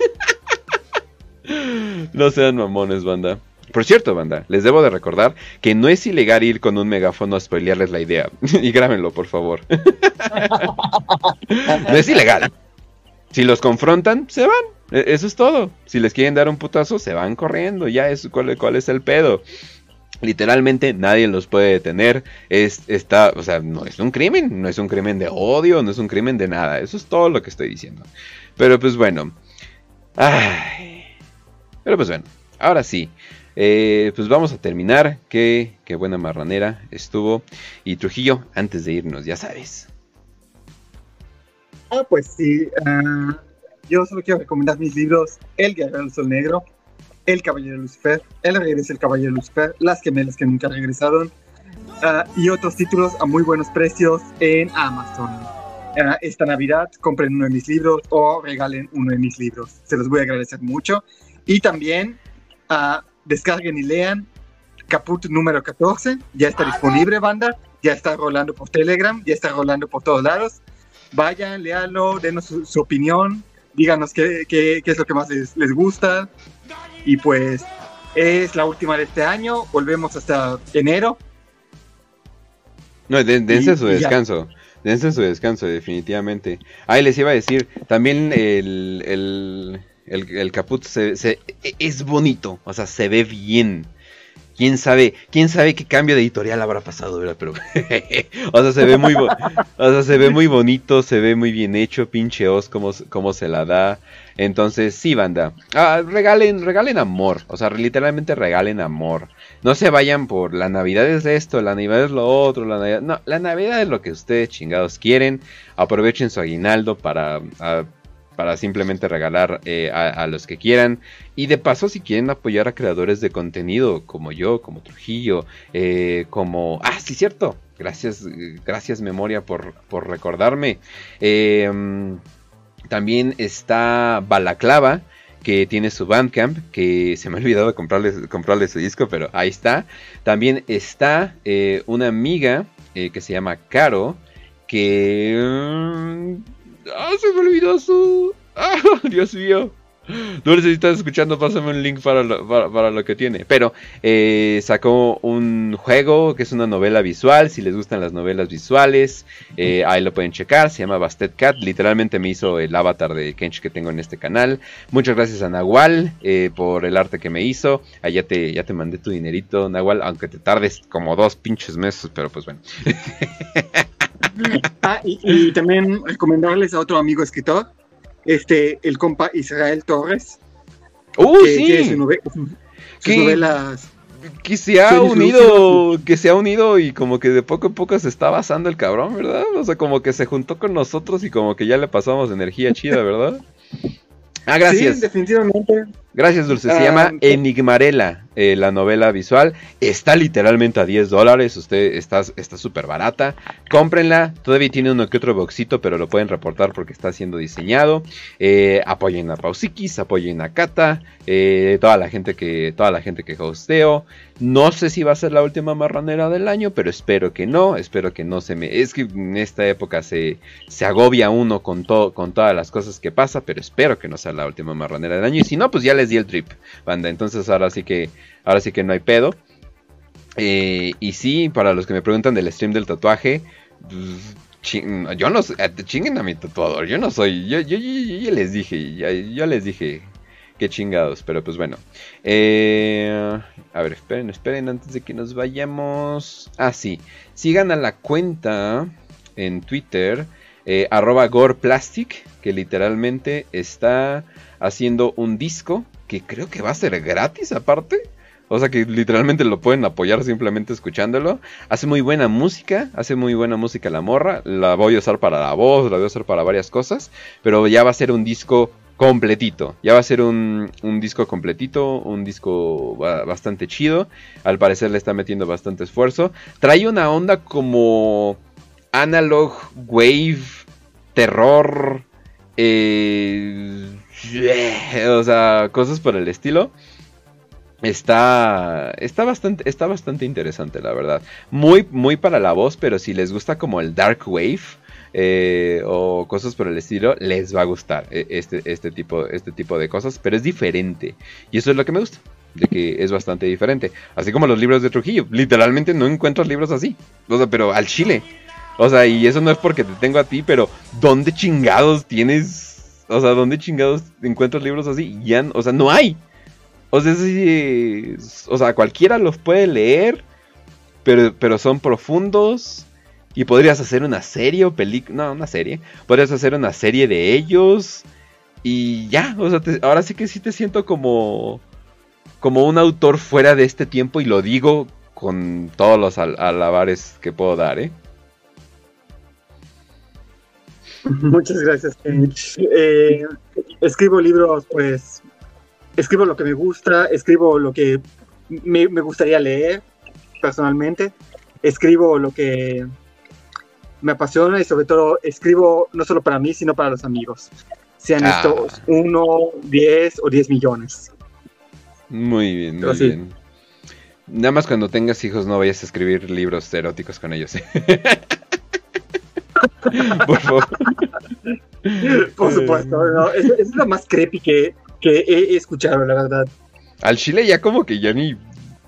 A: no sean mamones, banda. Por cierto, banda, les debo de recordar que no es ilegal ir con un megáfono a spoilearles la idea. y grábenlo, por favor. no es ilegal. Si los confrontan, se van. E-, eso es todo. Si les quieren dar un putazo, se van corriendo. Ya es cuál, es el pedo. Literalmente nadie los puede detener. Es, está, o sea, no es un crimen, no es un crimen de odio, no es un crimen de nada. Eso es todo lo que estoy diciendo. Pero pues bueno. Pero pues bueno, ahora sí. Eh, pues vamos a terminar. Qué, qué buena marranera estuvo. Y Trujillo, antes de irnos, ya sabes.
B: Ah, pues sí. Ah, yo solo quiero recomendar mis libros El Guerrero del Sol Negro, El Caballero de Lucifer, El Regreso del Caballero de Lucifer, Las Gemelas que nunca regresaron ah, y otros títulos a muy buenos precios en Amazon. Esta Navidad compren uno de mis libros o regalen uno de mis libros. Se los voy a agradecer mucho. Y también uh, descarguen y lean Caput número 14. Ya está disponible, banda. Ya está rolando por Telegram, ya está rolando por todos lados. Vayan, léanlo, denos su, opinión, díganos qué, qué, qué, es lo que más les, les gusta. Y pues es la última de este año. Volvemos hasta enero.
A: No, dense su descanso. Dense su descanso, definitivamente. Ah, les iba a decir, también el, el, el, caput se, es bonito, o sea, se ve bien. Quién sabe, quién sabe qué cambio de editorial habrá pasado, ¿verdad? Pero, o sea, se ve muy, o sea, se ve muy bonito, se ve muy bien hecho, pinche os, cómo, cómo se la da. Entonces, sí, banda, ah, regalen, regalen amor, o sea, literalmente regalen amor. No se vayan por la Navidad es esto, la Navidad es lo otro, la Navidad... No, la Navidad es lo que ustedes chingados quieren. Aprovechen su aguinaldo para, para simplemente regalar eh, a, los que quieran. Y de paso, si quieren apoyar a creadores de contenido como yo, como Trujillo, eh, como... Ah, sí, cierto. Gracias, gracias Memoria por, por recordarme. Eh, también está Balaclava que tiene su Bandcamp, que se me ha olvidado comprarle, comprarle su disco, pero ahí está. También está eh, una amiga eh, que se llama Caro, que... Mm, ah, se me olvidó su... Ah, Dios mío. Dulce, si estás escuchando, pásame un link para lo, para, lo que tiene. Pero eh, sacó un juego que es una novela visual. Si les gustan las novelas visuales, eh, ahí lo pueden checar. Se llama Bastet Cat. Literalmente me hizo el avatar de Kench que tengo en este canal. Muchas gracias a Nahual eh, por el arte que me hizo. Allá te, ya te mandé tu dinerito, Nahual. Aunque te tardes como dos pinches meses, pero pues bueno.
B: ah, y también recomendarles a otro amigo escritor este, el compa Israel Torres.
A: ¡Uh, sí! Que, novelas. Que se ha unido, que se ha unido y como que de poco a poco se está basando el cabrón, ¿verdad? O sea, como que se juntó con nosotros y como que ya le pasamos energía chida, ¿verdad? Ah, gracias.
B: Sí, definitivamente.
A: Gracias, Dulce. Se ah, llama Enigmarela, eh, la novela visual. Está literalmente a 10 dólares. Usted está súper barata. Cómprenla. Todavía tiene uno que otro boxito, pero lo pueden reportar porque está siendo diseñado. Eh, apoyen a Pausikis, apoyen a Kata, eh, toda la gente que, toda la gente que hosteo. No sé si va a ser la última marranera del año, pero espero que no. Espero que no se me. Es que en esta época se, se agobia uno con, todo, con todas las cosas que pasa, pero espero que no sea la última marranera del año. Y si no, pues ya les di el trip, banda. Entonces ahora sí que, ahora sí que no hay pedo. Eh, y sí, para los que me preguntan del stream del tatuaje, pues, yo no eh, chinguen a mi tatuador, yo no soy, yo, yo, les dije, ya, les dije qué chingados, pero pues bueno. Eh, a ver, esperen, esperen antes de que nos vayamos. Ah, sí, sigan a la cuenta en Twitter, arroba goreplastic, que literalmente está haciendo un disco que creo que va a ser gratis aparte. O sea que literalmente lo pueden apoyar simplemente escuchándolo. Hace muy buena música, hace muy buena música la morra. La voy a usar para la voz, la voy a usar para varias cosas. Pero ya va a ser un disco completito. Ya va a ser un, un disco completito, un disco bastante chido. Al parecer le está metiendo bastante esfuerzo. Trae una onda como analog, wave, terror. Eh, o sea, cosas por el estilo. Está, está, bastante, está bastante interesante, la verdad. Muy, muy para la voz, pero si les gusta como el Dark Wave eh, o cosas por el estilo, les va a gustar eh, este, este, tipo, este tipo de cosas, pero es diferente. Y eso es lo que me gusta, de que es bastante diferente. Así como los libros de Trujillo, literalmente no encuentro libros así, o sea, pero al chile. O sea, y eso no es porque te tengo a ti, pero ¿dónde chingados tienes o sea, ¿dónde chingados encuentras libros así? Ya, o sea, no hay. O sea, sí, o sea, cualquiera los puede leer, pero, pero son profundos. Y podrías hacer una serie o película. No, una serie. Podrías hacer una serie de ellos. Y ya, o sea, ahora sí que sí te siento como. Como un autor fuera de este tiempo. Y lo digo con todos los alabares que puedo dar, ¿eh?
B: Muchas gracias, eh, escribo libros, pues, escribo lo que me gusta, escribo lo que me, gustaría leer personalmente, escribo lo que me apasiona y sobre todo escribo no solo para mí, sino para los amigos, sean ah. estos uno, diez o diez millones.
A: Muy bien, muy bien. Nada más cuando tengas hijos no vayas a escribir libros eróticos con ellos.
B: Por favor. Por supuesto, es, lo más creepy que, he escuchado, la verdad.
A: Al chile ya como que ya ni,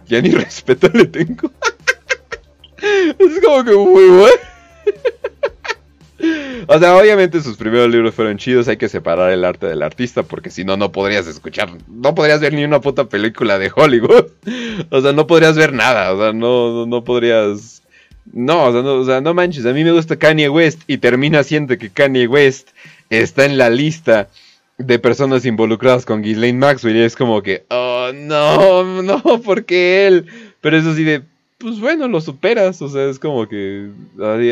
A: ya ni respeto le tengo. es como que muy bueno. O sea, obviamente sus primeros libros fueron chidos, hay que separar el arte del artista, porque si no, no podrías escuchar, no podrías ver ni una puta película de Hollywood. O sea, no podrías ver nada, o sea, no, no podrías no o, sea, no, manches, a mí me gusta Kanye West y termina siendo que Kanye West está en la lista de personas involucradas con Ghislaine Maxwell y es como que, oh, no, no, porque él? Pero eso sí de, pues bueno, lo superas, o sea, es como que,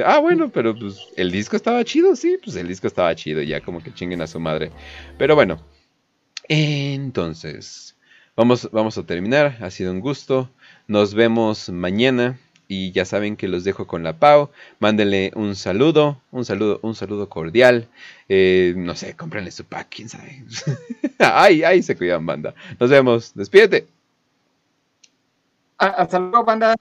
A: ah, bueno, pero pues el disco estaba chido, sí, pues el disco estaba chido, ya como que chinguen a su madre. Pero bueno, entonces, vamos, vamos a terminar, ha sido un gusto, nos vemos mañana. Y ya saben que los dejo con la Pau. Mándenle un saludo, un saludo, un saludo cordial. Eh, no sé, cómprenle su pack, quién sabe. ay, ay, se cuidan, banda. Nos vemos. Despídete.
B: Hasta luego, banda.